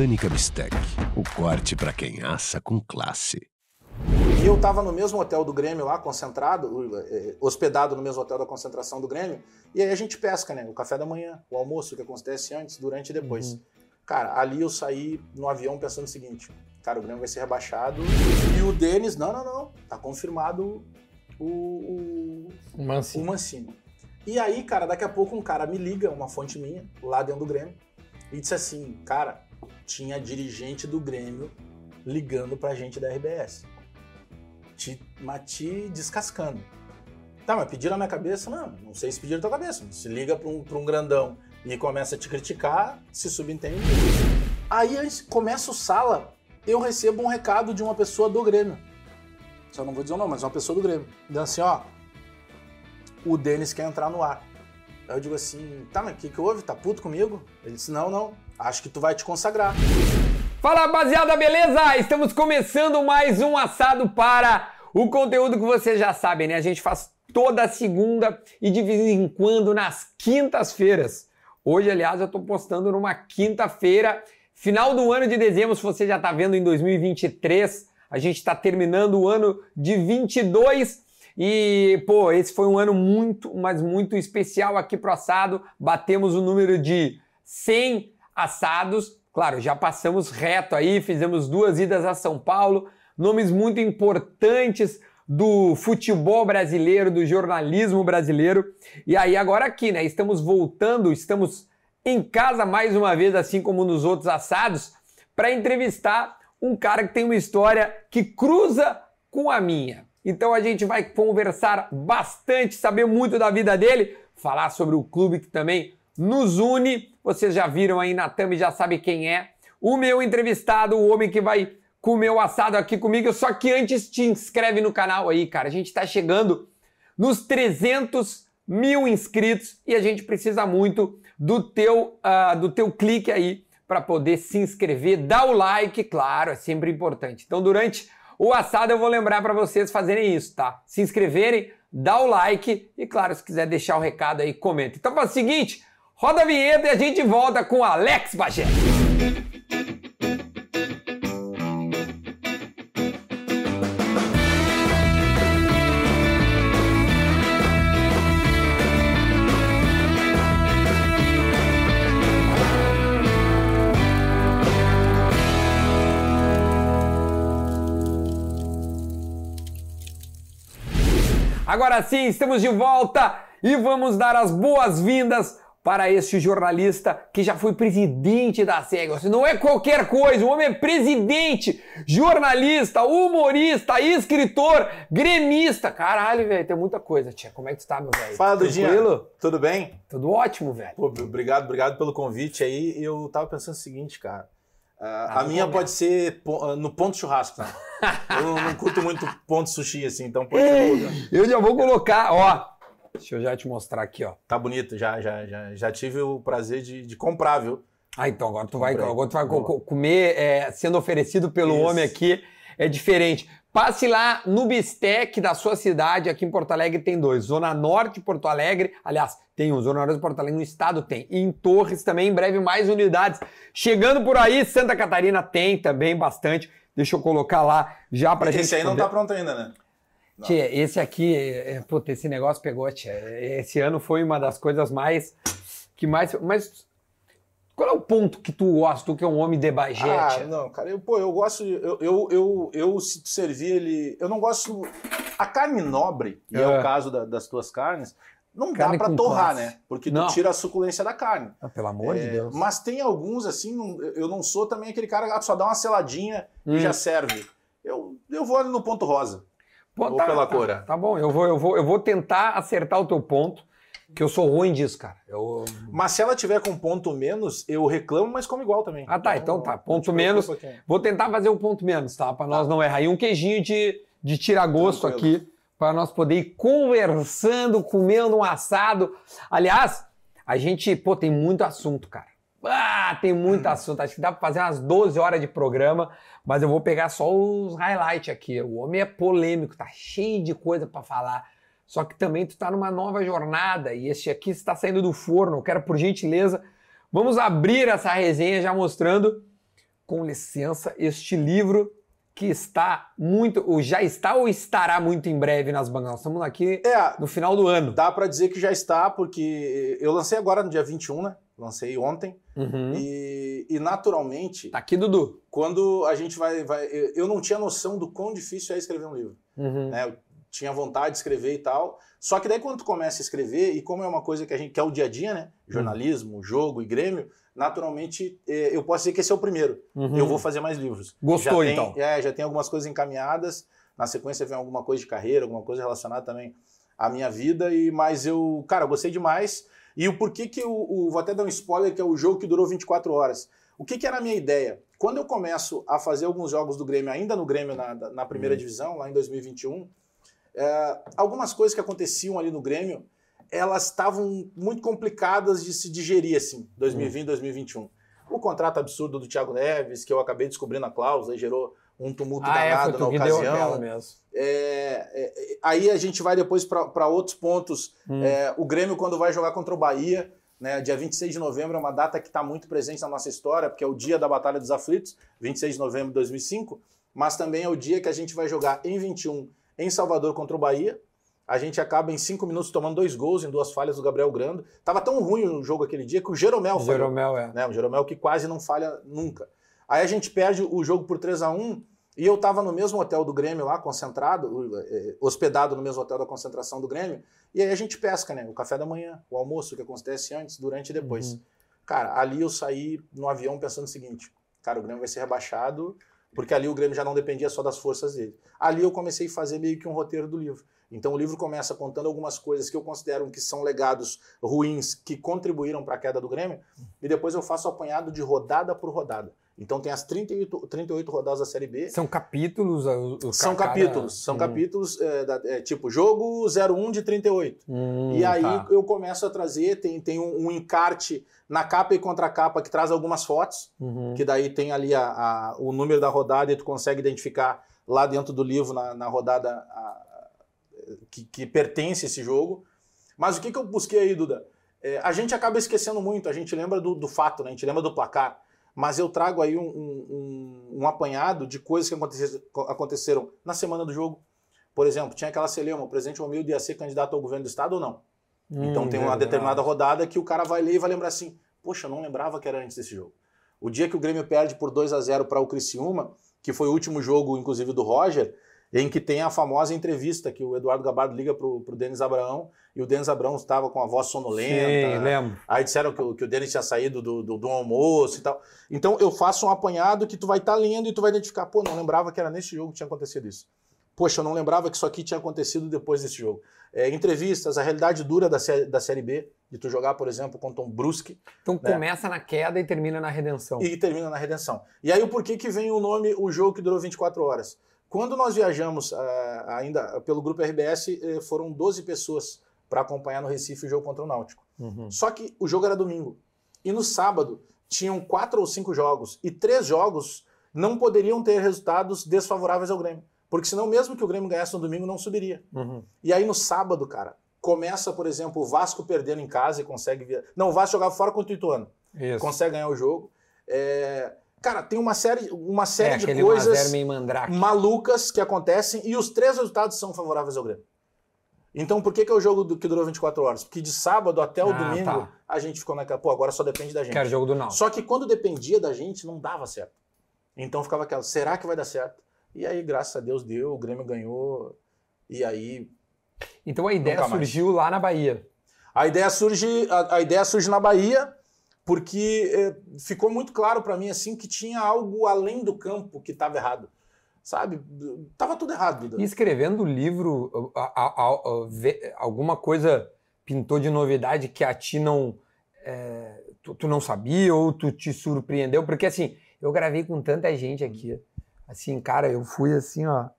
Britânica Bistec. O corte para quem assa com classe. E eu tava no mesmo hotel do Grêmio lá, concentrado, eh, hospedado no mesmo hotel da concentração do Grêmio, e aí a gente pesca, né? O café da manhã, o almoço que acontece antes, durante e depois. Uhum. Cara, ali eu saí no avião pensando o seguinte: cara, o Grêmio vai ser rebaixado. E o Denis, não, não, não, tá confirmado o, o, o, Mancini. o Mancini. E aí, cara, daqui a pouco um cara me liga, uma fonte minha, lá dentro do Grêmio, e disse assim: cara, tinha dirigente do Grêmio ligando pra gente da RBS te, mas te descascando. Tá, mas pediram na minha cabeça? Não, não sei se pediram na tua cabeça. Se liga pra um, pra um grandão e começa a te criticar, se subentende. Aí começa o sala, eu recebo um recado de uma pessoa do Grêmio. Só não vou dizer o nome, mas uma pessoa do Grêmio. Dizendo assim, ó, o Denis quer entrar no ar. Aí eu digo assim, tá, mas o que, que houve? Tá puto comigo? Ele disse, não, não, acho que tu vai te consagrar. Fala rapaziada, beleza? Estamos começando mais um assado para o conteúdo que vocês já sabem, né? A gente faz toda segunda e de vez em quando nas quintas-feiras. Hoje, aliás, eu tô postando numa quinta-feira, final do ano de dezembro, se você já tá vendo em 2023, a gente está terminando o ano de 22 e, pô, esse foi um ano muito, mas muito especial aqui pro assado. Batemos o número de 100 assados Claro, já passamos reto aí, fizemos duas idas a São Paulo, nomes muito importantes do futebol brasileiro, do jornalismo brasileiro. E aí agora aqui, né? Estamos voltando, estamos em casa mais uma vez, assim como nos outros assados, para entrevistar um cara que tem uma história que cruza com a minha. Então a gente vai conversar bastante, saber muito da vida dele, falar sobre o clube que também nos une. Vocês já viram aí na thumb, já sabe quem é. O meu entrevistado, o homem que vai comer o assado aqui comigo. Só que antes te inscreve no canal aí, cara. A gente está chegando nos 300 mil inscritos e a gente precisa muito do teu, uh, do teu clique aí para poder se inscrever, dar o like, claro, é sempre importante. Então, durante o assado, eu vou lembrar para vocês fazerem isso, tá? Se inscreverem, dar o like e, claro, se quiser deixar o recado aí, comenta. Então, faz o seguinte, Roda a vinheta e a gente volta com Alex Bagé. Agora sim, estamos de volta e vamos dar as boas-vindas para este jornalista que já foi presidente da SEG. Não é qualquer coisa, o homem é presidente, jornalista, humorista, escritor, gremista. Caralho, velho, tem muita coisa, tia. Como é que tu tá, meu velho? Fala, Dudinha. Tudo bem? Tudo ótimo, velho. Pô, obrigado, obrigado pelo convite aí. Eu tava pensando o seguinte, cara. Ah, a minha pode ser no ponto churrasco, né? eu não curto muito ponto sushi, assim, então pode ser. Eu já vou colocar, ó, Deixa eu já te mostrar aqui, ó. Tá bonito, já, já, já, já tive o prazer de, de comprar, viu? Ah, então agora tu vai, agora tu vai comer é, sendo oferecido pelo Isso. homem aqui. É diferente. Passe lá no Bistec da sua cidade, aqui em Porto Alegre tem dois. Zona Norte de Porto Alegre, aliás, tem um. Zona Norte de Porto Alegre no estado tem. E em Torres também, em breve, mais unidades. Chegando por aí, Santa Catarina tem também bastante. Deixa eu colocar lá já pra Esse gente. Esse aí poder... não tá pronto ainda, né? Tia, esse aqui, é, puta, esse negócio pegou, tia. Esse ano foi uma das coisas mais. que mais. Mas. Qual é o ponto que tu gosta, tu que é um homem de bagete? Ah, não, cara, eu, pô, eu gosto. Eu, eu, eu, eu se servir ele. Eu não gosto. A carne nobre, é, é o caso da, das tuas carnes, não carne dá para torrar, classe. né? Porque não. tu tira a suculência da carne. Ah, pelo amor é, de Deus. Mas tem alguns, assim, eu não sou também aquele cara que só dá uma seladinha hum. e já serve. Eu, eu vou ali no ponto rosa. Pô, Ou tá, pela tá, cor. Tá bom, eu vou, eu, vou, eu vou tentar acertar o teu ponto, que eu sou ruim disso, cara. Eu... Mas se ela tiver com ponto menos, eu reclamo, mas como igual também. Ah, tá, então, então tá. Ponto menos. Vou tentar fazer o um ponto menos, tá? Para nós tá. não errar. E um queijinho de, de tiragosto aqui, para nós poder ir conversando, comendo um assado. Aliás, a gente, pô, tem muito assunto, cara. Ah, tem muito hum. assunto. Acho que dá para fazer umas 12 horas de programa, mas eu vou pegar só os highlights aqui. O homem é polêmico, tá cheio de coisa para falar. Só que também tu tá numa nova jornada e este aqui está saindo do forno. Eu quero, por gentileza, vamos abrir essa resenha já mostrando com licença, este livro que está muito, ou já está ou estará muito em breve nas bancas. Nós estamos aqui É, no final do ano. dá pra dizer que já está, porque eu lancei agora no dia 21, né? Lancei ontem. Uhum. E, e naturalmente, Tá aqui, Dudu. quando a gente vai, vai. eu- Eu não tinha noção do quão difícil é escrever um livro. Uhum. né? Tinha vontade de escrever e tal. Só que daí quando tu começa a escrever, e como é uma coisa que a gente quer o dia a dia, né? Jornalismo, jogo e Grêmio, naturalmente eh, eu posso dizer que esse é o primeiro. Uhum. Eu vou fazer mais livros. Gostou, já tem, então? É, já tem algumas coisas encaminhadas. Na sequência vem alguma coisa de carreira, alguma coisa relacionada também à minha vida. E mas eu, cara, eu gostei demais. E o porquê que o, o- vou até dar um spoiler que é o jogo que durou 24 horas. O que, que era a minha ideia? Quando eu começo a fazer alguns jogos do Grêmio, ainda no Grêmio na, na primeira divisão, lá em 2021, é, algumas coisas que aconteciam ali no Grêmio, elas estavam muito complicadas de se digerir, assim, 2020, 2021. O contrato absurdo do Thiago Neves, que eu acabei descobrindo a cláusula, gerou um tumulto Ah, é, danado na que deu ocasião. mesmo. É, é, aí a gente vai depois para outros pontos. Hum. É, o Grêmio, quando vai jogar contra o Bahia, né, dia 26 de novembro, é uma data que está muito presente na nossa história, porque é o dia da Batalha dos Aflitos, 26 de novembro de 2005, mas também é o dia que a gente vai jogar em 21 em Salvador contra o Bahia. A gente acaba em cinco minutos tomando dois gols em duas falhas do Gabriel Grando. Tava tão ruim o jogo aquele dia que o Jeromel falhou Jeromel, é. né? O Jeromel que quase não falha nunca. Aí a gente perde o jogo por 3 a 1 e eu tava no mesmo hotel do Grêmio lá, concentrado, eh, hospedado no mesmo hotel da concentração do Grêmio, e aí a gente pesca, né? O café da manhã, o almoço que acontece antes, durante e depois. Uhum. Cara, ali eu saí no avião pensando o seguinte, cara, o Grêmio vai ser rebaixado, porque ali o Grêmio já não dependia só das forças dele. Ali eu comecei a fazer meio que um roteiro do livro. Então o livro começa contando algumas coisas que eu considero que são legados ruins que contribuíram para a queda do Grêmio, e depois eu faço apanhado de rodada por rodada. Então tem as 38, 38 rodadas da Série B. São capítulos? o- São capítulos, são Hum. capítulos é, da- é, tipo jogo 01 de 38. Hum, E aí tá. eu começo a trazer, tem, tem um, um encarte na capa e contra-capa que traz algumas fotos, Uhum. que daí tem ali a, a- o número da rodada e tu consegue identificar lá dentro do livro, na, na rodada a- que, que pertence esse jogo. Mas o que, que eu busquei aí, Duda? É, a gente acaba esquecendo muito, a gente lembra do, do fato, né? a gente lembra do placar. Mas eu trago aí um, um- um- um apanhado de coisas que aconte- aconteceram na semana do jogo. Por exemplo, tinha aquela celema, o presidente Romildo ia ser candidato ao governo do estado ou não? Então Hum, tem uma verdade. determinada rodada que o cara vai ler e vai lembrar assim: poxa, eu não lembrava que era antes desse jogo. O dia que o Grêmio perde por 2 a 0 para o Criciúma, que foi o último jogo, inclusive, do Roger, em que tem a famosa entrevista que o Eduardo Gabardo liga pro, pro Denis Abraão, e o Denis Abraão estava com a voz sonolenta. Sim, lembro. Aí disseram que o, que o Denis tinha saído do, do, do almoço e tal. Então eu faço um apanhado que tu vai estar lendo e tu vai identificar, pô, não lembrava que era nesse jogo que tinha acontecido isso. Poxa, eu não lembrava que isso aqui tinha acontecido depois desse jogo. É, entrevistas, a realidade dura da série, da série B, de tu jogar, por exemplo, contra um Brusque Então né? começa na queda e termina na redenção. e termina na redenção. E aí o porquê que vem o nome O Jogo que Durou 24 Horas? Quando nós viajamos ah, ainda pelo grupo RBS, eh, foram 12 pessoas para acompanhar no Recife o jogo contra o Náutico. Uhum. Só que o jogo era domingo. E no sábado tinham quatro ou cinco jogos. E três jogos não poderiam ter resultados desfavoráveis ao Grêmio. Porque senão, mesmo que o Grêmio ganhasse no domingo, não subiria. Uhum. E aí no sábado, cara, começa, por exemplo, o Vasco perdendo em casa e consegue. via- Não, o Vasco jogava fora contra o Ituano. Isso. Consegue ganhar o jogo. É, Cara, tem uma série, uma É, série de aquele coisas malucas que acontecem e os três resultados são favoráveis ao Grêmio. Então, por que, que é o jogo do- que durou 24 horas? Porque de sábado até o Ah, domingo, tá. a gente ficou naquela, pô, agora só depende da gente. Que era o jogo do Náutico. Só que quando dependia da gente, não dava certo. Então ficava aquela, será que vai dar certo? E aí, graças a Deus, deu, o Grêmio ganhou. E aí, Então a ideia surgiu lá na Bahia. a ideia surge, a, a ideia surge na Bahia, porque eh, ficou muito claro para mim assim que tinha algo além do campo que estava errado. Sabe? Tava tudo errado. E escrevendo o livro, a- a- a- alguma coisa pintou de novidade que a ti não. é, tu, tu não sabia ou tu te surpreendeu? Porque assim, eu gravei com tanta gente aqui. Assim, cara, eu fui assim, ó.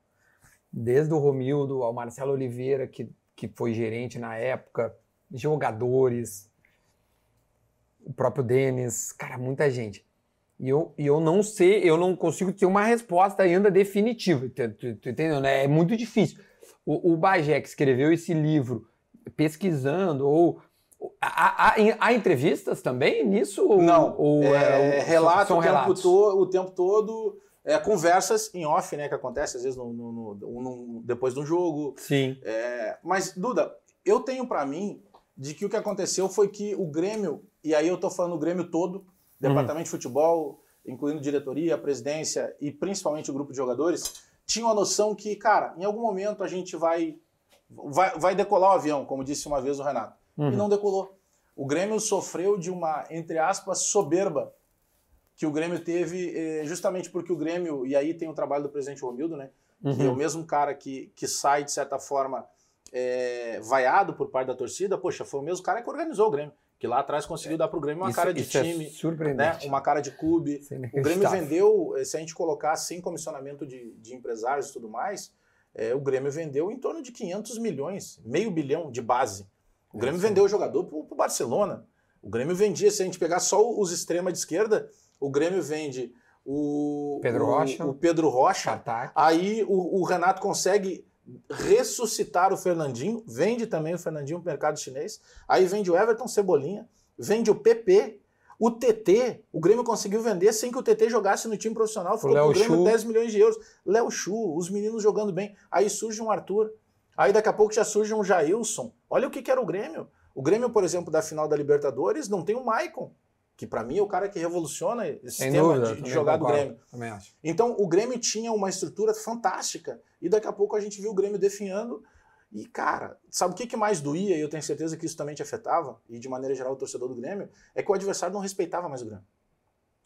Desde o Romildo ao Marcelo Oliveira, que, que foi gerente na época, jogadores, o próprio Denis, cara, muita gente. E eu, e eu não sei, eu não consigo ter uma resposta ainda definitiva. Tu, tu- entendeu? né? É muito difícil. O, o Bagé que escreveu esse livro pesquisando ou, Há, há, há entrevistas também nisso? Ou, não. Ou, é, é, relato são o, tempo to, o tempo todo. É, conversas em off, né? Que acontece às vezes no, no, no, depois de um jogo. Sim. É, mas, Duda, eu tenho para mim de que o que aconteceu foi que o Grêmio, e aí eu tô falando o Grêmio todo, uhum. departamento de futebol, incluindo diretoria, presidência e principalmente o grupo de jogadores, tinham a noção que, cara, em algum momento a gente vai, vai, vai decolar o avião, como disse uma vez o Renato. Uhum. E não decolou. O Grêmio sofreu de uma, entre aspas, soberba que o Grêmio teve, eh, justamente porque o Grêmio, e aí tem o trabalho do presidente Romildo, né? Uhum. Que é o mesmo cara que, que sai, de certa forma, é, vaiado por parte da torcida, poxa, foi o mesmo cara que organizou o Grêmio. Que lá atrás conseguiu dar para o Grêmio uma isso, cara de é time, é né, uma cara de clube. É o Grêmio vendeu, eh, se a gente colocar sem comissionamento de, de empresários e tudo mais, é, o Grêmio vendeu em torno de 500 milhões, meio bilhão de base. O Grêmio é, vendeu o jogador para o Barcelona. O Grêmio vendia, se a gente pegar só os extrema de esquerda, o Grêmio vende o Pedro Rocha, o, Pedro Rocha Ataque. aí o, o Renato consegue ressuscitar o Fernandinho, vende também o Fernandinho no mercado chinês, aí vende o Everton Cebolinha, vende o PP, o TT, o Grêmio conseguiu vender sem que o TT jogasse no time profissional, ficou pro Grêmio Chu. 10 milhões de euros. Léo Chu, os meninos jogando bem. Aí surge um Arthur, aí daqui a pouco já surge um Jailson. Olha o que, que era o Grêmio. O Grêmio, por exemplo, da final da Libertadores, não tem o Maicon que para mim é o cara que revoluciona esse Sem sistema dúvida, de, de jogar do Grêmio. Então o Grêmio tinha uma estrutura fantástica e daqui a pouco a gente viu o Grêmio definhando e cara, sabe o que, que mais doía e eu tenho certeza que isso também te afetava e de maneira geral o torcedor do Grêmio é que o adversário não respeitava mais o Grêmio.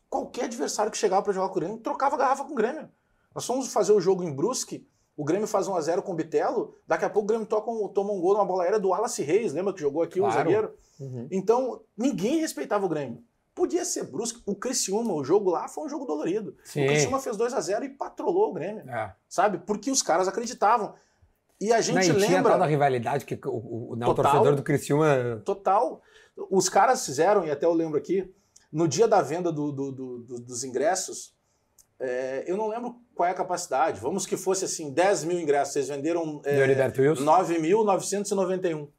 Qualquer adversário que chegava para jogar com o Grêmio trocava garrafa com o Grêmio. Nós fomos fazer o jogo em Brusque, o Grêmio faz 1 a 0 com o Bitelo, daqui a pouco o Grêmio toca um, toma um gol numa bola aérea do Wallace Reis, lembra que jogou aqui claro. o zagueiro? Uhum. Então, ninguém respeitava o Grêmio. Podia ser brusco. O Criciúma, o jogo lá foi um jogo dolorido. Sim. O Criciúma fez 2 a 0 e patrolou o Grêmio. É. Sabe? Porque os caras acreditavam. E a gente Não, e lembra. Tinha da rivalidade que o, o, o torcedor do Criciúma. Total. Os caras fizeram, e até eu lembro aqui, no dia da venda do, do, do, dos ingressos, é, eu não lembro qual é a capacidade. Vamos que fosse assim, 10 mil ingressos. Vocês venderam é, 9.991.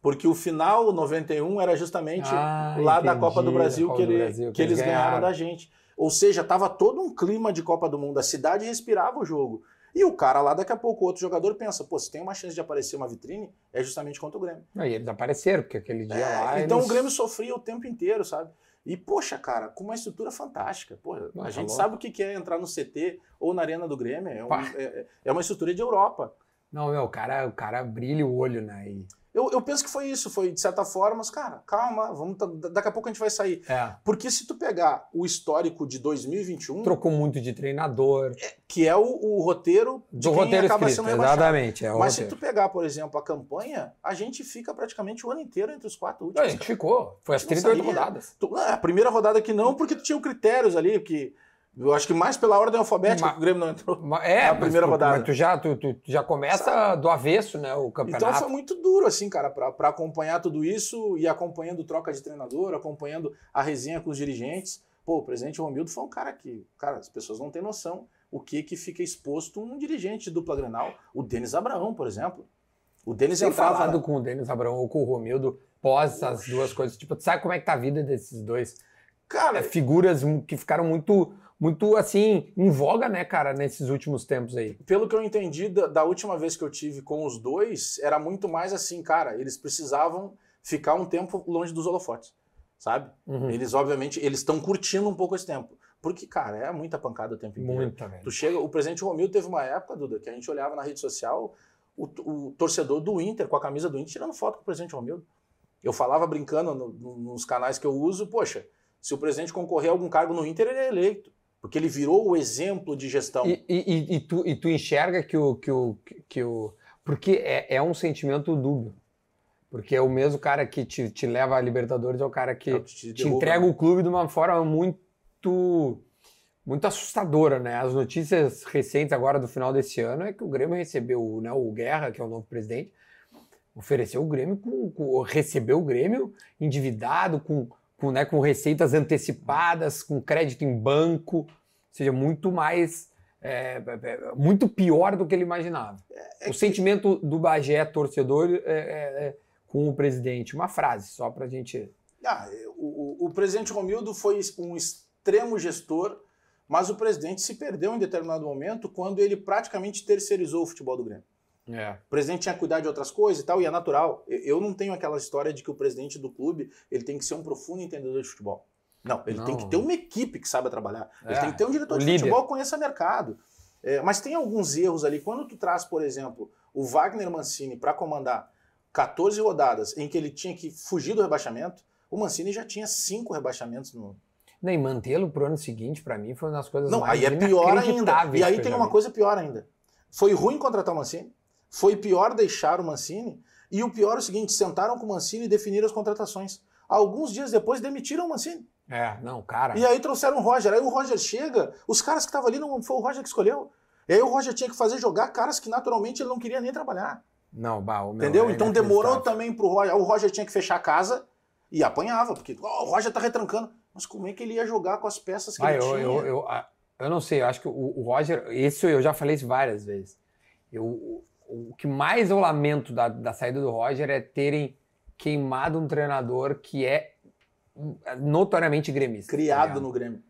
Porque o final 91 era justamente ah, lá entendi, da Copa do Brasil, Copa que, ele, Brasil, que, que, eles ganharam. ganharam da gente. Ou seja, estava todo um clima de Copa do Mundo. A cidade respirava o jogo. E o cara lá, daqui a pouco, outro jogador pensa, pô, se tem uma chance de aparecer uma vitrine, é justamente contra o Grêmio. E eles apareceram, porque aquele dia é, lá. Então eles... o Grêmio sofria o tempo inteiro, sabe? E, poxa, cara, com uma estrutura fantástica. Porra, a gente sabe o que é entrar no CT ou na Arena do Grêmio. É, um, é, é, uma estrutura de Europa. Não, meu, o cara, o cara brilha o olho, né? E... Eu, eu penso que foi isso, foi de certa forma, mas, cara, calma, vamos daqui a pouco a gente vai sair. É. Porque se tu pegar o histórico de 2021. Trocou muito de treinador. É, que é o, o roteiro de Do roteiro acaba escrito, sendo rebaixado. Exatamente. É mas roteiro. se tu pegar, por exemplo, a campanha, a gente fica praticamente o ano inteiro entre os quatro últimos. a gente ficou. Foi as 38 rodadas. Tu, é, a primeira rodada que não, porque tu tinha critérios ali, que eu acho que mais pela ordem alfabética que o Grêmio não entrou. É, a primeira rodada. Mas tu já, tu, tu já começa Sabe? do avesso, né? O campeonato. Então foi muito duro, assim, cara, para acompanhar tudo isso e acompanhando troca de treinador, acompanhando a resenha com os dirigentes. Pô, o presidente Romildo foi um cara que, cara, as pessoas não têm noção o que que fica exposto um dirigente de dupla Grenal. O Denis Abraão, por exemplo. O Denis Tem entrava... falado com o Denis Abraão ou com o Romildo pós essas duas coisas. Tipo, tu sabe como é que tá a vida desses dois? Cara... É, figuras que ficaram muito muito assim em voga, né, cara, nesses últimos tempos aí. Pelo que eu entendi da, da, última vez que eu tive com os dois, era muito mais assim, cara, eles precisavam ficar um tempo longe dos holofotes, sabe? Uhum. Eles obviamente eles estão curtindo um pouco esse tempo. Porque, cara, é muita pancada o tempo inteiro. Muita, velho. Tu chega, o presidente Romil teve uma época, Duda, que a gente olhava na rede social o, o torcedor do Inter com a camisa do Inter tirando foto com o presidente Romildo. Eu falava brincando no, no, nos canais que eu uso, poxa, se o presidente concorrer a algum cargo no Inter, ele é eleito. Porque ele virou o exemplo de gestão. E, e, e, tu, e tu enxerga que o. Que o, que o porque é, é um sentimento dúbio. Porque é o mesmo cara que te, te leva a Libertadores, é o cara que, é te, te entrega né? o clube de uma forma muito muito assustadora, né? As notícias recentes agora do final desse ano é que o Grêmio recebeu né, o Guerra, que é o novo presidente, ofereceu o Grêmio, com, com, recebeu o Grêmio endividado, com com, né, com receitas antecipadas, com crédito em banco, ou seja, muito mais. É, é, é muito pior do que ele imaginava. É, o sentimento do Bagé, torcedor, é, com o presidente? Uma frase, só pra gente. Ah, o, o presidente Romildo foi um extremo gestor, mas o presidente se perdeu em determinado momento quando ele praticamente terceirizou o futebol do Grêmio. É. O presidente tinha que cuidar de outras coisas e tal, e é natural. Eu não tenho aquela história de que o presidente do clube ele tem que ser um profundo entendedor de futebol. Não, ele Não. tem que ter uma equipe que saiba trabalhar. Ele É, tem que ter um diretor o de líder. futebol que conheça mercado. É, mas tem alguns erros ali. Quando tu traz, por exemplo, o Wagner Mancini para comandar 14 rodadas em que ele tinha que fugir do rebaixamento, o Mancini já tinha cinco rebaixamentos no, Não, e mantê-lo pro ano seguinte, pra mim, foi uma das coisas não, mais aí é pior ainda. E aí tem uma coisa pior ainda. Foi ruim contratar o Mancini, foi pior deixar o Mancini, e o pior é o seguinte: sentaram com o Mancini e definiram as contratações. Alguns dias depois demitiram o Mancini. É, não, cara. E aí trouxeram o Roger. Aí o Roger chega, os caras que estavam ali não foi o Roger que escolheu. E aí o Roger tinha que fazer jogar caras que naturalmente ele não queria nem trabalhar. Não, bah, meu Entendeu? é então demorou também pro Roger. Aí O Roger tinha que fechar a casa e apanhava, porque "Ó, o Roger tá retrancando. Mas como é que ele ia jogar com as peças que Ah, ele eu, tinha? eu, eu, ah, eu não sei, eu acho que o, o Roger, isso eu já falei várias vezes. Eu, o, que mais eu lamento da, da saída do Roger é terem queimado um treinador que é notoriamente gremista. tá Criado ligado? no Grêmio.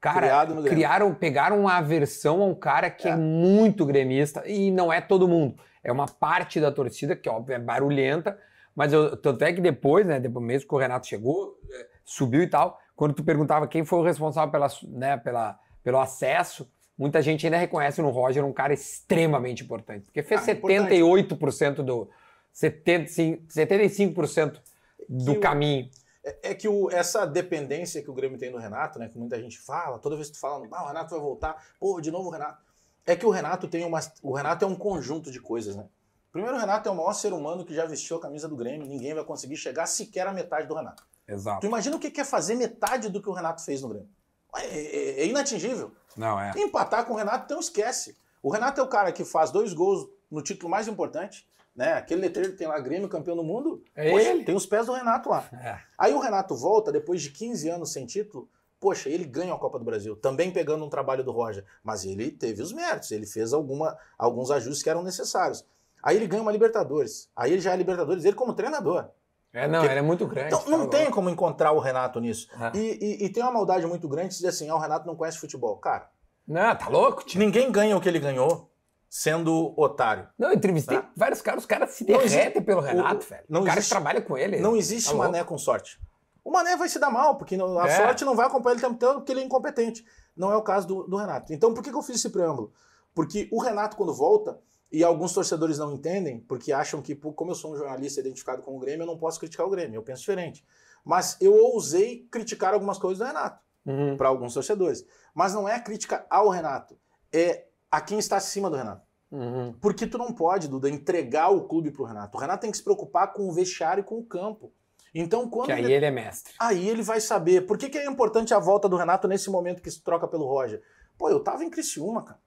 Cara, criado no Grêmio. criaram, pegaram uma aversão a um cara que é. É. muito gremista e não é todo mundo. É uma parte da torcida que, óbvio, é barulhenta, mas eu, tanto é que depois, né, depois mesmo que o Renato chegou, eh, subiu e tal, quando tu perguntava quem foi o responsável pela, né, pela, pelo acesso, muita gente ainda reconhece no Roger um cara extremamente importante, porque fez Ah, importante. 78% do 75%, 75% do Que o- caminho. É, é que o- essa dependência que o Grêmio tem do Renato, né? Que muita gente fala, toda vez que tu fala, ah, o Renato vai voltar, pô, de novo o Renato. É que o Renato tem uma. O Renato é um conjunto de coisas, né? Primeiro, o Renato é o maior ser humano que já vestiu a camisa do Grêmio. Ninguém vai conseguir chegar sequer à metade do Renato. Exato. Tu imagina o que que é fazer metade do que o Renato fez no Grêmio? É, é- é inatingível. Não, é. Empatar com o Renato, então esquece. O Renato é o cara que faz dois gols no título mais importante, né? Aquele letreiro que tem lá, Grêmio campeão do mundo. É Poxa, ele. Tem os pés do Renato lá. É. Aí o Renato volta, depois de 15 anos sem título, poxa, ele ganha a Copa do Brasil, também pegando um trabalho do Roger, mas ele teve os méritos, ele fez alguma, alguns ajustes que eram necessários. Aí ele ganha uma Libertadores, aí ele já é Libertadores, ele como treinador. É, não, Porque- ele é muito grande. Então tá não louco. tem como encontrar o Renato nisso. É. E, e- e tem uma maldade muito grande de dizer assim, ah, o Renato não conhece futebol. Cara, Não, tá louco, tio. ninguém ganha o que ele ganhou sendo otário. Não, eu entrevistei Tá. vários caras, os caras se derretem existe- pelo o- Renato, velho. não o cara existe- que trabalha com ele. Não existe Tá louco. mané com sorte. O mané vai se dar mal, porque a É. sorte não vai acompanhar ele o tempo todo, porque ele é incompetente. Não é o caso do, do Renato. Então, por que, que eu fiz esse preâmbulo? Porque o Renato, quando volta, e alguns torcedores não entendem, porque acham que, como eu sou um jornalista identificado com o Grêmio, eu não posso criticar o Grêmio. Eu penso diferente. Mas eu ousei criticar algumas coisas do Renato, Uhum. para alguns torcedores. Mas não é crítica ao Renato, é a quem está acima do Renato. Uhum. Porque tu não pode, Duda, entregar o clube pro Renato. O Renato tem que se preocupar com o vestiário e com o campo. Então, quando Que aí ele... ele é mestre. Aí ele vai saber. Por que, que é importante a volta do Renato nesse momento que se troca pelo Roger? Pô, eu tava em Criciúma, cara.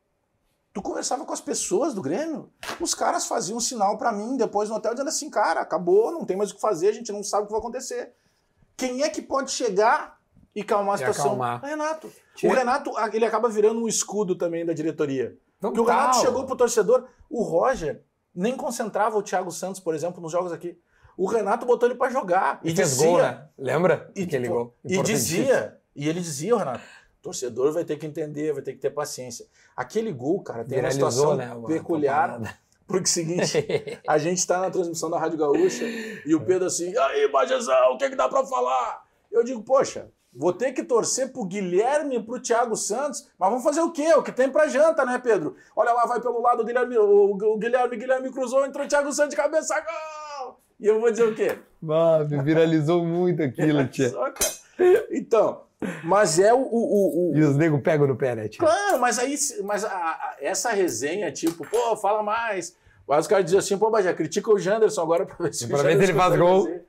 Tu conversava com as pessoas do Grêmio, os caras faziam um sinal pra mim depois no hotel dizendo assim, cara, acabou, não tem mais o que fazer, a gente não sabe o que vai acontecer. Quem é que pode chegar e calmar a situação? acalmar. O Renato. O Renato, ele acaba virando um escudo também da diretoria. Porque o Total. Renato chegou pro torcedor, o Roger nem concentrava o Thiago Santos, por exemplo, nos jogos aqui. O Renato botou ele pra jogar. E, E, dizia, gol, né? Lembra? e, Aquele gol. e dizia, e ele dizia, o Renato, torcedor vai ter que entender, vai ter que ter paciência. Aquele gol, cara, tem uma situação né? peculiar, porque é o seguinte, a gente tá na transmissão da Rádio Gaúcha e o Pedro assim, aí, Bajezão, o que que dá pra falar? Eu digo, poxa, vou ter que torcer pro Guilherme e pro Thiago Santos, mas vamos fazer o quê? O que tem pra janta, né, Pedro? Olha lá, vai pelo lado o Guilherme, o, o Guilherme, Guilherme cruzou, entrou o Thiago Santos de cabeça, gol! E eu vou dizer o quê? Bah, viralizou muito aquilo, tia. Só, cara. Então, mas é o. o, o- o- E os negros pegam no pé, né, tia? Claro, mas aí. Mas a- a- essa resenha, tipo, pô, fala mais. Mas os caras dizem assim, pô, mas já critica o Janderson agora pra ver se o Pra ver se ele faz gol. fazer.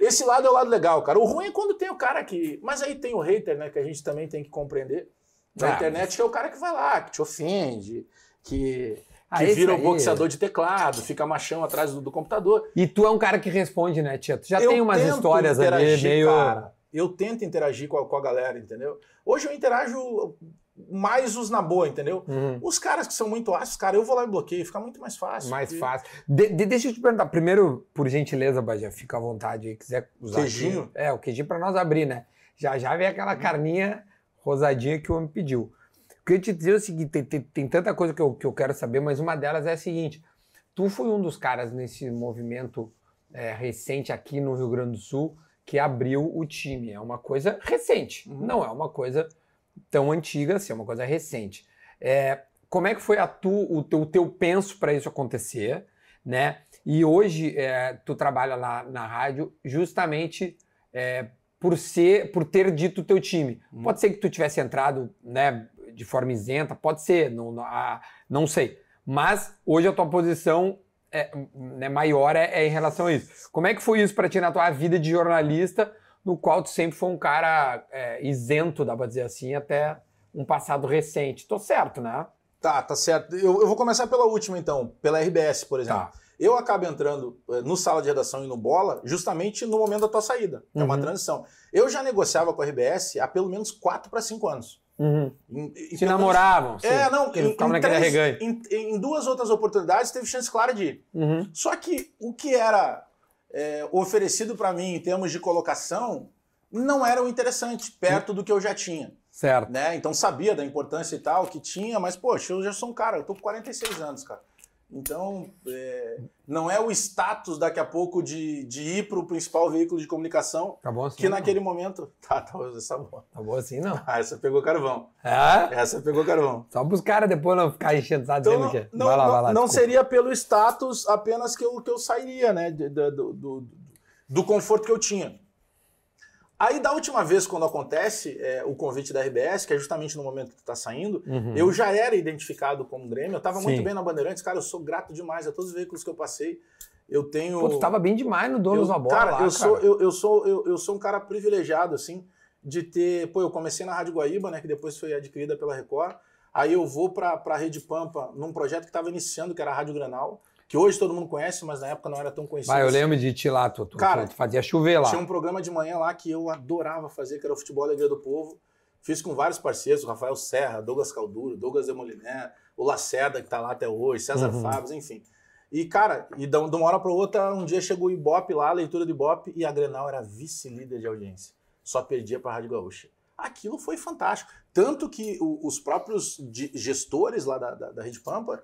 Esse lado é o lado legal, cara. O ruim é quando tem o cara que. Mas aí tem o hater, né? Que a gente também tem que compreender. Na Ah, internet que é o cara que vai lá, que te ofende, que. Ah, que vira o aí- boxeador de teclado, fica machão atrás do, do computador. E tu é um cara que responde, né, tia? Tu já Eu tem umas histórias ali meio. cara. Eu tento interagir com a, com a galera, entendeu? Hoje eu interajo mais os na boa, entendeu? Uhum. Os caras que são muito ácidos, cara, eu vou lá e bloqueio, fica muito mais fácil. Mais porque- fácil. De- de- deixa eu te perguntar, primeiro, por gentileza, Bajé, fica à vontade aí, quiser usar. Queijinho? aqui. É, o queijinho pra nós abrir, né? Já já vem aquela carninha rosadinha que o homem pediu. Eu queria te dizer o seguinte: tem, tem- tem tanta coisa que eu, que eu quero saber, mas uma delas é a seguinte: tu foi um dos caras nesse movimento é, recente aqui no Rio Grande do Sul que abriu o time. É uma coisa recente, Uhum. não é uma coisa tão antiga assim, é uma coisa recente. É, como é que foi a tu, o, teu, o teu penso para isso acontecer, né? E hoje é, tu trabalha lá na rádio justamente é, por ser, por ter dito o teu time. Uhum. Pode ser que tu tivesse entrado, né, de forma isenta, pode ser, não, não, ah, não sei. Mas hoje a tua posição é, né, maior é, é em relação a isso. Como é que foi isso para ti na tua vida de jornalista, no qual tu sempre foi um cara é, isento, dá pra dizer assim, até um passado recente? Tô certo, né? Tá, tá certo. Eu, eu vou começar pela última, então, pela RBS, por exemplo. Tá. Eu acabo entrando eh, no sala de redação e no bola justamente no momento da tua saída. É uma Uhum. transição. Eu já negociava com a RBS há pelo menos 4 para 5 anos. Uhum. Em- Se namoravam, sim, É, não, em, em, três- em, em duas outras oportunidades teve chance clara de ir. Uhum. Só que o que era é, oferecido para mim em termos de colocação não era o interessante, perto do que eu já tinha. Certo. Né? Então sabia da importância e tal que tinha, mas poxa, eu já sou um cara, eu tô com 46 anos, cara. Então, é, não é o status daqui a pouco de, de ir para o principal veículo de comunicação, Tá bom assim? que não? naquele momento. Tá, tá, essa boa. Tá bom assim, não. Ah, essa pegou carvão. É? Essa pegou carvão. Só pros caras depois não ficar enchendo saco Então, dizendo que. não, vai lá, não- vai lá. não desculpa. seria pelo status apenas que eu, que eu sairia, né? do, do, do- do conforto que eu tinha. Aí, da última vez, quando acontece é, o convite da RBS, que é justamente no momento que tu tá saindo, Uhum. eu já era identificado como Grêmio, eu tava Sim. muito bem na Bandeirantes, cara, eu sou grato demais a todos os veículos que eu passei. Eu tenho. Pô, tu tava bem demais no Donos eu, da Bola. Cara, lá, eu, Sou, eu, eu, sou, eu, eu sou um cara privilegiado, assim, de ter. Pô, eu comecei na Rádio Guaíba, né, que depois foi adquirida pela Record. Aí eu vou pra, pra Rede Pampa num projeto que estava iniciando, que era a Rádio Granal, que hoje todo mundo conhece, mas na época não era tão conhecido. Vai, eu assim. lembro de ti lá, tu, tu, Cara, tu fazia chover lá. Tinha um programa de manhã lá que eu adorava fazer, que era o Futebol Alegria do Povo. Fiz com vários parceiros, o Rafael Serra, Douglas Calduro, Douglas Demoliner, o Lacerda, que tá lá até hoje, César Uhum. Fábio, enfim. E, cara, e de uma hora para outra, um dia chegou o Ibope lá, a leitura do Ibope, e a Grenal era vice-líder de audiência. Só perdia para a Rádio Gaúcha. Aquilo foi fantástico. Tanto que o- os próprios gestores lá da, da, da Rede Pampa,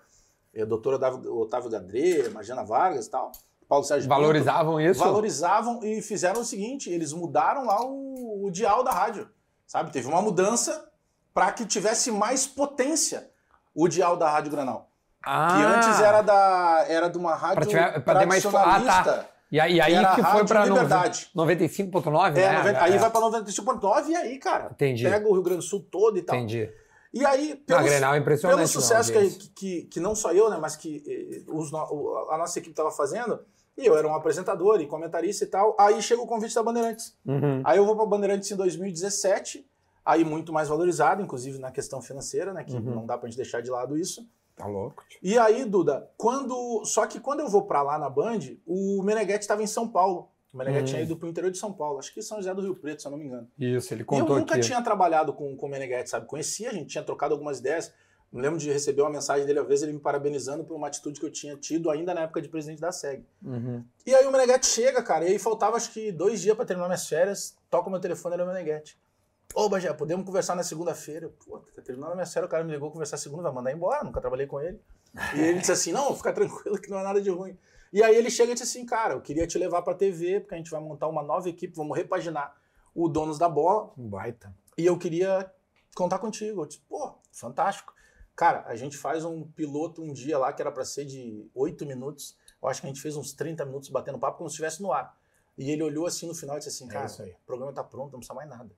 eh, o doutor Otávio, Gadré, Marjana Vargas e tal, Paulo Sérgio Pinto, Valorizavam isso? valorizavam e fizeram o seguinte: eles mudaram lá o, o dial da rádio. Sabe? Teve uma mudança para que tivesse mais potência o dial da Rádio Granal. Ah, Que antes era da era de uma rádio tiver- pra ter mais fo- ah, tá. tradicionalista. E aí, e aí a que foi Liberdade. 95.9, É, né? 90 aí vai para 95.9 e aí, cara, Entendi. pega o Rio Grande do Sul todo e tal. Entendi. E aí, A pelo, Grenal é pelo sucesso não, que, que, que não só eu, né, mas que eh, os a nossa equipe estava fazendo, e eu era um apresentador e comentarista e tal, aí chega o convite da Bandeirantes. Uhum. Aí eu vou para Bandeirantes em 2017, aí muito mais valorizado, inclusive na questão financeira, né? Que Uhum. não dá pra gente deixar de lado isso. Tá louco. tio. E aí, Duda, quando. Só que quando eu vou para lá na Band, o Meneghetti estava em São Paulo. O Meneghetti Uhum. tinha ido pro interior de São Paulo, acho que São José do Rio Preto, se eu não me engano. Isso, ele E eu contou nunca aqui. tinha trabalhado com, com o Meneghetti, sabe? Conhecia, a gente tinha trocado algumas ideias. Me lembro de receber uma mensagem dele, às vezes, ele me parabenizando por uma atitude que eu tinha tido ainda na época de presidente da SEG. Uhum. E aí o Meneghetti chega, cara, e aí faltava acho que dois dias pra terminar minhas férias, toca o meu telefone, era o Meneghetti. Ô, Bagé, podemos conversar na segunda-feira? Pô, tá terminando a minha férias, o cara me ligou conversar segunda, vai mandar embora, nunca trabalhei com ele. E ele disse assim, não, fica tranquilo que não é nada de ruim. E aí ele chega e disse assim, cara, eu queria te levar pra TV, porque a gente vai montar uma nova equipe, vamos repaginar o Donos da Bola, baita. e eu queria contar contigo. Eu disse, pô, fantástico. Cara, a gente faz um piloto um dia lá que era para ser de oito minutos. Eu acho que a gente fez uns 30 minutos batendo papo como se estivesse no ar. E ele olhou assim no final e disse assim, É cara, isso aí. o programa tá pronto, não precisa mais nada.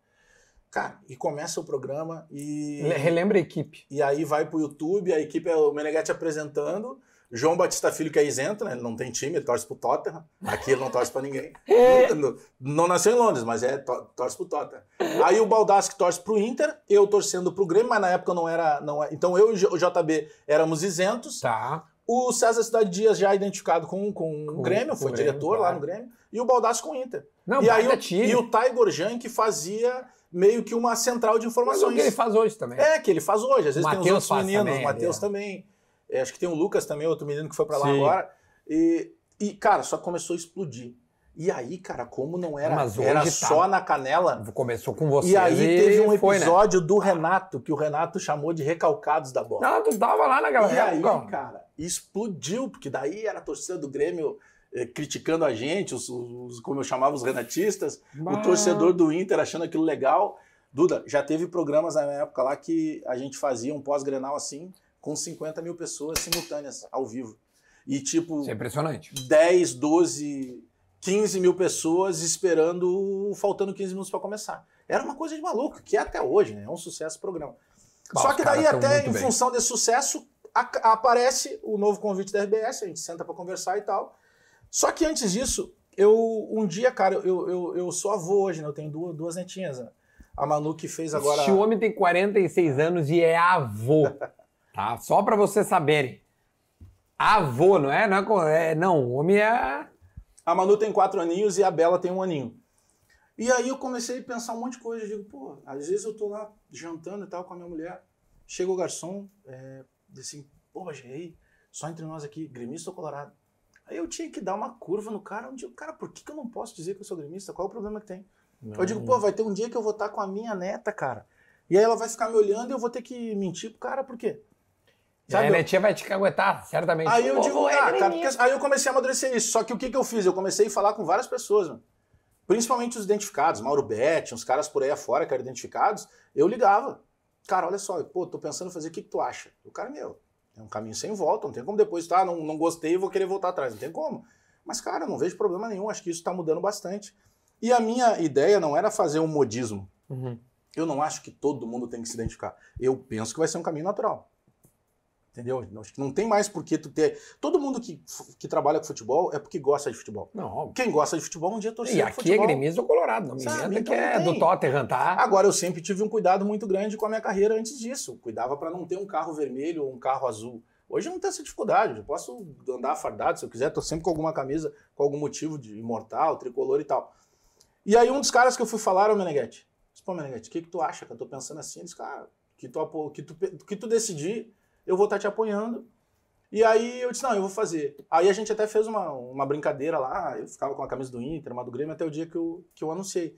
Cara, e começa o programa e... Le- Relembra a equipe. E aí vai pro YouTube, a equipe é o Meneghetti apresentando, João Batista Filho que é isento, né? Ele não tem time, ele torce pro Tottenham. Aqui ele não torce pra ninguém. não, não nasceu em Londres, mas é to- torce pro Tottenham. Aí o Baldassi que torce pro Inter, eu torcendo pro Grêmio, mas na época não era, não é- então eu e o JB éramos isentos. Tá. O César Cidade Dias já identificado com, com, Com- o Grêmio, foi Grêmio, diretor claro. lá no Grêmio, e o Baldassi com o Inter. Não, e aí o, time. e o Tiger Jan que fazia meio que uma central de Mas informações. é o que ele faz hoje também. É, que ele faz hoje. Às vezes O tem os outros meninos, também, o Matheus é. também. É, acho que tem o Lucas também, outro menino que foi pra lá Sim. agora. E, e, cara, só começou a explodir. E aí, cara, como não era, Mas era tá- só na canela. Começou com você. E aí teve um foi, né? episódio do Renato, que o Renato chamou de recalcados da bola. Não, tu tava lá naquela E aí, época. cara, explodiu, porque daí era a torcida do Grêmio eh, criticando a gente, os, os- como eu chamava, os renatistas, Bah. o torcedor do Inter achando aquilo legal. Duda, já teve programas na minha época lá que a gente fazia um pós-grenal assim, com 50 mil pessoas simultâneas, ao vivo. E tipo, Isso é impressionante. 10, 12, 15 mil pessoas esperando, faltando 15 minutos para começar. Era uma coisa de maluco, que é até hoje, né? É um sucesso o programa. Bah, Só que daí, até em bem. função desse sucesso, a- aparece o novo convite da RBS, a gente senta para conversar e tal. Só que antes disso, eu um dia, cara, eu, eu, eu sou avô hoje, né? Eu tenho duas, duas netinhas. né? A Manu que fez agora. Este homem tem 46 anos e é avô. Tá? Só pra vocês saberem. Avô, não é? Não, é, é, não homem é. A Manu tem quatro aninhos e a Bela tem um aninho. E aí eu comecei a pensar um monte de coisa. Eu digo, pô, às vezes eu tô lá jantando e tal com a minha mulher. Chega o garçom, é, assim, pô, Bagé, só entre nós aqui, gremista ou colorado? Aí eu tinha que dar uma curva no cara. Eu digo, cara, por que, que eu não posso dizer que eu sou gremista? Qual é o problema que tem? Eu digo, pô, vai ter um dia que eu vou estar com a minha neta, cara. E aí ela vai ficar me olhando e eu vou ter que mentir pro cara, por quê? Sabe? A netinha vai te caguetar, certamente. Aí eu digo, ah, cara, aí eu comecei a amadurecer isso. Só que o que, que eu fiz? Eu comecei a falar com várias pessoas, mano. Principalmente os identificados, Mauro Betti, uns caras por aí afora que eram identificados. Eu ligava. Cara, olha só, pô, tô pensando em fazer, o que, que tu acha? O cara, meu, é um caminho sem volta, não tem como depois, tá, não, não gostei e vou querer voltar atrás, não tem como. Mas, cara, eu não vejo problema nenhum, acho que isso tá mudando bastante. E a minha ideia não era fazer um modismo. Uhum. Eu não acho que todo mundo tem que se identificar. Eu penso que vai ser um caminho natural. Entendeu? Que não tem mais por que tu ter. Todo mundo que, que trabalha com futebol é porque gosta de futebol. Não, óbvio. Quem gosta de futebol um dia torcer E aqui é gremista ou colorado, não me Sabe, inventa então que é não do Tottenham, tá? Agora, eu sempre tive um cuidado muito grande com a minha carreira antes disso. Cuidava para não ter um carro vermelho ou um carro azul. Hoje eu não tenho essa dificuldade. Eu posso andar fardado se eu quiser. Tô sempre com alguma camisa, com algum motivo de imortal, tricolor e tal. E aí um dos caras que eu fui falar o Meneghetti. Disse, Pô, Meneghetti, o que, que tu acha? Que eu tô pensando assim. Ele disse, cara, que tu, que tu, que tu decidir, eu vou estar te apoiando. E aí eu disse, não, eu vou fazer. Aí a gente até fez uma, uma brincadeira lá, eu ficava com a camisa do Inter, uma do Grêmio, até o dia que eu, que eu anunciei.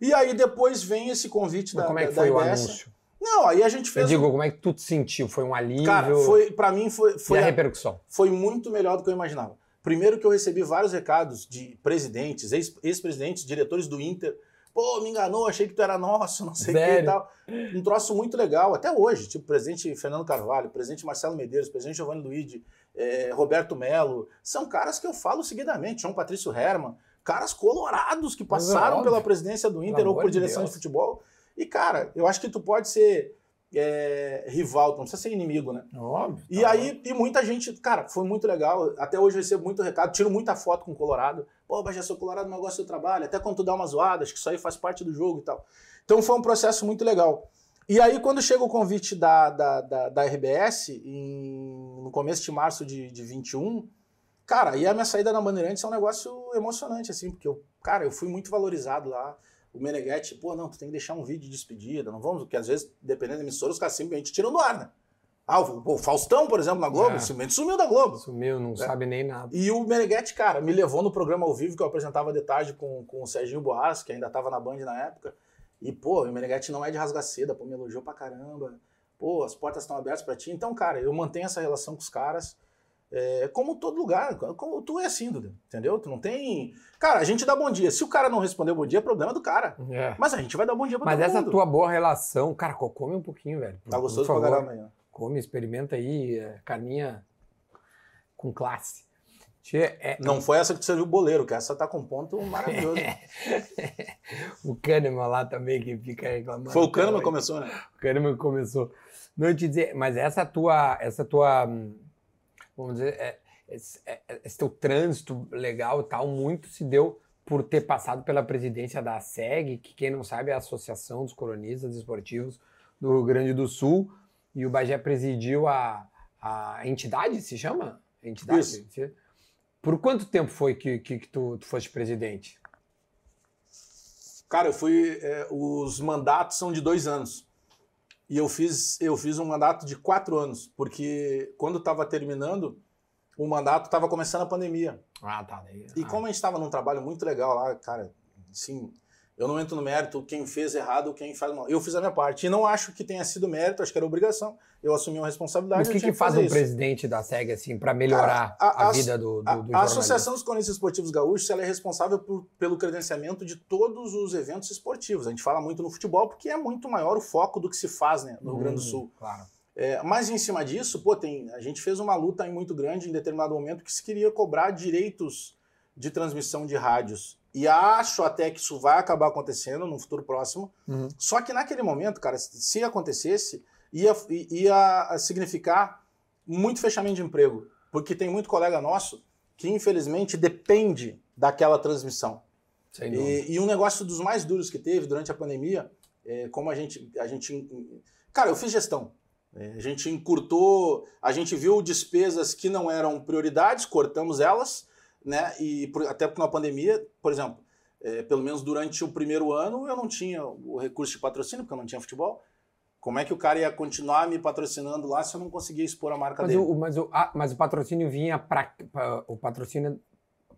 E aí depois vem esse convite Mas da, como é da, que foi da o anúncio? Não, aí a gente Eu fez. digo, como é que tu te sentiu? Foi um alívio? Cara, foi, pra mim foi, E foi, a a- repercussão? foi muito melhor do que eu imaginava. Primeiro que eu recebi vários recados de presidentes, ex- ex-presidentes, diretores do Inter. Pô, me enganou, achei que tu era nosso, não sei o que e tal. Um troço muito legal, até hoje. Tipo, presidente Fernando Carvalho, presidente Marcelo Medeiros, presidente Giovanni Luigi, eh, Roberto Melo. São caras que eu falo seguidamente. João Patrício Herman. Caras colorados que é passaram óbvio. pela presidência do Inter Pelo ou por de direção de Deus. futebol. E, cara, eu acho que tu pode ser eh, rival, não precisa ser inimigo, né? Óbvio. E tá aí, e muita gente, cara, foi muito legal. Até hoje eu recebo muito recado, tiro muita foto com o Colorado. Pô, mas já sou Colorado, mas eu gosto do seu trabalho. Até quando tu dá uma zoada, acho que isso aí faz parte do jogo e tal. Então foi um processo muito legal. E aí, quando chega o convite da, da, da, da RBS, em- no começo de março de, de 21, cara, e a minha saída na Bandeirantes é um negócio emocionante, assim, porque eu, cara, eu fui muito valorizado lá. O Meneghetti, pô, não, tu tem que deixar um vídeo de despedida, não vamos, porque às vezes, dependendo da emissora, os caras simplesmente tiram do ar, né? Ah, o, o Faustão, por exemplo, na Globo, É. simplesmente sumiu da Globo. Sumiu, não sabe nem nada. E o Meneghetti, cara, me levou no programa ao vivo que eu apresentava de tarde com, com o Serginho Boas, que ainda tava na Band na época. E, pô, o Meneghetti não é de rasgar seda, pô, me elogiou pra caramba. Pô, as portas estão abertas pra ti. Então, cara, eu mantenho essa relação com os caras. É, como todo lugar, como tu é assim, Duda, entendeu? Tu não tem. Cara, a gente dá bom dia. Se o cara não responder bom dia, é problema do cara. É. Mas a gente vai dar bom dia pra Mas todo essa mundo. tua boa relação, cara, co- come um pouquinho, velho. Tá gostoso pra ó. Come, experimenta aí, é, carninha com classe. É, Não foi essa que tu serviu o boleiro, que essa tá com ponto maravilhoso. o Kahneman lá também que fica reclamando. Foi o Kahneman que começou, né? O Kahneman começou. Não eu te dizer, mas essa tua, essa tua, hum, vamos dizer, é, esse, é- esse teu trânsito legal e tal, muito se deu por ter passado pela presidência da SEG, que quem não sabe é a Associação dos Colonistas Esportivos do Rio Grande do Sul, e o Bagé presidiu a, a entidade, se chama? Entidade? Isso. Por quanto tempo foi que, que, que tu, tu foste presidente? Cara, eu fui. é, os mandatos são de dois anos. E eu fiz, eu fiz um mandato de quatro anos, porque quando estava terminando, o mandato estava começando a pandemia. Ah, tá. E ah. como a gente estava num trabalho muito legal lá, cara, assim, eu não entro no mérito quem fez errado, quem faz mal. Eu fiz a minha parte. E não acho que tenha sido mérito, acho que era obrigação. Eu assumi uma responsabilidade. Mas o que, que faz um isso. presidente da SEG, assim, pra melhorar a, a- a- vida do, do, A, do a? Associação dos Cronistas Esportivos Gaúchos ela é responsável por- pelo credenciamento de todos os eventos esportivos. A gente fala muito no futebol porque é muito maior o foco do que se faz né, no Rio Grande do Hum, Sul. Claro. É, mas em cima disso, pô, tem, a gente fez uma luta muito grande em determinado momento que se queria cobrar direitos de transmissão de rádios. E acho até que isso vai acabar acontecendo no futuro próximo. Uhum. Só que naquele momento, cara, se acontecesse, ia, ia significar muito fechamento de emprego. Porque tem muito colega nosso que, infelizmente, depende daquela transmissão. E, e um negócio dos mais duros que teve durante a pandemia, é, como a gente, a gente. Cara, eu fiz gestão. É, a gente encurtou, a gente viu despesas que não eram prioridades, cortamos elas, né? E por- até porque na pandemia, por exemplo, é, pelo menos durante o primeiro ano, eu não tinha o recurso de patrocínio, porque eu não tinha futebol. Como é que o cara ia continuar me patrocinando lá se eu não conseguia expor a marca Mas dele? o, mas, o, ah, mas o patrocínio vinha para o patrocínio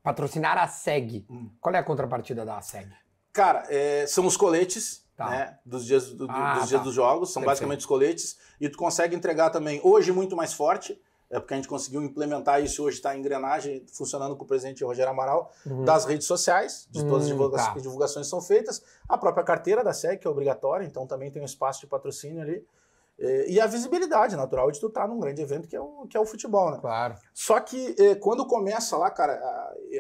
patrocinar a SEG. Hum. Qual é a contrapartida da SEG? Cara, é, são os coletes Tá. né, dos dias, do- Ah, dos, dias tá. dos jogos, são Perfeito. basicamente os coletes, e tu consegue entregar também, hoje muito mais forte, é porque a gente conseguiu implementar isso, hoje está em engrenagem, funcionando com o presidente Rogério Amaral, Uhum. das redes sociais, de todas as Hum, divulga- tá. divulgações que são feitas, a própria carteira da SEG, que é obrigatória, então também tem um espaço de patrocínio ali, é, e a visibilidade natural de tu estar num grande evento que é o, que é o futebol, né? Claro. Só que eh, quando começa lá, cara,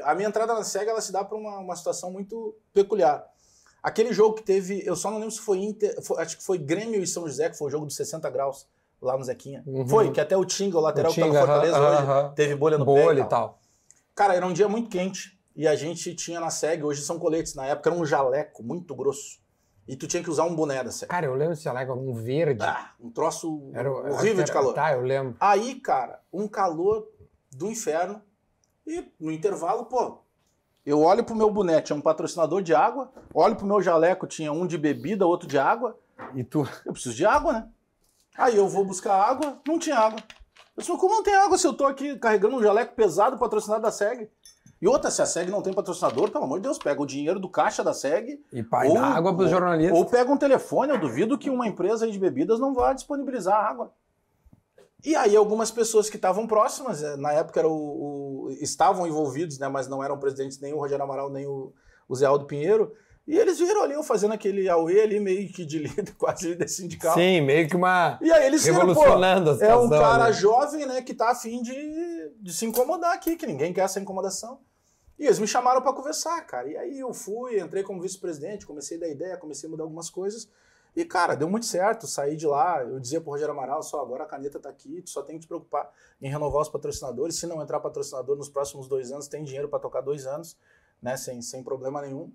a, a minha entrada na SEGA ela se dá para uma, uma situação muito peculiar. Aquele jogo que teve, eu só não lembro se foi Inter, foi- acho que foi Grêmio e São José, que foi o jogo dos 60 graus lá no Zequinha. Uhum. Foi, que até o Tinga, o lateral O que tá no Tinga, Fortaleza aham, hoje, aham. teve bolha no pé. Bolha e e tal. tal. Cara, era um dia muito quente e a gente tinha na SEG, hoje são coletes, na época era um jaleco muito grosso. E tu tinha que usar um boné da SEG. Cara, eu lembro desse alega um verde. Ah, um troço Era, horrível era- de calor. Tá, eu lembro. Aí, cara, um calor do inferno. E no intervalo, pô, eu olho pro meu boné, tinha um patrocinador de água. Olho pro meu jaleco, tinha um de bebida, outro de água. E tu. Eu preciso de água, né? Aí eu vou buscar água, não tinha água. Eu disse, "Mas como não tem água se eu tô aqui carregando um jaleco pesado patrocinado da SEG? E outra, se a SEG não tem patrocinador, pelo amor de Deus, pega o dinheiro do caixa da SEG E pai Ou- água pros ou- jornalistas. ou pega um telefone, eu duvido que uma empresa de bebidas não vá disponibilizar água. E aí algumas pessoas que estavam próximas, eh, na época era o, o- estavam envolvidos, né, mas não eram presidentes nem o Rogério Amaral nem o, o Zé Aldo Pinheiro, e eles viram ali eu fazendo aquele auê ali, meio que de líder, quase líder sindical. Sim, meio que uma. E aí eles viram, pô, Revolucionando é um cara né? jovem, né, que tá afim de, de se incomodar aqui, que ninguém quer essa incomodação. E eles me chamaram para conversar, cara. E aí eu fui, entrei como vice-presidente, comecei a dar ideia, comecei a mudar algumas coisas. E, cara, deu muito certo. Saí de lá, eu dizia pro Rogério Amaral, só agora a caneta tá aqui, tu só tem que te preocupar em renovar os patrocinadores. Se não entrar patrocinador nos próximos dois anos, tem dinheiro para tocar dois anos, né, sem, sem problema nenhum.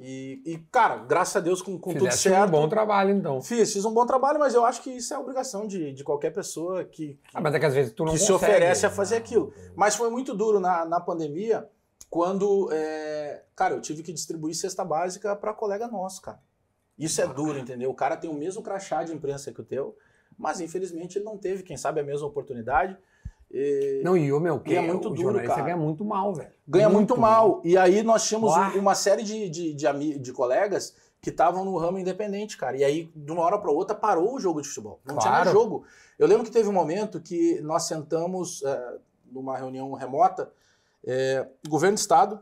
E, e, cara, graças a Deus, com, com tudo Fizeste um certo. bom trabalho, então. Fiz, fiz um bom trabalho, mas eu acho que isso é obrigação de, de qualquer pessoa que, que, Ah, mas é que às vezes tu não que se consegue. oferece a fazer aquilo. Mas foi muito duro na, na pandemia, quando, é, cara, eu tive que distribuir cesta básica para colega nosso, cara. Isso é duro, entendeu? O cara tem o mesmo crachá de imprensa que o teu, mas infelizmente ele não teve, quem sabe, a mesma oportunidade. E Não, e o meu, que é muito duro, cara. ganha muito mal, velho. ganha muito, mal. E aí nós tínhamos um- uma série de, de, de, de colegas que estavam no ramo independente, cara. E aí, de uma hora para outra, parou o jogo de futebol. Não tinha mais Claro. jogo. Eu lembro que teve um momento que nós sentamos é, numa reunião remota, é, governo do estado,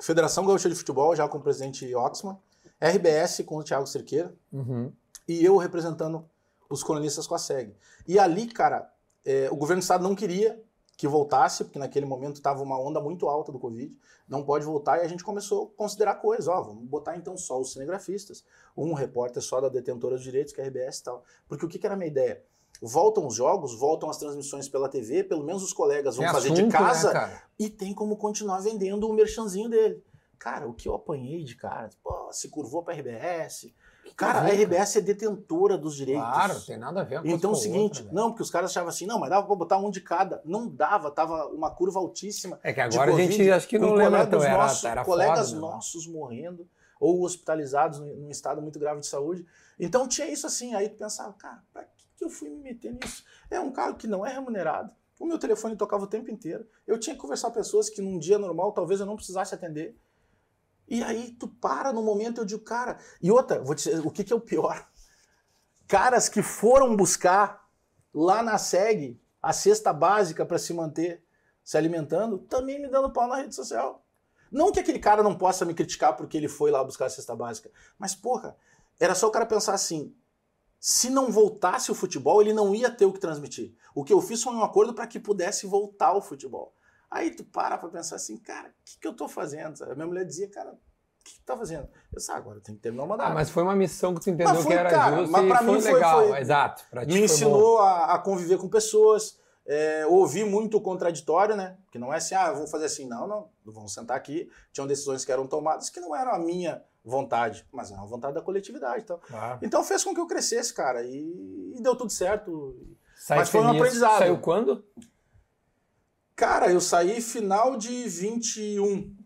Federação Gaúcha de Futebol, já com o presidente Oxman, RBS com o Thiago Cerqueira, Uhum. e eu representando os colonistas com a SEG. E ali, cara, é, o governo do estado não queria que voltasse, porque naquele momento estava uma onda muito alta do Covid, não pode voltar, e a gente começou a considerar coisas, ó, vamos botar então só os cinegrafistas, um repórter só da detentora dos direitos, que é a RBS e tal. Porque o que, que era a minha ideia? Voltam os jogos, voltam as transmissões pela TV, pelo menos os colegas vão Tem fazer assunto, de casa, Né, e tem como continuar vendendo o merchanzinho dele. Cara, o que eu apanhei de cara, pô, se curvou pra RBS. Cara, a RBS é detentora dos direitos. Claro, tem nada a ver com Então é o seguinte, outra, velho. não, porque os caras achavam assim, não, mas dava pra botar um de cada. Não dava, tava uma curva altíssima. É que agora a gente Covid, acho que não lembra tão, era, nossos, era colegas foda, né? nossos morrendo. ou hospitalizados num estado muito grave de saúde. Então tinha isso assim, aí tu pensava, cara, pra que, que eu fui me meter nisso? É um cargo que não é remunerado, o meu telefone tocava o tempo inteiro, eu tinha que conversar com pessoas que num dia normal talvez eu não precisasse atender. E aí tu para no momento eu digo, cara, e outra, vou dizer, o que, que é o pior? Caras que foram buscar lá na SEG a cesta básica para se manter se alimentando, também me dando pau na rede social. Não que aquele cara não possa me criticar porque ele foi lá buscar a cesta básica, mas porra, era só o cara pensar assim: se não voltasse o futebol, ele não ia ter o que transmitir. O que eu fiz foi um acordo para que pudesse voltar o futebol. Aí tu para pra pensar assim, cara, o que, que eu tô fazendo? A minha mulher dizia, cara, o que, que tu tá fazendo? Eu disse, ah, agora tem que terminar o mandato. Ah, mas foi uma missão que tu entendeu foi, que era cara, justa mas pra foi mim foi- legal. foi- Exato. Pra ti me foi ensinou a, a conviver com pessoas, é, ouvir muito o contraditório, né? Que não é assim, ah, vamos fazer assim. Não, não, vamos sentar aqui. Tinham decisões que eram tomadas que não eram a minha vontade, mas era a vontade da coletividade. Então. Claro. então fez com que eu crescesse, cara, e, e deu tudo certo. Sai Mas foi um aprendizado. Saiu quando? Cara, eu saí final de 21.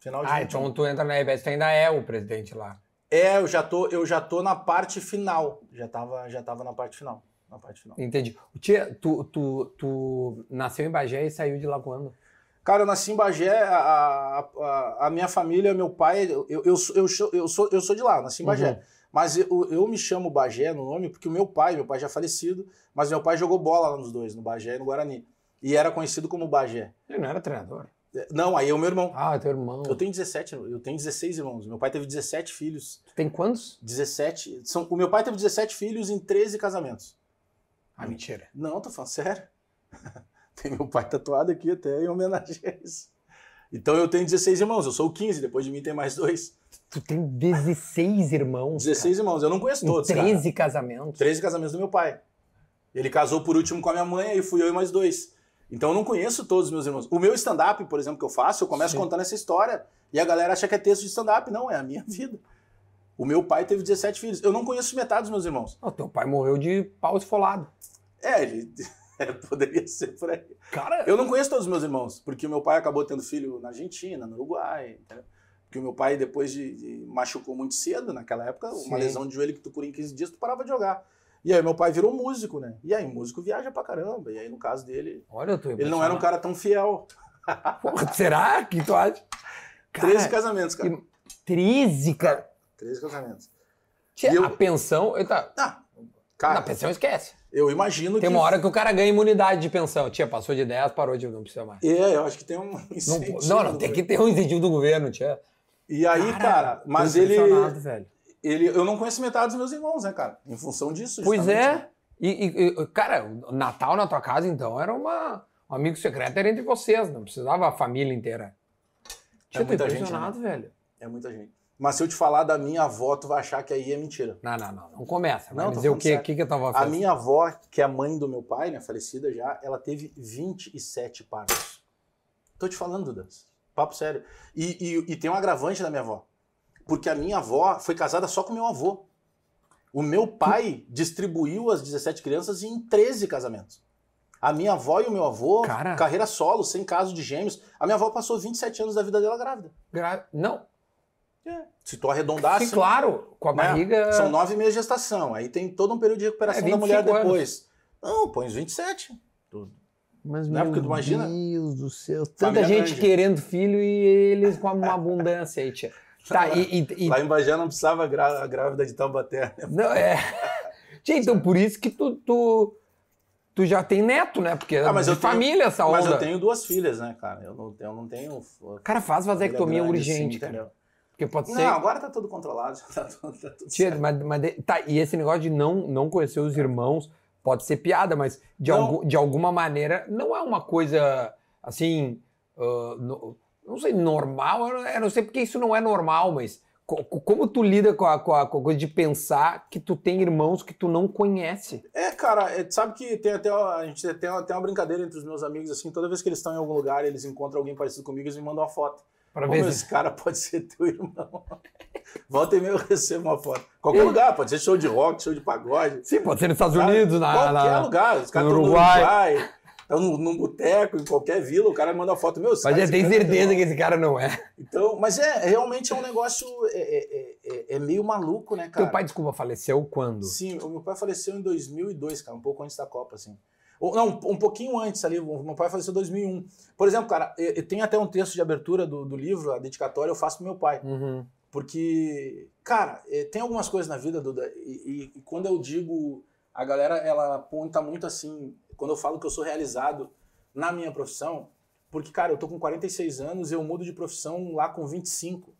Final de Ah, 21. então tu entra na RBS, tu ainda é o presidente lá. É, eu já tô, eu já tô na parte final. Já tava, já tava na parte final. Na parte final. Entendi. Tia, tu, tu, tu nasceu em Bagé e saiu de lá quando? Cara, eu nasci em Bagé, a, a, a- minha família, meu pai, eu, eu, eu, sou- eu, sou- eu, sou, eu sou de lá, nasci em Bagé. Uhum. Mas eu, eu me chamo Bagé no nome porque o meu pai, meu pai já é falecido, mas meu pai jogou bola lá nos dois, no Bagé e no Guarani. E era conhecido como Bagé. Ele não era treinador. Não, aí é o meu irmão. Ah, teu irmão. Eu tenho 17, eu tenho 16 irmãos. Meu pai teve 17 filhos. Tu tem quantos? 17. São, o meu pai teve 17 filhos em 13 casamentos. Ah, mentira. Não, tô falando sério. Tem meu pai tatuado aqui até em homenagem a isso. Então eu tenho 16 irmãos, eu sou o 15, depois de mim tem mais dois. Tu tem 16 irmãos. 16 irmãos, eu não conheço cara. todos. Cara. 13 casamentos. 13 casamentos do meu pai. Ele casou por último com a minha mãe, aí fui eu e mais dois. Então eu não conheço todos os meus irmãos. O meu stand-up, por exemplo, que eu faço, eu começo Sim. contando essa história e a galera acha que é texto de stand-up. Não, é a minha vida. O meu pai teve 17 filhos. Eu não conheço metade dos meus irmãos. O teu pai morreu de pau esfolado. É, ele é, poderia ser por aí. Cara, Eu não conheço todos os meus irmãos, porque o meu pai acabou tendo filho na Argentina, no Uruguai, entendeu? Porque o meu pai, depois de, de- machucou muito cedo, naquela época, Sim. uma lesão de joelho que tu cura em 15 dias, tu parava de jogar. E aí meu pai virou músico, né? E aí músico viaja pra caramba. E aí no caso dele, olha, eu tô ele não era um cara tão fiel. Porra, será que tu acha? Cara, 13 casamentos, cara. e- 13, cara. 13 casamentos. Tia, eu- A pensão. Eita, Ah, na cara, pensão esquece. eu imagino Tem que... uma hora que o cara ganha imunidade de pensão. Tia, passou de 10, parou de não precisa mais. É, eu acho que tem um Não, incentivo. não, não, tem que ter um incentivo do governo, tia. E aí, cara, mas Tô ele, velho. Ele... Eu não conheço metade dos meus irmãos, né, cara? Em função disso. Pois é. né? E, e- cara, o Natal na tua casa, então, era uma. Um amigo secreto era entre vocês, não precisava a família inteira. Tia, tô muita gente, impressionado, velho. É muita gente. Mas se eu te falar da minha avó, tu vai achar que aí é mentira. Não, não, não. Não começa. Não, dizer o sério. que, que a tua avó A fez? minha avó, que é a mãe do meu pai, né, falecida já, ela teve 27 partos. Tô te falando, Dudas. Papo sério. E, e- e tem um agravante da minha avó. Porque a minha avó foi casada só com meu avô. O meu pai distribuiu as 17 crianças em 13 casamentos. A minha avó e o meu avô, Cara. carreira solo, sem caso de gêmeos. A minha avó passou 27 anos da vida dela grávida. Gra- Não, Se tu arredondar, sim, assim, claro. Com a né? barriga. São nove meses de gestação. Aí tem todo um período de recuperação É, da mulher 25 anos. depois. Não, põe os 27. Mas, Não é meu porque tu imagina? Deus do céu. Tanta gente grande. querendo filho e eles com uma abundância aí, tia. Tá, e. e- e- Lá em não precisava grá- grávida de Taubaté. né? não, é. Tia, então por isso que tu, tu, tu já tem neto, né? Porque Ah, mas de eu tenho- família essa onda. Mas eu tenho duas filhas, né, cara? Eu não, eu não tenho. Cara, faz vasectomia grande, urgente, assim, cara. entendeu? Porque pode ser. Não, agora tá tudo controlado. já Tá tudo, tá tudo Tia, certo. mas, mas tá, e esse negócio de não, não conhecer os irmãos pode ser piada, mas de, Não. algu- de alguma maneira não é uma coisa assim. ah, no- não sei, normal. Eu não, sei porque isso não é normal, mas co- co- como tu lida com a, com, a, com a coisa de pensar que tu tem irmãos que tu não conhece? É, cara, é, sabe que tem até. A gente tem até uma brincadeira entre os meus amigos, assim, toda vez que eles estão em algum lugar eles encontram alguém parecido comigo, eles me mandam uma foto. Pra Como ver esse se... cara pode ser teu irmão? Volta e meia eu recebo uma foto. Qualquer lugar, pode ser show de rock, show de pagode. Sim, pode ser nos Estados? Unidos, na, Qualquer na- lugar. Os caras no Uruguai. Tá num, num boteco, em qualquer vila, o cara manda foto, meu, Mas já tem é certeza que esse cara não é. Então, mas é, realmente é um negócio, é, é- é- é meio maluco, né, cara? Teu pai, desculpa, faleceu quando? Sim, o meu pai faleceu em 2002, cara, um pouco antes da Copa, assim. Ou, não, um pouquinho antes ali, o meu pai faleceu em 2001. Por exemplo, cara, eu- eu tenho até um texto de abertura do, do livro, a dedicatória, eu faço pro meu pai. Uhum. Porque, cara, eh, tem algumas coisas na vida, Duda, e, e- e quando eu digo, a galera, ela aponta muito assim, quando eu falo que eu sou realizado na minha profissão, porque, cara, eu tô com 46 anos e eu mudo de profissão lá com 25.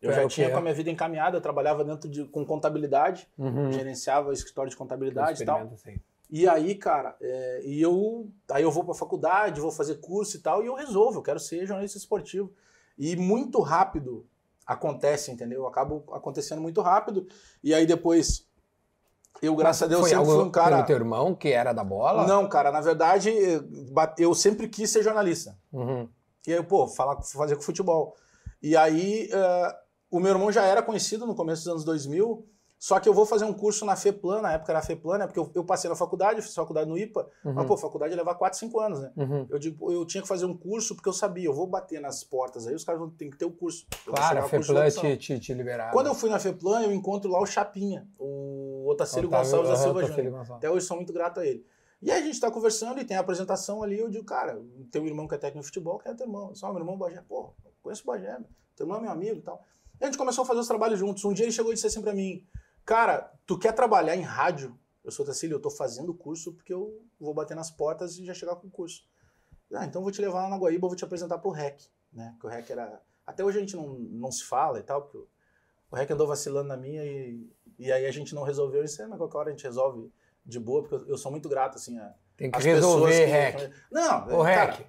Eu Era já tinha quê? com a minha vida encaminhada, eu trabalhava dentro de, com contabilidade, Uhum. gerenciava escritório de contabilidade e tal. Sim. E aí, cara, é, e eu aí eu vou pra faculdade, vou fazer curso e tal, e eu resolvo, eu quero ser jornalista esportivo. E muito rápido acontece, entendeu? Acaba acontecendo muito rápido. E aí depois, eu, graças a Deus, Foi sempre algo fui um cara. pelo teu irmão que era da bola? Não, cara, na verdade, eu sempre quis ser jornalista. Uhum. E aí, pô, falar, fazer com futebol. E aí, eh, o meu irmão já era conhecido no começo dos anos 2000, só que eu vou fazer um curso na FEPLAN, na época era FEPLAN, né? Porque eu, eu passei na faculdade, fiz faculdade no IPA, Uhum. mas, pô, faculdade ia levar 4, 5 anos, né? Uhum. Eu digo, eu tinha que fazer um curso porque eu sabia, eu vou bater nas portas aí, os caras vão ter que ter o curso. Eu Claro, a FEPLAN te, te, te liberaram. Quando eu fui na FEPLAN, eu encontro lá o Chapinha, o Otacílio Otávio- Gonçalves da Silva Júnior. Até hoje sou muito grato a ele. E aí a gente tá conversando e tem a apresentação ali, eu digo, cara, teu irmão que é técnico de futebol, quem é teu irmão? Só meu irmão Bagé. Pô, conheço o Bagé, meu. teu irmão é meu amigo e tal. E a gente começou a fazer os trabalhos juntos. Um dia ele chegou e disse assim pra mim, cara, tu quer trabalhar em rádio? Eu sou Tacílio, eu tô fazendo o curso porque eu vou bater nas portas e já chegar com o curso. Ah, então vou te levar lá na Guaíba, vou te apresentar pro REC, né? Que o REC era... Até hoje a gente não, não se fala e tal, porque o REC andou vacilando na minha e, e aí a gente não resolveu isso, mas qualquer hora a gente resolve de boa, porque eu, eu sou muito grato, assim, a, Tem que as resolver, que- REC. Não, Ô, cara, REC.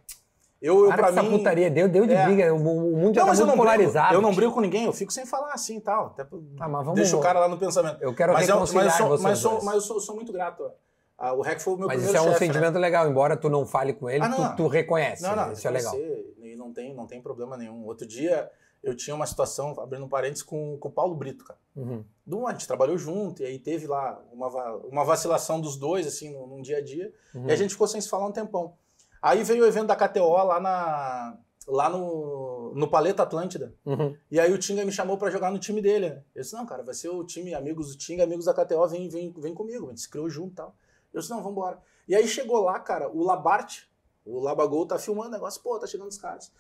Eu, eu Para pra essa mim... putaria, deu, deu de É. briga. O, mundo já Não, tá mas eu não, brigo, polarizado. eu não brigo com ninguém, eu fico sem falar assim e tal. Até, Ah, mas vamos- deixa o cara lá no pensamento. Eu quero mas, eu, reconciliar mas, eu sou, vocês mas, eu sou, mas eu sou, sou muito grato. Ah, o REC foi o meu Mas isso primeiro é um chefe, né? sentimento legal, embora tu não fale com ele, Ah, não. tu, tu reconhece. Não, não, isso é legal. E não tem, não tem problema nenhum. Outro dia eu tinha uma situação, abrindo parênteses, com, com o Paulo Brito, cara. Uhum. Do- A gente trabalhou junto, e aí teve lá uma, uma vacilação dos dois, assim, num, num dia a dia. Uhum. E a gente ficou sem se falar um tempão. Aí veio o evento da KTO lá, na, lá no, no Paleta Atlântida. Uhum. E aí o Tinga me chamou pra jogar no time dele, né? Eu disse, não, cara, vai ser o time amigos do Tinga, amigos da KTO, vem, vem, vem comigo. A gente se criou junto e tal. Eu disse, não, vambora. E aí chegou lá, cara, o Labarte, o Labagol tá filmando o negócio, pô, tá chegando os caras.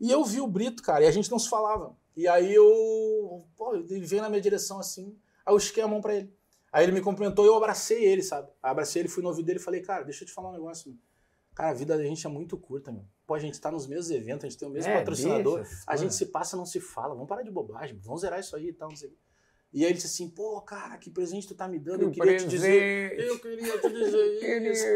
E eu vi o Brito, cara, e a gente não se falava. E aí eu, pô, ele veio na minha direção assim, aí eu estiquei a mão pra ele. Aí ele me cumprimentou e eu abracei ele, sabe? Abracei ele, fui no ouvido dele e falei, cara, deixa eu te falar um negócio, meu. Cara, a vida da gente é muito curta, meu. Pô, a gente tá nos mesmos eventos, a gente tem o mesmo É, patrocinador. deixa A gente se passa, não se fala. Vamos parar de bobagem. Vamos zerar isso aí e tal, não sei. E aí ele disse assim, pô, cara, que presente tu tá me dando. Eu Que queria te dizer. presente. Eu queria te dizer isso.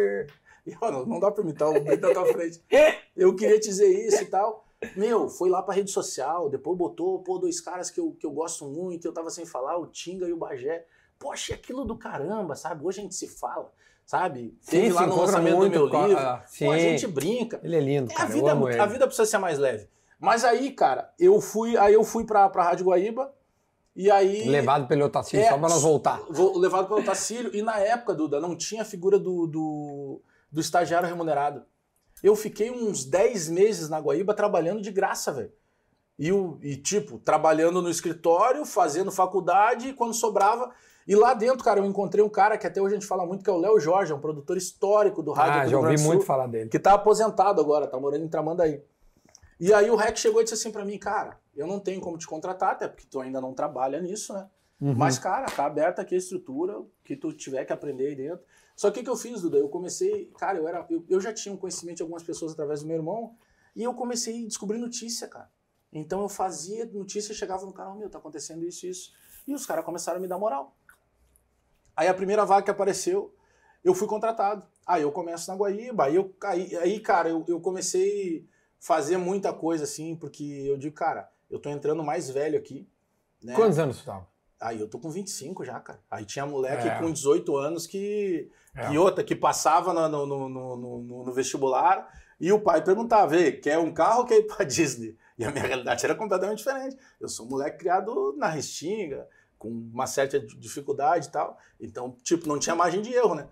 E, ó, não, dá pra imitar o Brito na tua frente. Eu queria te dizer isso e tal. Meu, foi lá pra rede social, depois botou, pô, dois caras que eu, que eu gosto muito, eu tava sem falar, o Tinga e o Bagé. Poxa, aquilo do caramba, sabe? Hoje a gente se fala, sabe? Sim, Teve lá no lançamento do meu a- livro. ah, Pô, a gente brinca. Ele é lindo, É, a, cara. vida, a vida precisa ser mais leve. Mas aí, cara, eu fui, aí eu fui pra, pra Rádio Guaíba e aí. Levado pelo Otacílio, É, só pra nós voltar. Vou, levado pelo Tacílio. E na época, Duda, não tinha a figura do, do, do estagiário remunerado. Eu fiquei uns 10 meses na Guaíba trabalhando de graça, velho. E, e, tipo, trabalhando no escritório, fazendo faculdade, e quando sobrava. E lá dentro, cara, eu encontrei um cara que até hoje a gente fala muito, que é o Léo Jorge, é um produtor histórico do rádio Ah, já ouvi do muito Sul falar dele. que tá aposentado agora, tá morando em Tramandaí. E aí o REC chegou e disse assim pra mim, cara, eu não tenho como te contratar, até porque tu ainda não trabalha nisso, né? Uhum. Mas, cara, tá aberta aqui a estrutura, que tu tiver que aprender aí dentro. Só que o que eu fiz, Duda? Eu comecei, cara, eu, era, eu, eu já tinha um conhecimento de algumas pessoas através do meu irmão, e eu comecei a descobrir notícia, cara. Então eu fazia notícia, chegava no canal, meu, tá acontecendo isso e isso. E os caras começaram a me dar moral. Aí a primeira vaga que apareceu, eu fui contratado. Aí eu começo na Guaíba, aí, eu, aí, aí cara, eu, eu comecei a fazer muita coisa assim, porque eu digo, cara, eu tô entrando mais velho aqui. Né? Quantos anos tu tava? Aí eu tô com 25 já, cara. Aí tinha moleque É. com 18 anos que. É. Que outra, que passava no, no- no- no vestibular e o pai perguntava: Ei, quer um carro ou quer ir pra Disney? E a minha realidade era completamente diferente. Eu sou um moleque criado na Restinga, com uma certa dificuldade e tal. Então, tipo, não tinha margem de erro, né?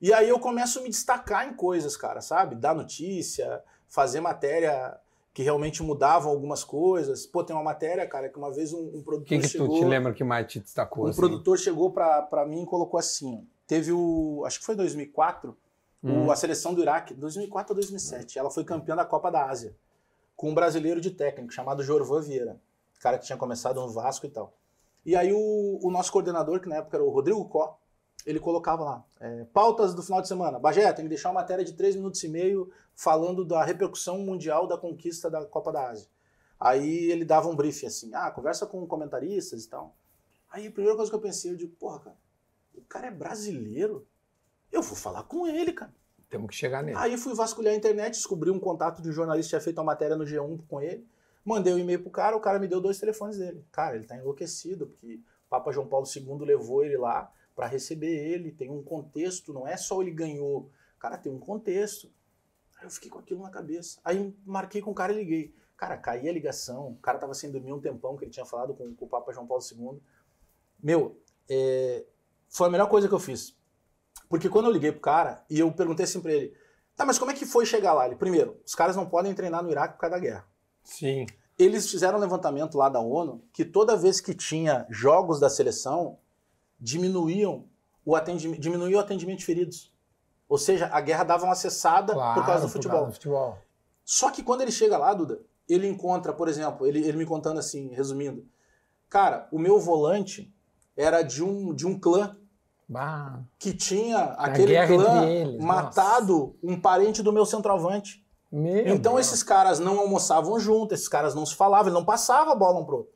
E aí eu começo a me destacar em coisas, cara, sabe? Dar notícia, fazer matéria que realmente mudavam algumas coisas. Pô, tem uma matéria, cara, que uma vez um, um produtor que, que chegou... tu te lembra que mais te destacou? Um assim? produtor chegou pra, pra mim e colocou assim: teve o. Acho que foi 2004, Hum. o, a seleção do Iraque, 2004 ou 2007. Ela foi campeã da Copa da Ásia, com um brasileiro de técnico chamado Jorvan Vieira, cara que tinha começado no Vasco e tal. E aí o, o nosso coordenador, que na época era o Rodrigo Có, ele colocava lá: é, pautas do final de semana. Bagé, tem que deixar uma matéria de 3 minutos e meio falando da repercussão mundial da conquista da Copa da Ásia. Aí ele dava um briefing assim: ah, conversa com comentaristas e tal. Aí a primeira coisa que eu pensei, eu digo, porra, cara, o cara é brasileiro? Eu vou falar com ele, cara. Temos que chegar nele. Aí fui vasculhar a internet, descobri um contato de um jornalista que tinha feito uma matéria no G1 com ele. Mandei um e-mail pro cara, o cara me deu dois telefones dele. Cara, ele tá enlouquecido, porque o Papa João Paulo II levou ele lá para receber ele, tem um contexto, não é só ele ganhou. Cara, tem um contexto. Aí eu fiquei com aquilo na cabeça. Aí marquei com o cara e liguei. Cara, caí a ligação, o cara tava sem dormir um tempão, que ele tinha falado com, com o Papa João Paulo II. Meu, é, foi a melhor coisa que eu fiz. Porque quando eu liguei pro cara, e eu perguntei assim pra ele, tá, mas como é que foi chegar lá? Ele, primeiro, os caras não podem treinar no Iraque por causa da guerra. Sim. Eles fizeram um levantamento lá da ONU que toda vez que tinha jogos da seleção, diminuíam o atendimento, diminuía o atendimento de feridos. Ou seja, a guerra dava uma cessada Claro, por causa do futebol. do futebol. Só que quando ele chega lá, Duda, ele encontra, por exemplo, ele, ele me contando assim, resumindo, cara, o meu volante era de um, de um clã Bah. que tinha aquele clã matado um parente do meu centroavante. Meu então Deus. esses caras não almoçavam junto, esses caras não se falavam, ele não passava a bola um pro outro.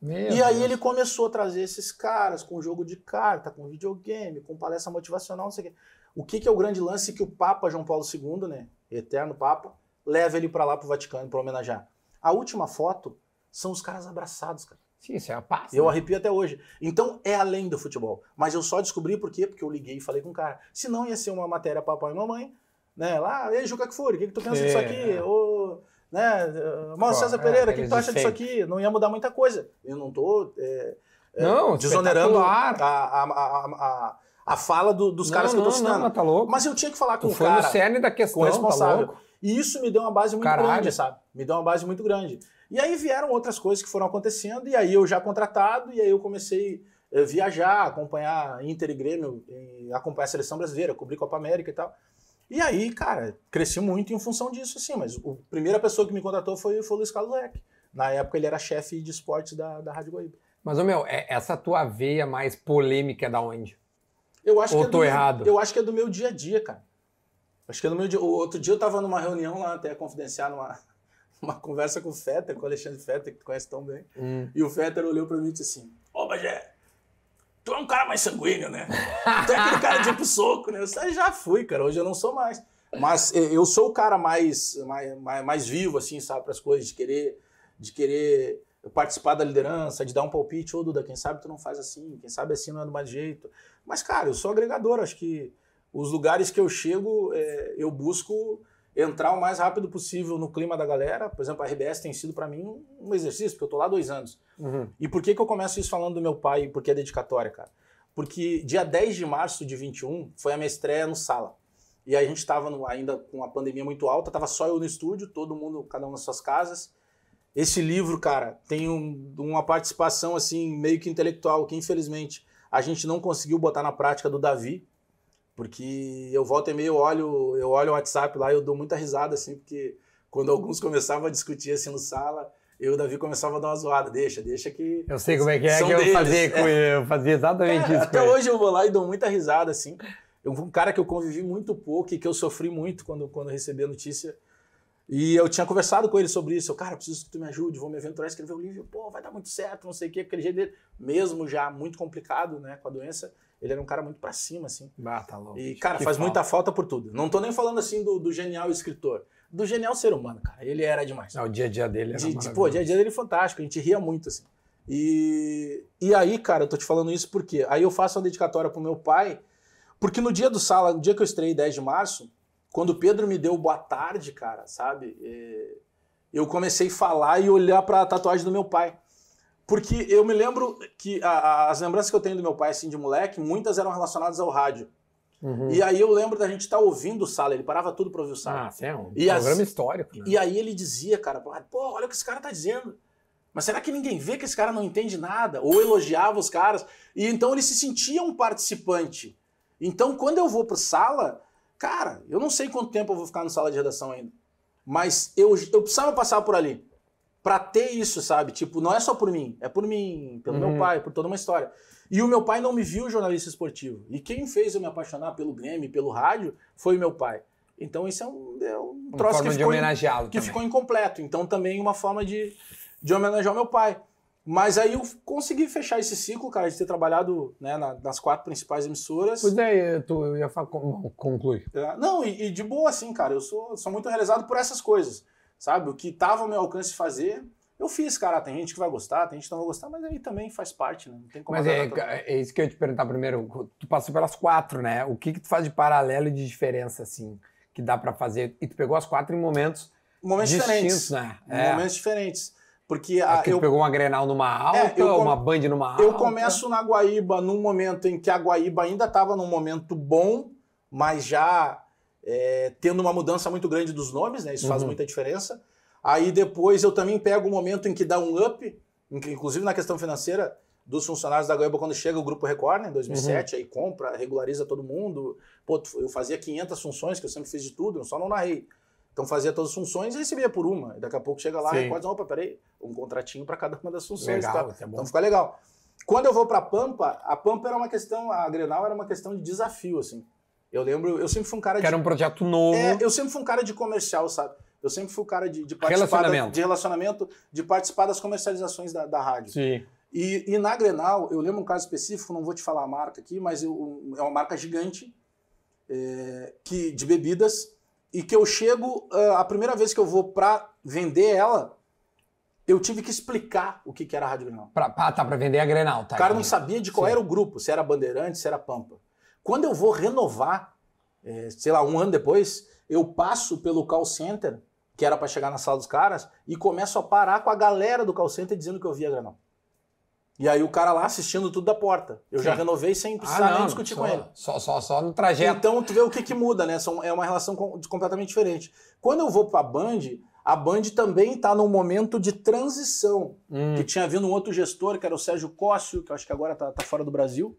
Meu e aí Deus. ele começou a trazer esses caras com jogo de carta, com videogame, com palestra motivacional, não sei o quê. O que, que é o grande lance que o Papa João Paulo II, né, eterno Papa, leva ele para lá pro Vaticano para homenagear? A última foto são os caras abraçados, cara. Sim, isso é a paz. Eu né? arrepio até hoje. Então é além do futebol. Mas eu só descobri por quê? Porque eu liguei e falei com o cara. Senão ia ser uma matéria papai e mamãe, né? Lá, e aí, Juca Kfouri, o que, que tu pensa disso É. aqui? Ô, né? Mauro César é, Pereira, o que, que aqueles tu acha disso aqui? Não ia mudar muita coisa. Eu não tô é, é, Não, desonerando a, a, a, a, a fala do- dos caras que eu tô citando. Não, tá louco. Mas eu tinha que falar com o foi cara no cerne da questão, com o responsável. tá louco? E isso me deu uma base muito grande, sabe? Me deu uma base muito grande. E aí vieram outras coisas que foram acontecendo, e aí eu já contratado, e aí eu comecei a viajar, acompanhar Inter e Grêmio, acompanhar a seleção brasileira, cobrir Copa América e tal. E aí, cara, cresci muito em função disso, assim, mas a primeira pessoa que me contratou foi, foi o Luiz Carlos Leque. Na época ele era chefe de esportes da, da Rádio Guaíba. Mas, ô meu, é- essa tua veia mais polêmica é da onde? Eu acho Ou que é tô do errado? Meu, eu acho que é do meu dia a dia, cara. Acho que é do meu dia. O outro dia eu tava numa reunião lá, até confidenciar, numa, numa conversa com o Fetter, com o Alexandre Fetter, que tu conhece tão bem. Hum. E o Fetter olhou pra mim e disse assim: Ô, Bagé, tu é um cara mais sanguíneo, né? Tu é aquele cara de ir pro soco, né? Eu "Ah, já fui, cara, hoje eu não sou mais. Mas eu sou o cara mais, mais, mais, mais vivo, assim, sabe, para as coisas, de querer, de querer participar da liderança, de dar um palpite, ô Duda, quem sabe tu não faz assim, quem sabe assim não é do mais jeito. Mas, cara, eu sou agregador, acho que os lugares que eu chego, eh, eu busco entrar o mais rápido possível no clima da galera. Por exemplo, a RBS tem sido para mim um exercício, porque eu tô lá há dois anos. Uhum. E por que, que eu começo isso falando do meu pai e por que é dedicatória, cara? Porque dia 10 de março de 21 foi a minha estreia no Sala. E aí a gente estava ainda com a pandemia muito alta, tava só eu no estúdio, todo mundo, cada um nas suas casas. Esse livro, cara, tem um- uma participação assim meio que intelectual que infelizmente a gente não conseguiu botar na prática do Davi, porque eu volto e meio olho, eu olho o WhatsApp lá e eu dou muita risada assim, porque quando alguns começavam a discutir assim no sala, eu e o Davi começava a dar uma zoada, deixa, deixa que Eu sei como é que é que eu deles, fazia com é. ele. Eu fazia exatamente Cara, isso até hoje eu vou lá e dou muita risada, assim. Eu, um cara que eu convivi muito pouco e que eu sofri muito quando, quando recebi a notícia. E eu tinha conversado com ele sobre isso. Eu, cara, preciso que tu me ajude, vou me aventurar a escrever o livro. Pô, vai dar muito certo, não sei o quê. Aquele jeito dele, mesmo já muito complicado, né, com a doença, ele era um cara muito pra cima, assim. Ah, tá louco. E, cara, Que faz muita falta por tudo. Não tô nem falando, assim, do, do genial escritor. Do genial ser humano, cara. Ele era demais. Não, o dia a dia dele era De, de, pô, dia a dia dele é fantástico, a gente ria muito, assim. E, e aí, cara, eu tô te falando isso porque aí eu faço uma dedicatória pro meu pai, porque no dia do sala, no dia que eu estreiei 10 de março, quando o Pedro me deu boa tarde, cara, sabe? é, eu comecei a falar e olhar pra tatuagem do meu pai. Porque eu me lembro que a- a- as lembranças que eu tenho do meu pai, assim, de moleque, muitas eram relacionadas ao rádio. Uhum. E aí eu lembro da gente estar ouvindo o Sala, ele parava tudo pra ouvir o Sala. Ah, sim, é um E as- programa histórico. Né? E aí ele dizia, cara, pô, olha o que esse cara tá dizendo. Mas será que ninguém vê que esse cara não entende nada? Ou elogiava os caras. E então ele se sentia um participante. Então quando eu vou pro sala, cara, eu não sei quanto tempo eu vou ficar no sala de redação ainda. Mas eu, eu precisava passar por ali. Pra ter isso, sabe? Tipo, não é só por mim, é por mim, pelo Uhum. meu pai, por toda uma história. E o meu pai não me viu jornalista esportivo. E quem fez eu me apaixonar pelo Grêmio, pelo rádio, foi o meu pai. Então isso é um, é um Uma troço que ficou, homenageá-lo que ficou incompleto. Então também uma forma de, de homenagear o meu pai. Mas aí eu consegui fechar esse ciclo, cara, de ter trabalhado né, na- nas quatro principais emissoras. Pois é, tu eu ia falar, con- conclui. É, Não, e, e de boa, assim, cara, eu sou, sou muito realizado por essas coisas, sabe? O que tava ao meu alcance fazer, eu fiz, cara. Tem gente que vai gostar, tem gente que não vai gostar, mas aí também faz parte, né? Não tem como Mas é, mundo. é isso que eu ia te perguntar primeiro. Tu passou pelas quatro, né? O que que tu faz de paralelo e de diferença, assim, que dá pra fazer? E tu pegou as quatro em momentos Momentos distintos, diferentes. né? É. Momentos diferentes. Porque É a, porque eu, tu pegou uma Grenal numa alta, eu com- uma Band numa alta. eu começo na Guaíba num momento em que a Guaíba ainda estava num momento bom, mas já é, tendo uma mudança muito grande dos nomes, né? Isso faz Uhum. muita diferença. Aí depois eu também pego o momento em que dá um up, inclusive na questão financeira dos funcionários da Guaíba quando chega o Grupo Record, né, em 2007, aí compra, regulariza todo mundo. Pô, eu fazia 500 funções, que eu sempre fiz de tudo, só não narrei. Então fazia todas as funções e recebia por uma. E daqui a pouco chega lá Sim. e Record diz, opa, peraí, um contratinho para cada uma das funções. Legal, tá? é. Então fica legal. Quando eu vou pra Pampa, a Pampa era uma questão, a Grenal era uma questão de desafio, assim. Eu lembro, eu sempre fui um cara Que de era um projeto novo. é, eu sempre fui um cara de comercial, sabe? Eu sempre fui um cara de, de participar Relacionamento. da- de relacionamento, de participar das comercializações da, da rádio. Sim. E, e na Grenal, eu lembro um caso específico, não vou te falar a marca aqui, mas eu- é uma marca gigante é, que, de bebidas, e que eu chego, ah, a primeira vez que eu vou pra vender ela, eu tive que explicar o que, que era a Rádio Grenal. Pra, ah, tá, pra vender a Grenal, tá? O cara não sabia de qual Sim. era o grupo, se era Bandeirante, se era Pampa. Quando eu vou renovar, é, sei lá, um ano depois, eu passo pelo call center, que era para chegar na sala dos caras, e começo a parar com a galera do call center dizendo que eu via Granal. E aí o cara lá assistindo tudo da porta. Eu já Sim. renovei sem precisar Ah, não, nem discutir só, com ele. Só, só, só no trajeto. Então tu vê o que, que muda, né? São, é uma relação com- completamente diferente. Quando eu vou pra Band, a Band também tá num momento de transição Hum, que tinha vindo um outro gestor, que era o Sérgio Cóssio, que eu acho que agora tá, tá fora do Brasil.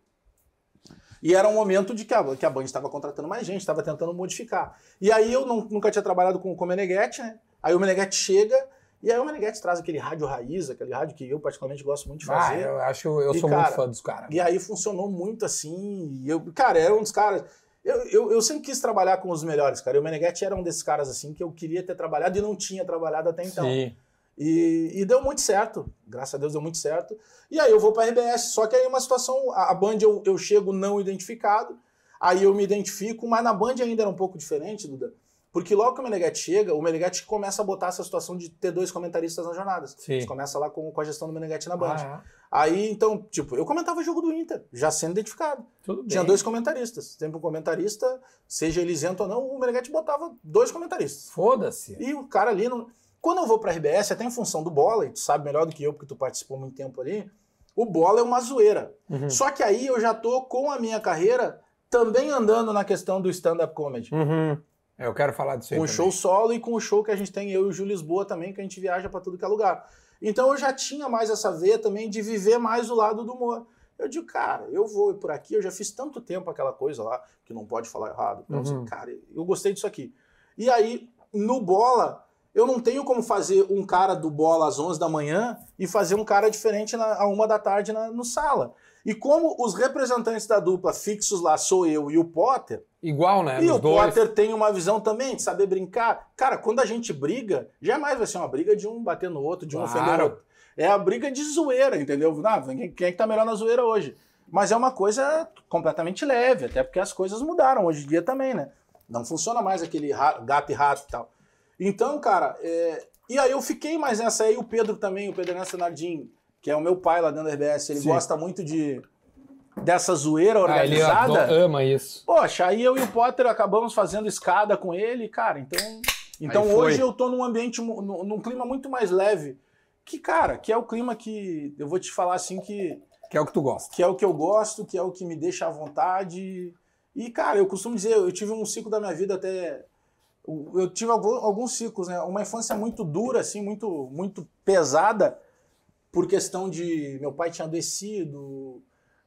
E era um momento de que a, que a Band estava contratando mais gente, estava tentando modificar. E aí eu não- nunca tinha trabalhado com, com o Meneghetti, né? Aí o Meneghetti chega, e aí o Meneghetti traz aquele rádio raiz, aquele rádio que eu particularmente gosto muito de ah, fazer. eu acho, eu E, sou cara, muito fã dos caras. E aí funcionou muito assim. E eu, cara, era um dos caras. Eu, eu, eu sempre quis trabalhar com os melhores, cara. E o Meneghetti era um desses caras assim que eu queria ter trabalhado e não tinha trabalhado até então. Sim. E, e deu muito certo, graças a Deus deu muito certo. E aí eu vou para a RBS, só que aí uma situação, a, a Band eu, eu chego não identificado, aí eu me identifico, mas na Band ainda era um pouco diferente, Duda, porque logo que o Meneghetti chega, o Meneghetti começa a botar essa situação de ter dois comentaristas nas jornadas. Sim. Eles começa lá com, com a gestão do Meneghetti na Band. Ah, Aí, então, tipo, eu comentava o jogo do Inter, já sendo identificado. tudo bem. Tinha dois comentaristas. Sempre um comentarista, seja ele isento ou não, o Meneghetti botava dois comentaristas. Foda-se. E o cara ali não. Quando eu vou pra RBS, até em função do bola, e tu sabe melhor do que eu, porque tu participou muito tempo ali, o bola é uma zoeira. Uhum. Só que aí eu já tô com a minha carreira também andando na questão do stand-up comedy. Uhum. Eu quero falar disso aí Com o show solo e com o show que a gente tem, eu e o Gil Lisboa também, que a gente viaja pra tudo que é lugar. Então eu já tinha mais essa veia também de viver mais o lado do humor. Eu digo, cara, eu vou por aqui, eu já fiz tanto tempo aquela coisa lá, que não pode falar errado. Então, Uhum. assim, cara, eu gostei disso aqui. E aí, no bola, eu não tenho como fazer um cara do bola às 11 da manhã e fazer um cara diferente na, a uma da tarde na, no sala. E como os representantes da dupla fixos lá sou eu e o Potter, Igual, né? e Nos o dois. Potter tem uma visão também de saber brincar. Cara, quando a gente briga, jamais vai ser uma briga de um bater no outro, de um Claro. ofender o outro. É a briga de zoeira, entendeu? Ah, quem, quem é que tá melhor na zoeira hoje? Mas é uma coisa completamente leve, até porque as coisas mudaram hoje em dia também, né? Não funciona mais aquele gato e rato e tal. Então, cara, é, e aí eu fiquei mais nessa aí, o Pedro também, o Pedro Ernesto Nardim, que é o meu pai lá dentro da RBS, ele Sim. gosta muito de dessa zoeira Ah, ele organizada. ama isso. Poxa, aí eu e o Potter acabamos fazendo escada com ele, cara, então. Então Aí foi. hoje eu tô num ambiente, num, num clima muito mais leve. Que, cara, que é o clima que eu vou te falar assim que, Que é o que tu gosta. que é o que eu gosto, que é o que me deixa à vontade. E, cara, eu costumo dizer, eu tive um ciclo da minha vida até. Eu tive alguns ciclos, né? Uma infância muito dura, assim, muito, muito pesada, por questão de. Meu pai tinha adoecido,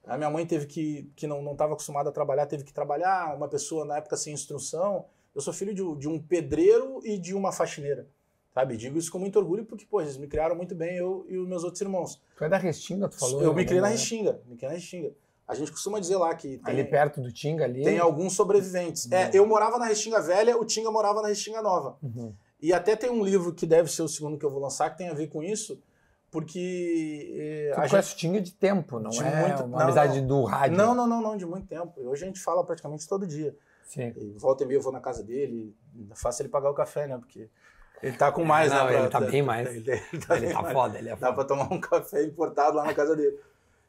a minha mãe teve que, que não estava acostumada a trabalhar, teve que trabalhar, uma pessoa na época sem instrução. Eu sou filho de, de um pedreiro e de uma faxineira. Sabe? Digo isso com muito orgulho porque, pô, eles me criaram muito bem, eu e os meus outros irmãos. Tu é da Restinga, tu falou? Eu me criei na Restinga, me criei na Restinga. A gente costuma dizer lá que tem, ali perto do Tinga ali. Tem alguns sobreviventes. Uhum. É, eu morava na Restinga Velha, o Tinga morava na Restinga Nova. Uhum. E até tem um livro que deve ser o segundo que eu vou lançar que tem a ver com isso, porque eh, tu a conhece gente... o Tinga de tempo, não de é muito... uma não, amizade não. do rádio. Não, não, não, não, de muito tempo. Hoje a gente fala praticamente todo dia. Sim. E volta e meia eu vou na casa dele, faço ele pagar o café, né? Porque ele tá com mais, não, né? Ele tá bem mais. Ele, ele tá, ele tá foda, ele é foda. Dá pra tomar um café importado lá na casa dele.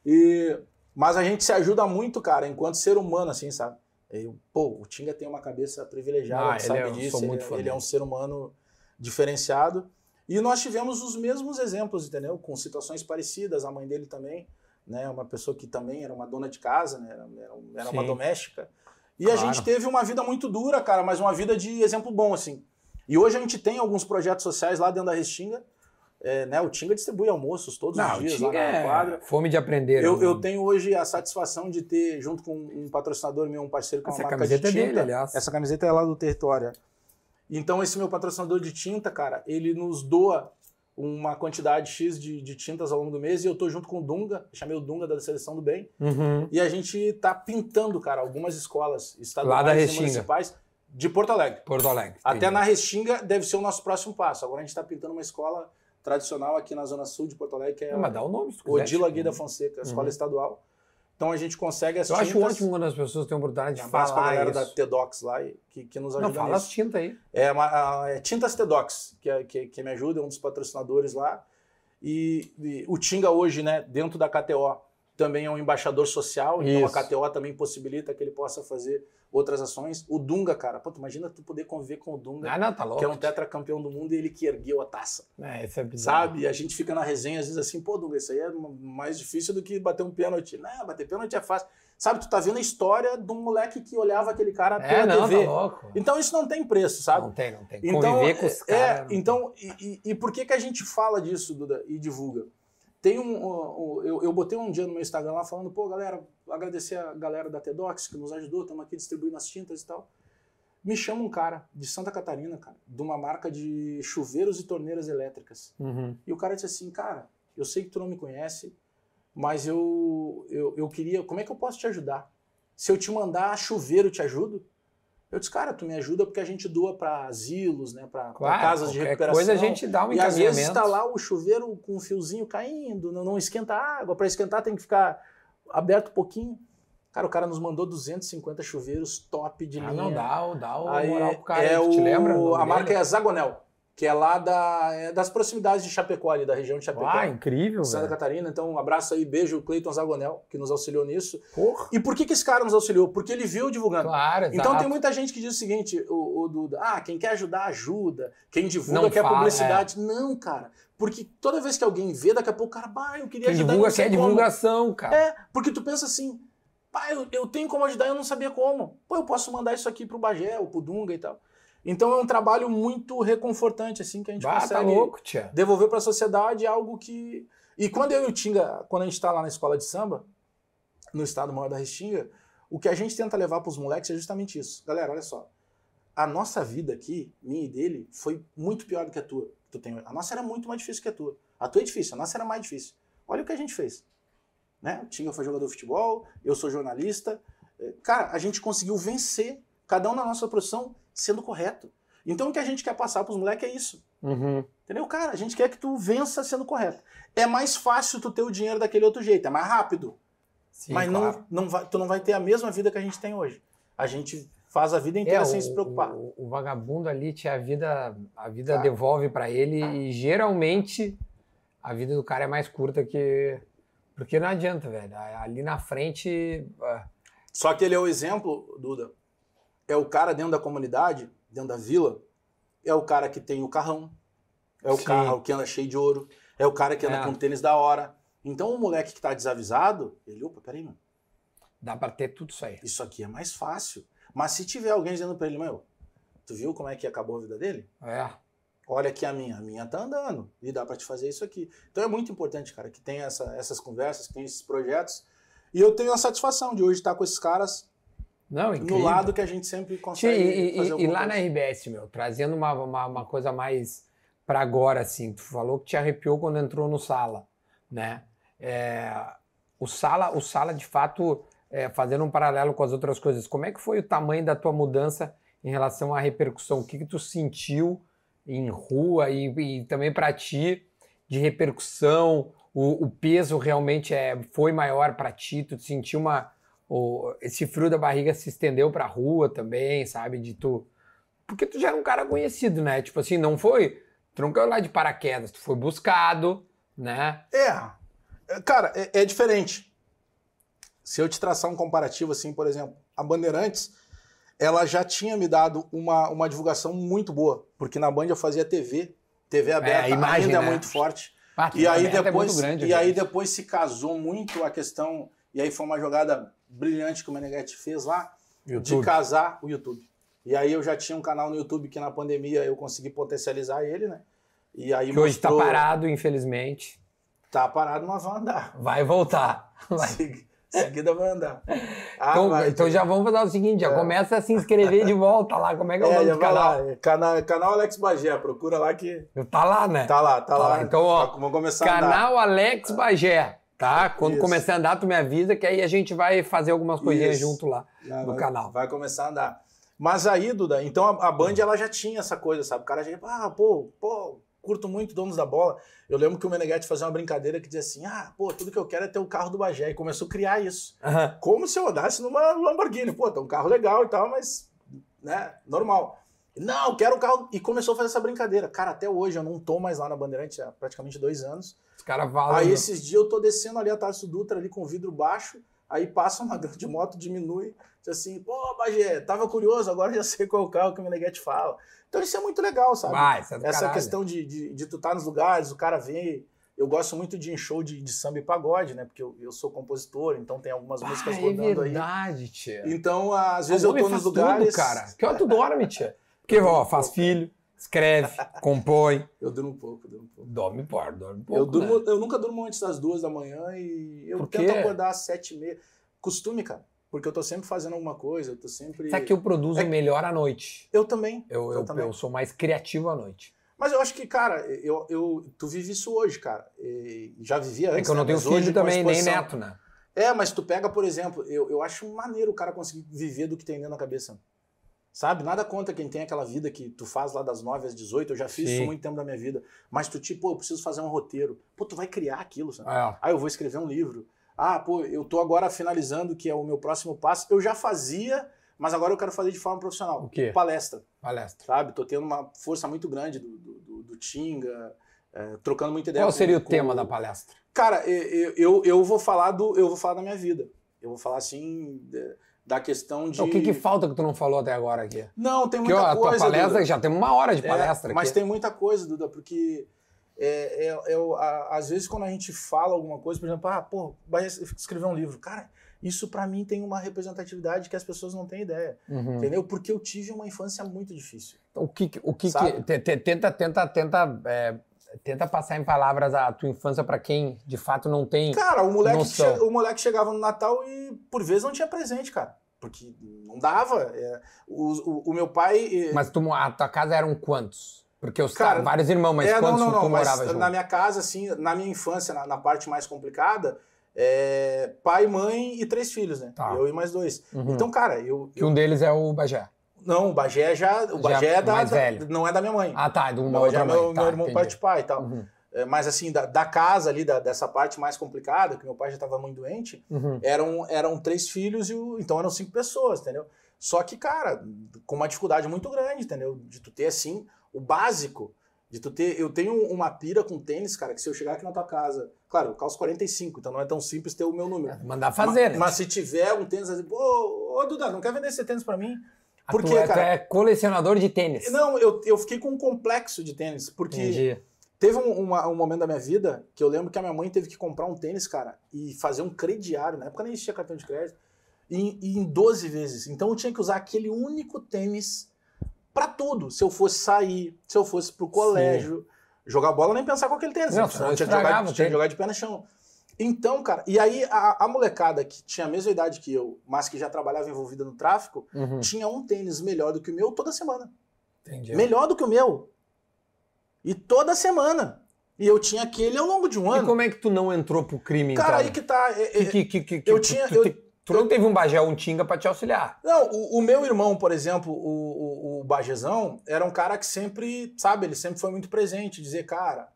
E, mas a gente se ajuda muito, cara, enquanto ser humano, assim, sabe? Eu, pô, o Tinga tem uma cabeça privilegiada, ah, sabe é, disso. Ele, ele é um ser humano diferenciado. E nós tivemos os mesmos exemplos, entendeu? Com situações parecidas, a mãe dele também, né? Uma pessoa que também era uma dona de casa, né? Era, era uma doméstica. E claro. a gente teve uma vida muito dura, cara, mas uma vida de exemplo bom, assim. E hoje a gente tem alguns projetos sociais lá dentro da Restinga. É, né, o Tinga distribui almoços todos Não, os dias lá na é quadra. Fome de aprender. Eu, né? eu, tenho hoje a satisfação de ter, junto com um patrocinador meu, um parceiro com é uma marca de tinta. É dele, aliás. Essa camiseta é lá do território. Então, esse meu patrocinador de tinta, cara, ele nos doa uma quantidade X de, de tintas ao longo do mês e eu tô junto com o Dunga, chamei o Dunga da Seleção do Bem, uhum. e a gente tá pintando, cara, algumas escolas estaduais e municipais de Porto Alegre. Porto Alegre. Até na Restinga deve ser o nosso próximo passo. Agora a gente está pintando uma escola tradicional aqui na zona sul de Porto Alegre, que é Não, mas dá o nome, Odila Guida Fonseca, a escola uhum. estadual. Então a gente consegue as Eu tintas... acho ótimo quando as pessoas têm a oportunidade de falar pra galera isso. da Tedox lá, que, que nos ajuda Não, fala nisso. as tintas aí. É, uma, é Tintas Tedox, que, é, que, que me ajuda, é um dos patrocinadores lá. E, e, o Tinga hoje, né, dentro da KTO, também é um embaixador social, então Isso. a KTO também possibilita que ele possa fazer outras ações. O Dunga, cara, pô, imagina tu poder conviver com o Dunga, ah, não, tá louco. que é um tetracampeão do mundo e ele que ergueu a taça. É, isso é bizarro. Sabe? E a gente fica na resenha às vezes assim, pô, Dunga, isso aí é mais difícil do que bater um pênalti. Não, bater pênalti é fácil. Sabe, tu tá vendo a história de um moleque que olhava aquele cara é, pela não, TV. Tá louco. Então isso não tem preço, sabe? Não tem, não tem. Então, Conviver com os caras. É, então, e, e, e por que, que a gente fala disso, Duda, e divulga? Tem um, um, eu, eu botei um dia no meu Instagram lá falando, pô, galera, agradecer a galera da Tedox que nos ajudou, estamos aqui distribuindo as tintas e tal. Me chama um cara de Santa Catarina, cara, de uma marca de chuveiros e torneiras elétricas. Uhum. E o cara disse assim, cara, eu sei que tu não me conhece, mas eu, eu, eu queria, como é que eu posso te ajudar? Se eu te mandar chuveiro, te ajudo? Eu disse, cara, tu me ajuda porque a gente doa para asilos, né, para claro, casas de recuperação. coisa a gente dá um E às vezes está lá o chuveiro com um fiozinho caindo, não, não esquenta água. Para esquentar tem que ficar aberto um pouquinho. Cara, o cara nos mandou 250 chuveiros top de ah, linha. não, dá, dá o Aí moral pro cara. É o, te lembra? A marca é Zagonel que é lá da, é das proximidades de Chapecó, ali, da região de Chapecó. Ah, incrível, Santa velho. Catarina. Então, um abraço aí, beijo, Cleiton Zagonel, que nos auxiliou nisso. Porra. E por que, que esse cara nos auxiliou? Porque ele viu divulgando. Claro, exato. Então, tem muita gente que diz o seguinte, o, o Duda, ah, quem quer ajudar, ajuda. Quem divulga Não quer fala, publicidade. Não, cara. Porque toda vez que alguém vê, daqui a pouco o cara, bah, eu queria Quem ajudar. divulga quer como. divulgação, cara. É, porque tu pensa assim, pá, eu, eu tenho como ajudar, eu não sabia como. Pô, eu posso mandar isso aqui pro Bagé, ou pro Dunga e tal. Então é um trabalho muito reconfortante, assim, que a gente bah, consegue tá louco, tia. devolver para a sociedade algo que. E quando eu e o Tinga, quando a gente está lá na escola de samba, no estado maior da Restinga, o que a gente tenta levar para os moleques é justamente isso. Galera, olha só. A nossa vida aqui, minha e dele, foi muito pior do que a tua. Tu tem... A nossa era muito mais difícil que a tua. A tua é difícil, a nossa era mais difícil. Olha o que a gente fez. Né? O Tinga foi jogador de futebol, eu sou jornalista. Cara, a gente conseguiu vencer, cada um na nossa profissão, sendo correto. Então o que a gente quer passar para os moleques é isso. Uhum. Entendeu? Cara, a gente quer que tu vença sendo correto. É mais fácil tu ter o dinheiro daquele outro jeito, é mais rápido. Sim, mas claro. não, não vai, tu não vai ter a mesma vida que a gente tem hoje. A gente faz a vida inteira É, sem o, se preocupar. O, o vagabundo ali, a vida, a vida Tá. devolve pra ele e geralmente a vida do cara é mais curta que. Porque não adianta, velho. Ali na frente. ah, Só que ele é o exemplo, Duda. É o cara dentro da comunidade, dentro da vila, é o cara que tem o carrão, é o Sim. carro que anda cheio de ouro, é o cara que anda É. com tênis da hora. Então o moleque que tá desavisado, ele, opa, peraí, mano. Dá pra ter tudo isso aí. Isso aqui é mais fácil. Mas se tiver alguém dizendo pra ele, meu, tu viu como é que acabou a vida dele? É. Olha aqui a minha, a minha tá andando e dá pra te fazer isso aqui. Então é muito importante, cara, que tenha essa- essas conversas, que tenha esses projetos. E eu tenho a satisfação de hoje estar com esses caras Não, incrível. no lado que a gente sempre consegue e, e- fazer e alguma lá na coisa. RBS, meu, trazendo uma, uma, uma coisa mais pra agora, assim, tu falou que te arrepiou quando entrou no Sala, né? É, o Sala, o Sala, de fato, é, fazendo um paralelo com as outras coisas, como é que foi o tamanho da tua mudança em relação à repercussão? O que que tu sentiu em rua e, e também pra ti de repercussão? O, o peso realmente é, foi maior pra ti? Tu sentiu uma... o- esse frio da barriga se estendeu pra rua também, sabe? De tu... Porque tu já era um cara conhecido, né? Tipo assim, não foi... Tu não caiu lá de paraquedas, tu foi buscado, né? É, é, cara, é, é diferente. Se eu te traçar um comparativo assim, por exemplo, a Bandeirantes, ela já tinha me dado uma, uma divulgação muito boa, porque na Band eu fazia TV, TV aberta a imagem, ainda é né? muito forte. Ah, E aí é depois, muito grande, e aí depois se casou muito a questão, e aí foi uma jogada brilhante que o Meneghetti fez lá, de YouTube. casar o YouTube. E aí eu já tinha um canal no YouTube que na pandemia eu consegui potencializar ele, né? E aí Que hoje tá mostrou- parado, infelizmente. Tá parado, mas vai andar. Vai voltar. Vai. Segui- Seguida vai andar. Ah, Então, vai. então já vamos fazer o seguinte, já É. começa a se inscrever de volta lá. Como é que é o É, nome do canal? lá. Canal, canal Alex Bagé, procura lá que Tá lá, né? tá lá, tá, Tá lá. lá. Então, ó, Vamos começar. Canal Alex Bagé, tá? Quando Isso. começar a andar, tu me avisa que aí a gente vai fazer algumas coisinhas Isso. junto lá Já no vai, canal. Vai começar a andar. Mas aí, Duda, então a, a Band ela já tinha essa coisa, sabe? O cara já, ah, pô, pô, curto muito Donos da Bola. Eu lembro que o Meneghetti fazia uma brincadeira que dizia assim: ah, pô, tudo que eu quero é ter o carro do Bagé. E começou a criar isso. Como se eu andasse numa Lamborghini. Pô, tá um carro legal e tal, mas, né, normal. Não, eu quero o carro. E começou a fazer essa brincadeira. Cara, até hoje eu não tô mais lá na Bandeirante há praticamente dois anos. Os caras falam. Aí esses dias eu tô descendo ali a Tarso Dutra ali com o vidro baixo, aí passa uma grande moto, diminui, diz assim, pô, Bagé, tava curioso, agora já sei qual é o carro que o Meneghetti fala. Então isso é muito legal, sabe? Vai, é Essa caralho. questão de, de, de tu estar nos lugares, o cara vem. Eu gosto muito de show de, de samba e pagode, né? Porque eu, eu sou compositor, então tem algumas músicas Ah, é rodando aí. verdade, tia. Então, às vezes eu Homem tô nos lugares. Tudo, cara. Que hora tu dorme, tia? Porque, ó, faz filho, escreve, compõe. Eu durmo um pouco, eu durmo um pouco. Dorme, pô, dorme pouco, Eu, durmo, né? eu nunca durmo antes das duas da manhã e eu tento acordar às sete e meia. Costume, cara. Porque eu tô sempre fazendo alguma coisa, eu tô sempre. Sabe que eu produzo É- melhor à noite. Eu também. Eu, eu, também. eu sou mais criativo à noite. Mas eu acho que, cara, eu, eu, tu vive isso hoje, cara. E já vivia antes. É que eu não né? tenho hoje, filho a também, nem neto, né? É, mas tu pega, por exemplo, eu, eu acho maneiro o cara conseguir viver do que tem dentro da cabeça. Sabe? Nada contra quem tem aquela vida que tu faz lá das 9 às 18, eu já fiz Sim. isso muito tempo da minha vida. Mas tu, tipo, pô, eu preciso fazer um roteiro. Pô, tu vai criar aquilo, sabe? É. Ah, eu vou escrever um livro. Ah, pô, eu tô agora finalizando, que é o meu próximo passo. Eu já fazia, mas agora eu quero fazer de forma profissional. O quê? Palestra, Palestra. sabe? Tô tendo uma força muito grande do, do, do- do Tinga, é, trocando muita ideia. Qual com- seria o com- tema da palestra? Cara, eu, eu, eu vou falar do, eu vou falar da minha vida. Eu vou falar assim de- da questão de. Então, O que, que falta que tu não falou até agora aqui? Não, tem Porque muita ó, a tua coisa. palestra, Duda. já temos uma hora de É, palestra mas aqui. tem muita coisa, Duda, porque é, é- é a- às vezes quando a gente fala alguma coisa, por exemplo, ah, pô, vai escrever um livro. Cara, isso pra mim tem uma representatividade que as pessoas não têm ideia. Uhum. Entendeu? Porque eu tive uma infância muito difícil. O que, o que, que te- te- tenta, tenta, tenta, é, tenta passar em palavras a tua infância pra quem de fato não tem. Cara, o moleque, che- o moleque chegava no Natal e por vezes não tinha presente, cara. Porque não dava. É, o, o- o meu pai. Mas tu, a tua casa eram quantos? Porque os Cara, vários irmãos, mas é, não, quantos não, tu não, mas morava junto? na minha casa, assim, na minha infância, na, na parte mais complicada, é, pai, mãe e três filhos, né? Tá. Eu e mais dois. Uhum. Então, cara, eu, Que um deles é o Bagé. Não, o Bagé já. O Já Bagé é da, mais da- velho. não é da minha mãe. Ah, tá, de o uma Bagé outra é mãe. meu, tá, meu irmão entendi. pai de pai e tal. Uhum, É, mas assim, da, da casa ali, da- dessa parte mais complicada, que meu pai já estava muito doente, uhum. eram, eram três filhos e o, então eram cinco pessoas, entendeu? Só que, cara, com uma dificuldade muito grande, entendeu? De tu ter, assim, o básico. De tu ter. Eu tenho uma pira com tênis, cara, que se eu chegar aqui na tua casa. Claro, eu calço 45, então não é tão simples ter o meu número. Mandar fazer, mas, né? mas se tiver um tênis, assim, pô, ô Duda, não quer vender esse tênis pra mim? Por tu quê, é- tu cara? é colecionador de tênis. Não, eu, eu fiquei com um complexo de tênis, porque Entendi. teve um, uma- um momento da minha vida que eu lembro que a minha mãe teve que comprar um tênis, cara, e fazer um crediário. Na época nem existia cartão de crédito. em, em 12 vezes. Então eu tinha que usar aquele único tênis pra tudo. Se eu fosse sair, se eu fosse pro colégio, jogar bola, nem pensar com aquele tênis. Não, né? tinha, que jogar, tinha que jogar de pé no chão. Então, cara, e aí a, a molecada que tinha a mesma idade que eu, mas que já trabalhava envolvida no tráfico, Uhum. tinha um tênis melhor do que o meu toda semana. Entendi. Melhor do que o meu. E toda semana. E eu tinha aquele ao longo de um E ano. como é que tu não entrou pro crime, Cara, então? aí que tá. é- é- Que- que- que- eu tu- tinha- Tu, eu- tu não teve um Bagé ou um Tinga pra te auxiliar. Não, o, o meu irmão, por exemplo, o, o, o Bajezão, era um cara que sempre, sabe, ele sempre foi muito presente, dizer, cara,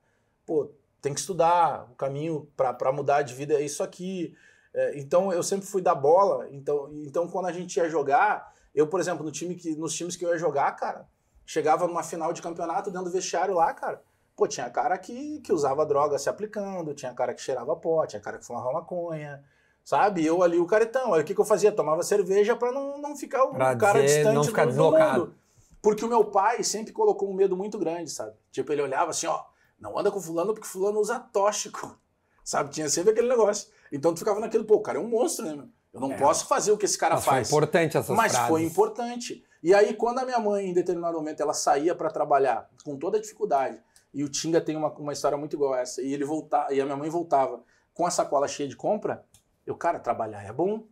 pô, tem que estudar, o caminho pra mudar de vida é isso aqui. É, então eu sempre fui da bola, então, então quando a gente ia jogar, eu, por exemplo, no time que, nos times que eu ia jogar, cara, chegava numa final de campeonato dentro do vestiário lá, cara. Pô, tinha cara que, que usava droga se aplicando, tinha cara que cheirava pó, tinha cara que fumava maconha, sabe? Eu ali, o caretão. Aí o que, que eu fazia? Tomava cerveja pra não, não ficar o Pra cara dizer, distante não ficar do, do mundo. Porque o meu pai sempre colocou um medo muito grande, sabe? Tipo, ele olhava assim, ó, não anda com fulano porque fulano usa tóxico. Sabe? Tinha sempre aquele negócio. Então tu ficava naquele, pô, o cara é um monstro, né? Eu não É. posso fazer o que esse cara Mas foi faz. importante essas Mas frases. foi importante. E aí, quando a minha mãe, em determinado momento, ela saía para trabalhar com toda a dificuldade, e o Tinga tem uma, uma história muito igual a essa, e ele voltava, e a minha mãe voltava com a sacola cheia de compra, eu, cara, trabalhar é bom,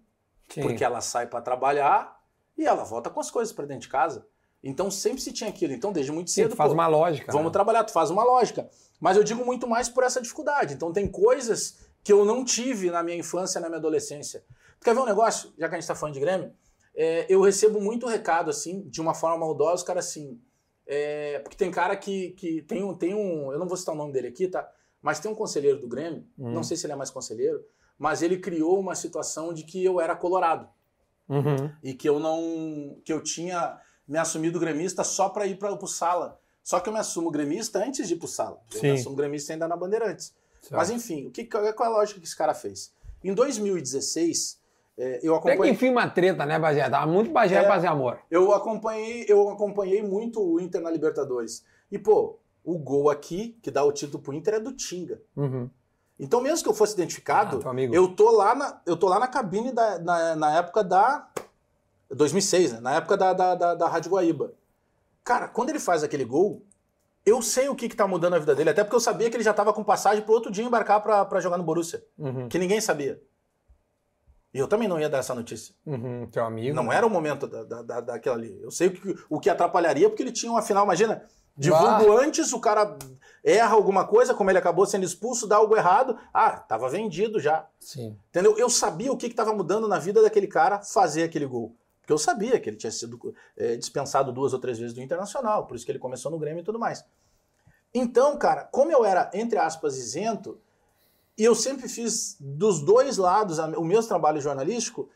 Sim. porque ela sai para trabalhar e ela volta com as coisas para dentro de casa. Então sempre se tinha aquilo. Então, desde muito Sim, cedo, tu faz pô, uma lógica. Vamos né? trabalhar, tu faz uma lógica. Mas eu digo muito mais por essa dificuldade. Então tem coisas que eu não tive na minha infância, na minha adolescência. Tu quer ver um negócio? Já que a gente tá falando de Grêmio, é, eu recebo muito recado, assim, de uma forma maldosa, os caras assim. é, porque tem cara que, que tem, um, tem um. Eu não vou citar o nome dele aqui, tá? Mas tem um conselheiro do Grêmio, Hum. não sei se ele é mais conselheiro, mas ele criou uma situação de que eu era colorado Uhum. e que eu não que eu tinha me assumido gremista só para ir para o sala. Só que eu me assumo gremista antes de ir pro sala. Eu Sim. me assumo gremista ainda na Bandeirantes. Certo. Mas enfim, o que, qual é a lógica que esse cara fez? Em 2016, eh, eu Até que acompanhei, enfim uma treta, né, Bagé? Tava muito Bagé É. fazer amor. eu acompanhei, eu acompanhei muito o Inter na Libertadores. E pô, o gol aqui que dá o título pro Inter é do Tinga. Uhum. Então mesmo que eu fosse identificado, Ah, eu tô lá na, eu tô lá na cabine da, na, na época da 2006, né? Na época da, da, da, da Rádio Guaíba. Cara, quando ele faz aquele gol, eu sei o que, que tá mudando a vida dele, até porque eu sabia que ele já tava com passagem pro outro dia embarcar pra, pra jogar no Borussia, Uhum. que ninguém sabia. E eu também não ia dar essa notícia. Uhum. Teu amigo. Não era o momento da, da, da, daquela ali. Eu sei o que, o que atrapalharia, porque ele tinha uma final, imagina, divulgo antes, o cara erra alguma coisa, como ele acabou sendo expulso, dá algo errado. Ah, tava vendido já. Sim. Entendeu? Eu sabia o que estava mudando na vida daquele cara fazer aquele gol. Porque eu sabia que ele tinha sido é, dispensado duas ou três vezes do Internacional, por isso que ele começou no Grêmio e tudo mais. Então, cara, como eu era, entre aspas, isento, e eu sempre fiz dos dois lados o meu trabalho jornalístico,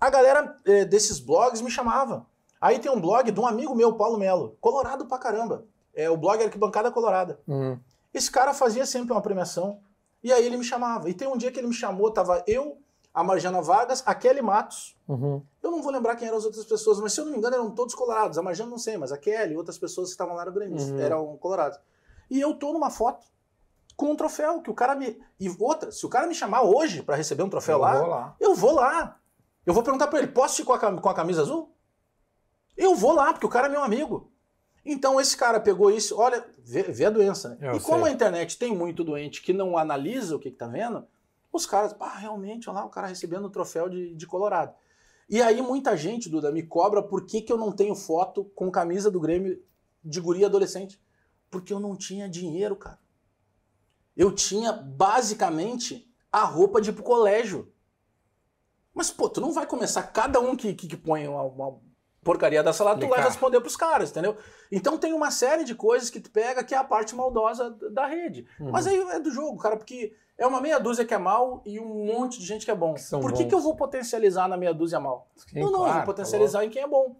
a galera é, desses blogs me chamava. Aí tem um blog de um amigo meu, Paulo Melo, colorado pra caramba. É o blog Arquibancada Colorada. Uhum. Esse cara fazia sempre uma premiação. E aí ele me chamava. E tem um dia que ele me chamou, tava eu, a Marjana Vargas, a Kelly Matos. Uhum. Eu não vou lembrar quem eram as outras pessoas, mas se eu não me engano eram todos colorados. A Marjana não sei, mas a Kelly e outras pessoas que estavam lá no Grêmio Uhum. eram colorados. E eu tô numa foto com um troféu que o cara me. E outra, se o cara me chamar hoje pra receber um troféu Eu lá, lá. eu vou lá. Eu vou perguntar pra ele: posso ir com a, com a camisa azul? Eu vou lá, porque o cara é meu amigo. Então esse cara pegou isso, olha, vê, vê a doença, né? Eu e como sei. a internet tem muito doente que não analisa o que, que tá vendo, os caras, ah, realmente, olha lá, o cara recebendo o troféu de, de Colorado. E aí muita gente, Duda, me cobra por que, que eu não tenho foto com camisa do Grêmio de guri adolescente. Porque eu não tinha dinheiro, cara. Eu tinha basicamente a roupa de ir pro colégio. Mas, pô, tu não vai começar cada um que, que, que põe uma, uma porcaria dessa lá, tu vai responder pros caras, entendeu? Então tem uma série de coisas que tu pega que é a parte maldosa da rede. Uhum. Mas aí é do jogo, cara, porque é uma meia dúzia que é mal e um monte de gente que é bom. Que Por que, bons. que eu vou potencializar na meia dúzia mal? Sim, não, não, eu claro, vou tá potencializar em quem é bom.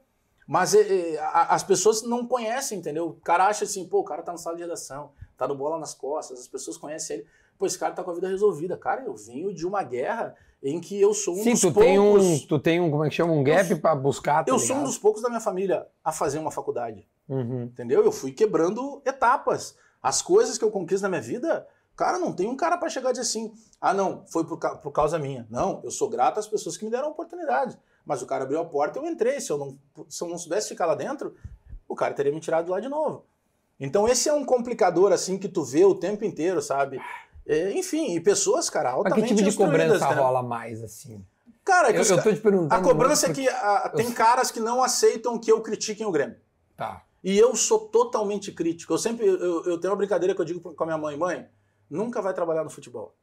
Mas é, é, a- as pessoas não conhecem, entendeu? O cara acha assim, pô, o cara tá na sala de redação, tá no bola nas costas, as pessoas conhecem ele. Pô, esse cara tá com a vida resolvida. Cara, eu venho de uma guerra em que eu sou um Sim, dos tu poucos. tem, um, tu tem um, como é que chama? Um gap Eu pra buscar, tá eu sou um ligado? dos poucos da minha família a fazer uma faculdade. Uhum. Entendeu? Eu fui quebrando etapas. As coisas que eu conquisto na minha vida, Cara, não tem um cara para chegar e dizer assim, ah não, foi por, por causa minha. Não, eu sou grato às pessoas que me deram a oportunidade. Mas o cara abriu a porta, eu entrei. Se eu não, se eu não soubesse ficar lá dentro, o cara teria me tirado lá de novo. Então esse é um complicador assim que tu vê o tempo inteiro, sabe? É, enfim, e pessoas, cara, altamente Mas que tipo de cobrança né? rola mais assim? Cara, eu, eu tô te perguntando. A cobrança é que a, tem caras que não aceitam que eu critiquem o Grêmio. Tá. E eu sou totalmente crítico. Eu sempre eu, eu tenho uma brincadeira que eu digo com a minha mãe, mãe, nunca vai trabalhar no futebol.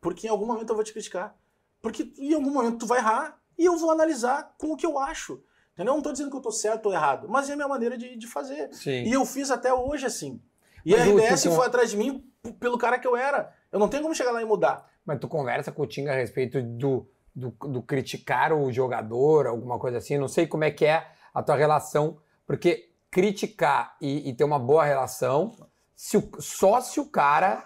Porque em algum momento eu vou te criticar. Porque em algum momento tu vai errar e eu vou analisar com o que eu acho. Entendeu? Eu não estou dizendo que eu estou certo ou errado, mas é a minha maneira de, de fazer. Sim. E eu fiz até hoje assim. E mas a RBS tu, foi atrás de mim pelo cara que eu era. Eu não tenho como chegar lá e mudar. Mas tu conversa com o Tinga a respeito do, do, do criticar o jogador, alguma coisa assim. Não sei como é que é a tua relação, porque criticar e, e ter uma boa relação, se o, só se o cara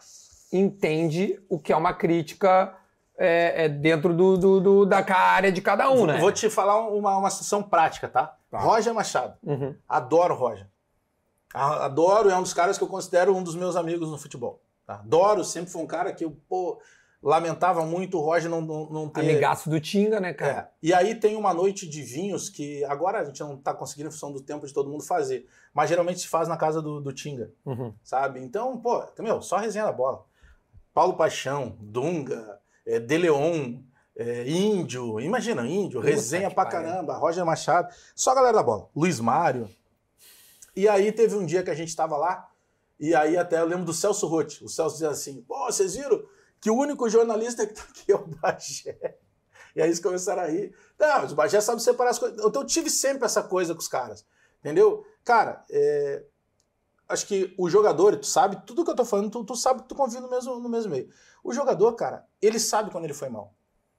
entende o que é uma crítica é, é dentro do, do, do, da área de cada um, né? Vou te falar uma, uma situação prática, tá? tá. Roger Machado. Uhum. Adoro Roger. Adoro, é um dos caras que eu considero um dos meus amigos no futebol. Tá? Adoro, sempre foi um cara que eu, pô, lamentava muito o Roger não, não, não ter... Amigaço do Tinga, né, cara? É. E aí tem uma noite de vinhos que agora a gente não tá conseguindo em função do tempo de todo mundo fazer, mas geralmente se faz na casa do, do Tinga, uhum. sabe? Então, pô, meu, só resenha da bola. Paulo Paixão, Dunga, é, De Leon, é, Índio, imagina, Índio, Puta resenha pra caramba, Roger Machado, só a galera da bola, Luiz Mário. E aí teve um dia que a gente tava lá, e aí até eu lembro do Celso Rotti, o Celso dizia assim, pô, vocês viram que o único jornalista que tá aqui é o Bagé. E aí eles começaram a rir. Não, mas o Bagé sabe separar as coisas. Então eu tive sempre essa coisa com os caras, entendeu? Cara, é, acho que o jogador, tu sabe, tudo que eu tô falando, tu, tu sabe que tu convive no mesmo, no mesmo meio. O jogador, cara, ele sabe quando ele foi mal.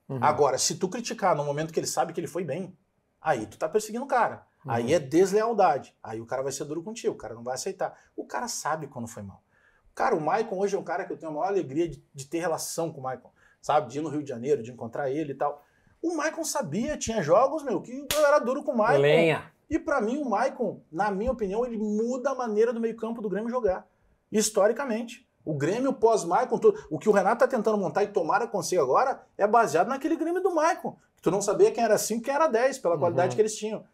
Uhum. Agora, se tu criticar no momento que ele sabe que ele foi bem, aí tu tá perseguindo o cara. Uhum. Aí é deslealdade. Aí o cara vai ser duro contigo, o cara não vai aceitar. O cara sabe quando foi mal. Cara, o Maicon hoje é um cara que eu tenho a maior alegria de, de ter relação com o Maicon. Sabe? De ir no Rio de Janeiro, de encontrar ele e tal. O Maicon sabia, tinha jogos, meu, que eu era duro com o Maicon. Lenha. E para mim, o Maicon, na minha opinião, ele muda a maneira do meio-campo do Grêmio jogar. Historicamente. O Grêmio pós-Maicon, o que o Renato tá tentando montar e tomara consiga agora, é baseado naquele Grêmio do Maicon. Que tu não sabia quem era 5 quem era 10, pela qualidade uhum. que eles tinham.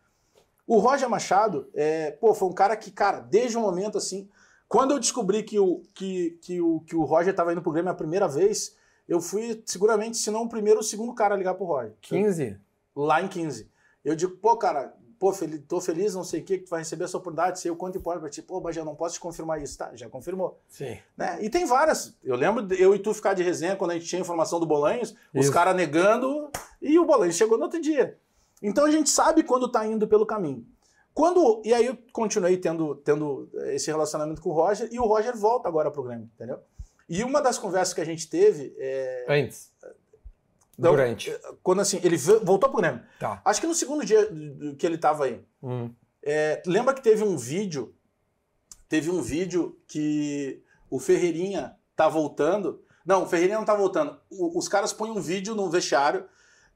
O Roger Machado, é, pô, foi um cara que, cara, desde o momento assim. Quando eu descobri que o, que, que o, que o Roger estava indo pro Grêmio a primeira vez, eu fui seguramente, se não o primeiro, o segundo cara a ligar pro Roger. 15? Lá em 15. Eu digo, pô, cara, pô, fel tô feliz, não sei o que, que tu vai receber essa oportunidade, sei o quanto importa pra ti. Pô, mas já não posso te confirmar isso. Tá, já confirmou. Sim. Né? E tem várias. Eu lembro eu e tu ficar de resenha quando a gente tinha informação do Bolanhos, os caras negando, e o Bolanhos chegou no outro dia. Então a gente sabe quando tá indo pelo caminho. Quando, e aí eu continuei tendo, tendo esse relacionamento com o Roger, e o Roger volta agora pro Grêmio, entendeu? E uma das conversas que a gente teve... É, Antes. Então, Durante. Quando assim, ele voltou pro Grêmio. Tá. Acho que no segundo dia que ele tava aí. Hum. É, lembra que teve um vídeo, teve um vídeo que o Ferreirinha tá voltando. Não, o Ferreirinha não tá voltando. O, os caras põem um vídeo no vestiário,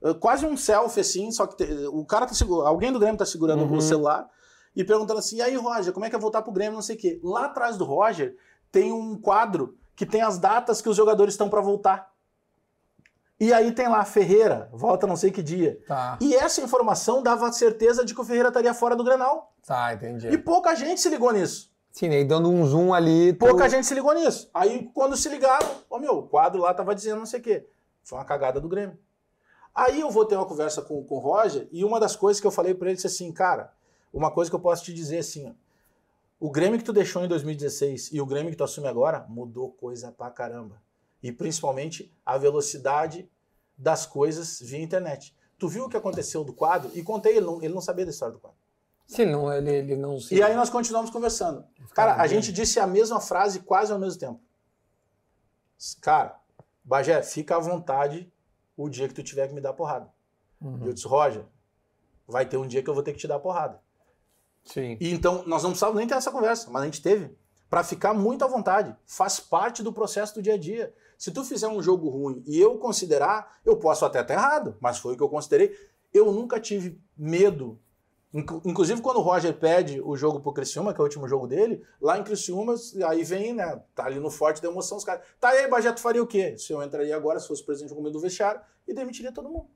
uh, quase um selfie assim, só que te, o cara tá segurando, alguém do Grêmio tá segurando uhum. o celular e perguntando assim: "E aí, Roger, como é que é voltar pro Grêmio, não sei o quê". Lá atrás do Roger tem um quadro que tem as datas que os jogadores estão para voltar. E aí tem lá, Ferreira, volta não sei que dia. Tá. E essa informação dava certeza de que o Ferreira estaria fora do Grenal. Tá, entendi. E pouca gente se ligou nisso. Sim, aí dando um zoom ali. Tu... Pouca gente se ligou nisso. Aí quando se ligaram, ó meu, o quadro lá tava dizendo não sei o quê. Foi uma cagada do Grêmio. Aí eu vou ter uma conversa com, com o Roger e uma das coisas que eu falei para ele disse assim, cara, uma coisa que eu posso te dizer assim, ó, o Grêmio que tu deixou em 2016 e o Grêmio que tu assume agora mudou coisa pra caramba e principalmente a velocidade das coisas via internet. Tu viu o que aconteceu do quadro? E contei, ele não, ele não sabia da história do quadro. Sim, não, ele, ele não se... E aí nós continuamos conversando. Cara, a gente disse a mesma frase quase ao mesmo tempo. Cara, Bagé, fica à vontade o dia que tu tiver que me dar porrada. Uhum. E eu disse, Roger, vai ter um dia que eu vou ter que te dar porrada. Sim. E então, nós não precisávamos nem ter essa conversa, mas a gente teve. Para ficar muito à vontade. Faz parte do processo do dia a dia. Se tu fizer um jogo ruim e eu considerar, eu posso até estar errado, mas foi o que eu considerei. Eu nunca tive medo Inclu- Inclusive, quando o Roger pede o jogo pro Criciúma, que é o último jogo dele, lá em Criciúma, aí vem, né? Tá ali no forte da emoção, os caras. Tá aí, Bagé, tu faria o quê? Se eu entraria agora, se fosse presidente do comitê do vestiário, e demitiria todo mundo.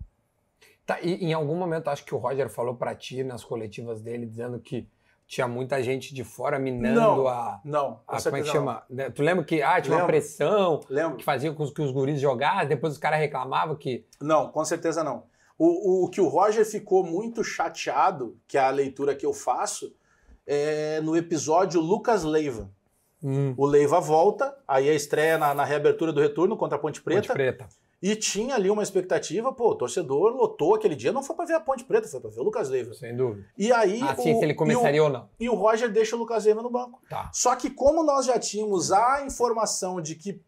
Tá, e em algum momento acho que o Roger falou pra ti nas coletivas dele, dizendo que tinha muita gente de fora minando Não, a. Não. a como é que certeza chama? Né, Tu lembra que ah, tinha uma Lembro. pressão não. Lembro? que fazia com que os guris jogassem, depois os caras reclamavam que. Não, com certeza não. O, o, o que o Roger ficou muito chateado, que é a leitura que eu faço, é no episódio Lucas Leiva. Hum, O Leiva volta, aí a estreia na, na reabertura do retorno contra a Ponte Preta. Ponte Preta. E tinha ali uma expectativa, pô, o torcedor lotou aquele dia, não foi pra ver a Ponte Preta, foi pra ver o Lucas Leiva. Sem dúvida. E aí. Ah, sim, o, se ele o- começaria ou não. E o Roger deixa o Lucas Leiva no banco. Tá. Só que como nós já tínhamos a informação de que,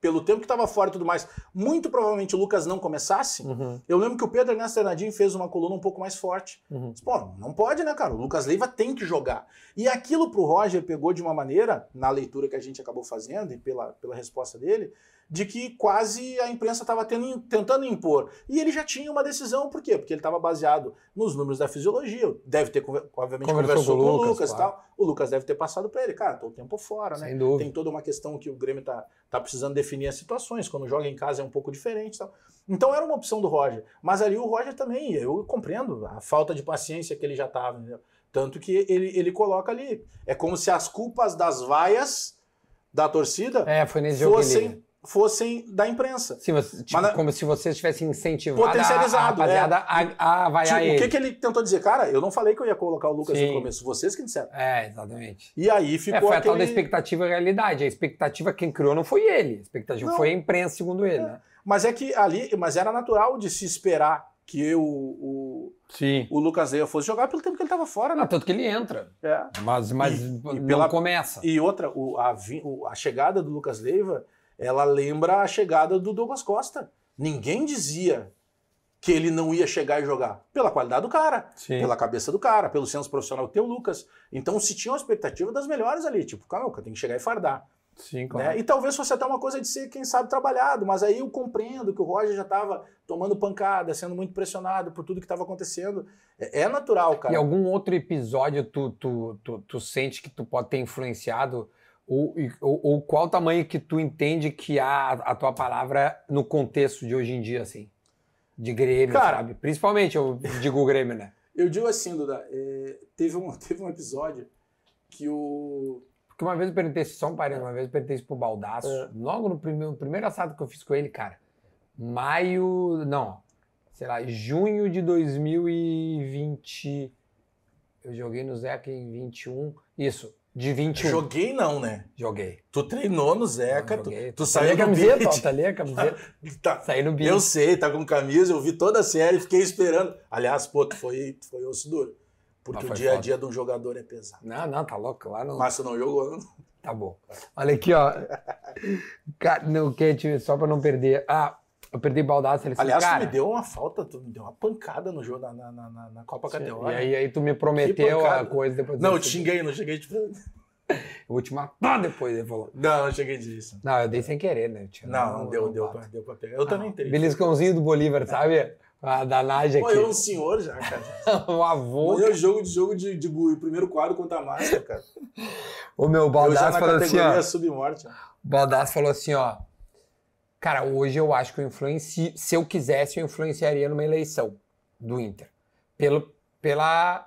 pelo tempo que estava fora e tudo mais, muito provavelmente o Lucas não começasse, Uhum, eu lembro que o Pedro Ernesto Fernandinho fez uma coluna um pouco mais forte. uhum. Pô, não pode, né, cara? O Lucas Leiva tem que jogar. E aquilo pro Roger pegou de uma maneira, na leitura que a gente acabou fazendo e pela, pela resposta dele, de que quase a imprensa estava tentando impor. E ele já tinha uma decisão, por quê? Porque ele estava baseado nos números da fisiologia. Deve ter, obviamente, Conversou conversou, com o Lucas, Lucas, e claro. tal. O Lucas deve ter passado para ele, cara, tô o tempo fora, né? Sem dúvida. Tem toda uma questão que o Grêmio tá, tá precisando definir as situações. Quando joga em casa é um pouco diferente e tal. Então era uma opção do Roger. Mas ali o Roger também, eu compreendo a falta de paciência que ele já tava, entendeu? Tanto que ele, ele coloca ali. É como se as culpas das vaias da torcida É, fossem, fossem da imprensa. Sim, você- tipo, Mas como se você tivesse incentivado a, a Potencializado, rapaziada a, a vaiar Tipo, ele. o que, que ele tentou dizer? Cara, eu não falei que eu ia colocar o Lucas Sim. no começo, vocês que disseram. É, exatamente. E aí É, ficou foi a tal aquele... da expectativa e realidade. A expectativa quem criou não foi ele. A expectativa Não. foi a imprensa, segundo ele, É. né? Mas é que ali, mas era natural de se esperar que eu, o, Sim. o Lucas Leiva fosse jogar pelo tempo que ele estava fora, né? Ah, tanto que ele entra. É. Mas, mas E- e pela- começa. E outra, o- a, a chegada do Lucas Leiva, ela lembra a chegada do Douglas Costa. Ninguém dizia que ele não ia chegar e jogar. Pela qualidade do cara, Sim. pela cabeça do cara, pelo senso profissional que tem o Lucas. Então se tinha uma expectativa das melhores ali. Tipo, calma, tem que chegar e fardar. Sim, né? claro. E talvez fosse até uma coisa de ser, quem sabe, trabalhado, mas aí eu compreendo que o Roger já estava tomando pancada, sendo muito pressionado por tudo que estava acontecendo. É, é natural, cara. E algum outro episódio tu, tu, tu, tu sente que tu pode ter influenciado? Ou, ou, ou qual tamanho que tu entende que há a tua palavra no contexto de hoje em dia, assim? De Grêmio, Cara- sabe? Principalmente, eu digo o Grêmio, né? Eu digo assim, Duda, é, teve, um, teve um episódio que o. Porque uma vez eu perguntei, só um parênteses, uma vez eu perguntei isso pro Baldaço, É. logo no primeiro, primeiro assado que eu fiz com ele, cara. Maio. Não, sei lá, junho de 2020. Eu joguei no Zeca em 21. Isso, de 21. Joguei não, né? Joguei. Tu treinou no Zeca, tu, Joguei. tu Tá saiu a no camiseta, beat. ó, tá ali a camiseta. Tá. Saí no beat. Eu sei, tá com camisa, eu vi toda a série, fiquei esperando. Aliás, pô, tu foi, tu foi osso duro. Porque Ah, o dia a dia de um jogador é pesado. Não, não, tá louco, lá não. Mas tu não jogou, não? Tá bom. Olha aqui, ó. Cara, não, que, só pra não perder. Ah, eu perdi baldaço. Ele disse, Aliás, cara, tu me deu uma falta, tu me deu uma pancada no jogo na, na, na, na Copa E Cateórica. aí, aí tu me prometeu a coisa depois. Não, eu eu te xinguei, não cheguei de. Eu vou te matar depois, ele falou. Não, não cheguei disso. Não, eu dei sem querer, né? Tio? Não, não, deu, deu, pra, deu pra pegar. Eu também teria. Beliscãozinho do Bolívar, sabe? A danagem Pô, aqui. eu um senhor já, cara. o avô. Amanhã é jogo de jogo de, de, bu- primeiro quadro contra a máscara, cara. O meu Eu na falou assim, ó. submorte. O falou assim, ó. Cara, hoje eu acho que eu influencio. Se eu quisesse, eu influenciaria numa eleição do Inter. Pelo, pela.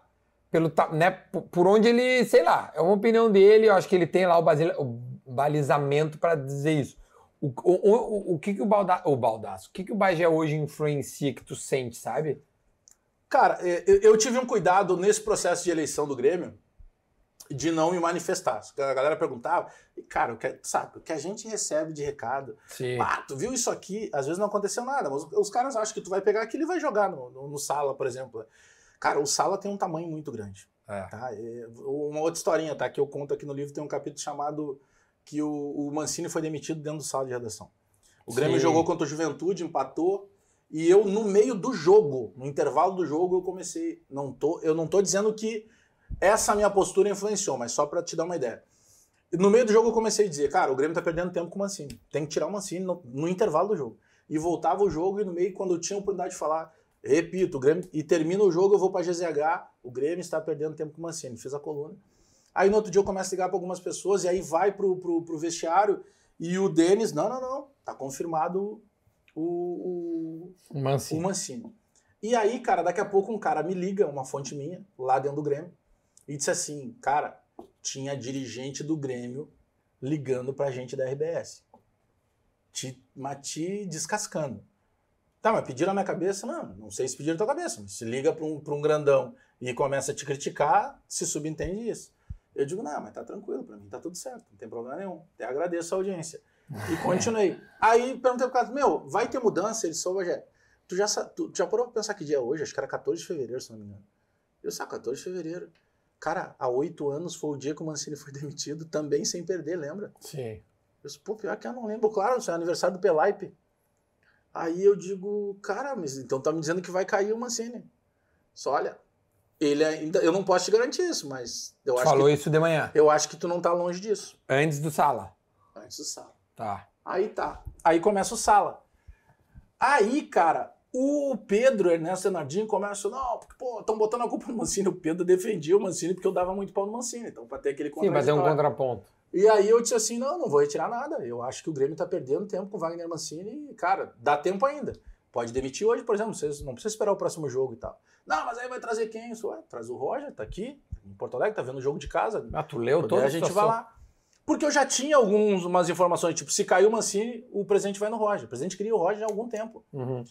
Pelo, né, por, onde ele, sei lá, é uma opinião dele, eu acho que ele tem lá o, o balizamento para dizer isso. O, o, o, o que que o Baldaço, o Baldaço, o que que o Bagé hoje influencia que tu sente, sabe? Cara, é, eu, eu tive um cuidado nesse processo de eleição do Grêmio de não me manifestar. A galera perguntava, e cara, que, sabe, o que a gente recebe de recado. Sim. Ah, tu viu isso aqui? Às vezes não aconteceu nada, mas os caras acham que tu vai pegar aquilo e vai jogar no, no, no Sala, por exemplo. Cara, o Sala tem um tamanho muito grande. É. Tá? É, Uma outra historinha, tá? Que eu conto aqui no livro, tem um capítulo chamado que o, o Mancini foi demitido dentro do sala de redação. O Grêmio Sim. jogou contra o Juventude, empatou, e eu, no meio do jogo, no intervalo do jogo, eu comecei. Não tô, eu não tô dizendo que essa minha postura influenciou, mas só para te dar uma ideia. No meio do jogo eu comecei a dizer, cara, o Grêmio tá perdendo tempo com o Mancini. Tem que tirar o Mancini no, no intervalo do jogo. E voltava o jogo, e no meio, quando eu tinha a oportunidade de falar, Repito, o Grêmio. E termina o jogo, eu vou pra GZH, o Grêmio está perdendo tempo com o Mancini. Fiz a coluna. Aí no outro dia eu começo a ligar para algumas pessoas, e aí vai pro, pro, pro vestiário, e o Denis, não, não, não, tá confirmado o, o, Mancini. o Mancini. E aí, cara, daqui a pouco um cara me liga, uma fonte minha, lá dentro do Grêmio, e disse assim, cara, tinha dirigente do Grêmio ligando pra gente da RBS. Te, mas te descascando. Tá, mas pediram na minha cabeça? Não, não sei se pediram na tua cabeça. Mas se liga pra um, pra um grandão e começa a te criticar, se subentende isso. Eu digo, não, mas tá tranquilo, pra mim tá tudo certo, não tem problema nenhum. Até agradeço a audiência. E continuei. Aí perguntei pro cara, meu, vai ter mudança? Ele só, Rogério, tu já, tu já parou pra pensar que dia é hoje? Acho que era 14 de fevereiro, se não me engano. Eu disse, ah, 14 de fevereiro. Cara, há oito anos foi o dia que o Mancini foi demitido, também sem perder, lembra? Sim. Eu disse, pô, pior que eu não lembro, claro, isso é aniversário do Pelaipe. Aí eu digo, cara, mas então tá me dizendo que vai cair o Mancini. Só olha, ele ainda, eu não posso te garantir isso, mas eu acho, Falou que, isso de manhã. eu acho que tu não tá longe disso. Antes do sala. Antes do sala. Tá. Aí tá. Aí começa o sala. Aí, cara, o Pedro Ernesto Renardinho começa, não, porque, pô, estão botando a culpa no Mancini. O Pedro defendia o Mancini porque eu dava muito pau no Mancini. Então, pra ter aquele Sim, vai ter um contraponto. E aí eu disse assim, não, não vou retirar nada. Eu acho que o Grêmio tá perdendo tempo com o Wagner Mancini e, cara, dá tempo ainda. Pode demitir hoje, por exemplo, vocês não precisa esperar o próximo jogo e tal. Não, mas aí vai trazer quem? Isso, ué, traz o Roger, tá aqui, em Porto Alegre, tá vendo o jogo de casa. Ah, tu leu toda a gente vai lá. Porque eu já tinha algumas umas informações, tipo, se caiu o Mancini, o presidente vai no Roger. O presidente queria o Roger há algum tempo. Uhum.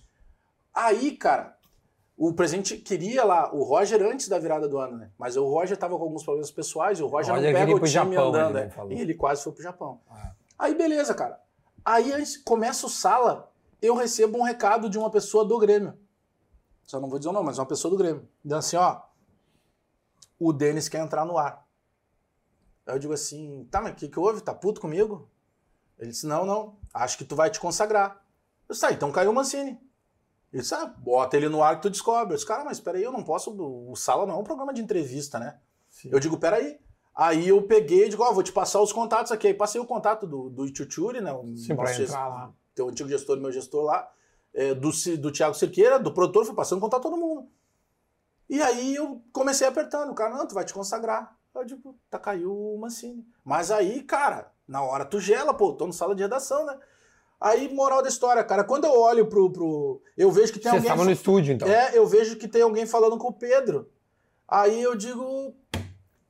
Aí, cara, o presidente queria lá o Roger antes da virada do ano, né? Mas o Roger tava com alguns problemas pessoais e o Roger, Roger não pega o time Japão, andando, ele né? E ele quase foi pro Japão. Ah. Aí, beleza, cara. Aí começa o sala, eu recebo um recado de uma pessoa do Grêmio. Só não vou dizer o nome, mas uma pessoa do Grêmio. Dizendo assim, ó, o Denis quer entrar no ar. Aí eu digo assim, tá, mas o que, que houve? Tá puto comigo? Ele disse, não, não, acho que tu vai te consagrar. Eu disse, tá, então caiu o Mancini. Ele disse, ah, bota ele no ar que tu descobre. Eu disse, cara, mas peraí, eu não posso, o Sala não é um programa de entrevista, né? Sim. Eu digo, peraí. Aí eu peguei e digo, ó, vou te passar os contatos aqui. Aí passei o contato do, do Itchutchuri, né? O Sim, pra entrar lá. teu antigo gestor, meu gestor lá, é, do, do Thiago Cerqueira, do produtor, fui passando contato a todo mundo. E aí eu comecei apertando, o cara, não, tu vai te consagrar. Eu digo, tá, caiu o Mancini. Mas aí, cara, na hora tu gela, pô, tô no sala de redação, né? Aí, moral da história, cara, quando eu olho pro. pro eu vejo que tem Você alguém. estava no estúdio, então. É, eu vejo que tem alguém falando com o Pedro. Aí eu digo,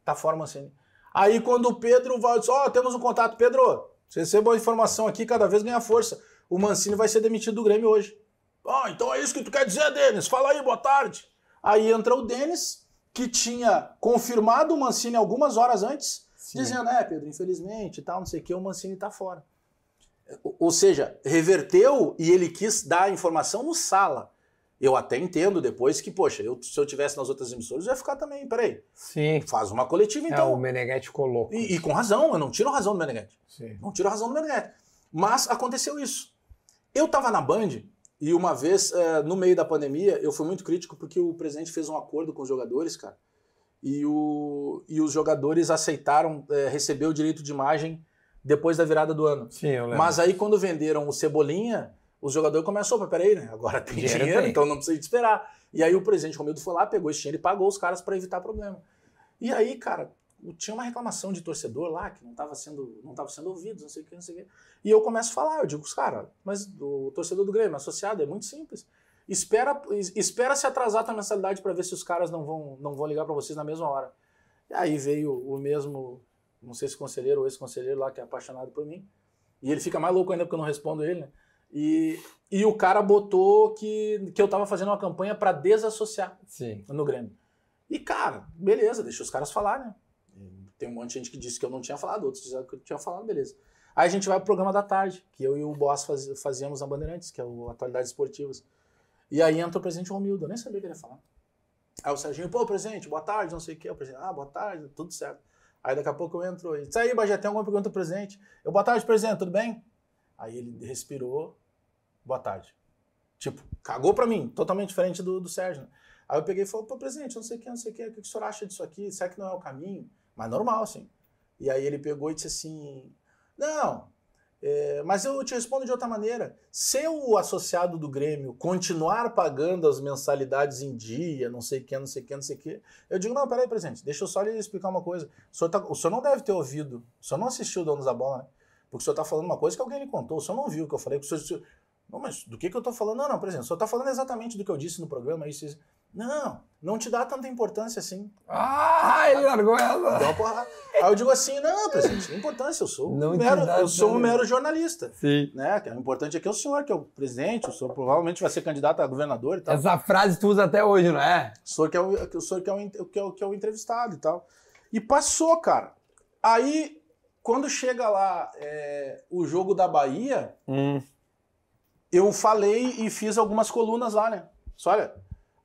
tá fora, Mancini. Aí quando o Pedro vai, ó, temos um contato, Pedro, você recebeu a informação aqui, cada vez ganha força. O Mancini vai ser demitido do Grêmio hoje. Ó, então é isso que tu quer dizer, Denis? Fala aí, boa tarde. Aí entra o Denis, que tinha confirmado o Mancini algumas horas antes, Sim. dizendo, é, Pedro, infelizmente e tal, não sei o que, o Mancini tá fora. Ou- seja, reverteu e ele quis dar a informação no sala. Eu até entendo depois que, poxa, eu, se eu tivesse nas outras emissoras, eu ia ficar também, peraí, Sim. faz uma coletiva É, então. o Meneghetti ficou louco. e, e com razão, eu não tiro a razão do Meneghetti. Sim. Não tiro a razão do Meneghetti. Mas aconteceu isso. Eu tava na Band e uma vez, eh, no meio da pandemia, eu fui muito crítico porque o presidente fez um acordo com os jogadores, cara, e, o, e os jogadores aceitaram eh, receber o direito de imagem depois da virada do ano. Sim, eu lembro. Mas aí quando venderam o Cebolinha, os jogadores começaram, opa, peraí, né? Agora tem Dinheiro dinheiro, tem. então não precisa de esperar. E aí o presidente Romildo foi lá, pegou esse dinheiro e pagou os caras para evitar problema. E aí, cara, tinha uma reclamação de torcedor lá que não estava sendo, não tava sendo ouvido, não sei o que, não sei o que. E eu começo a falar, eu digo, os caras, mas o torcedor do Grêmio, associado, é muito simples. Espera, es- espera se atrasar tua mensalidade para ver se os caras não vão, não vão ligar para vocês na mesma hora. E aí veio o mesmo, não sei se conselheiro ou ex-conselheiro lá que é apaixonado por mim. E ele fica mais louco ainda porque eu não respondo ele, né? E, e o cara botou que, que eu tava fazendo uma campanha para desassociar Sim. no Grêmio. E, cara, beleza, deixa os caras falar, né? Tem um monte de gente que disse que eu não tinha falado, outros disseram que eu tinha falado, beleza. Aí a gente vai pro programa da tarde, que eu e o Boss faz- fazíamos na Bandeirantes, que é o Atualidades Esportivas. E aí entra o presidente Romildo, eu nem sabia o que ele ia falar. Aí o Serginho, pô, presidente, boa tarde, não sei o quê. O presidente, ah, boa tarde, tudo certo. Aí daqui a pouco eu entro e disse, aí, Bagé, tem alguma pergunta pro presidente? Eu, boa tarde, presidente, tudo bem? Aí ele respirou, boa tarde. Tipo, cagou pra mim, totalmente diferente do, do Sérgio. né? Aí eu peguei e falei, pô, presidente, não sei o que, não sei o que, o que o senhor acha disso aqui? Será que não é o caminho? Mas normal, assim. E aí ele pegou e disse assim, não, É, mas eu te respondo de outra maneira. Se o associado do Grêmio continuar pagando as mensalidades em dia, não sei o que, não sei o que, não sei o que, eu digo, não, peraí, presidente, deixa eu só lhe explicar uma coisa. O senhor, tá, o senhor não deve ter ouvido, o senhor não assistiu o Donos da Bola, né? Porque o senhor está falando uma coisa que alguém lhe contou, o senhor não viu o que eu falei, o senhor, não, mas do que, que eu estou falando? Não, não, presidente, o senhor está falando exatamente do que eu disse no programa, isso, isso. Não, não te dá tanta importância assim. Ah, ele largou ela. Dá uma porrada. Aí eu digo assim, não, presidente, não importância, eu sou Não um mero, eu sou um mero jornalista. Sim. Né? que O importante aqui é o senhor, que é o presidente, o senhor provavelmente vai ser candidato a governador e tal. Essa frase tu usa até hoje, não é? O senhor que é o, o, senhor que é o, que é o, que é o entrevistado e tal. E passou, cara. Aí, quando chega lá é, o jogo da Bahia, Hum. eu falei e fiz algumas colunas lá, né? Só olha,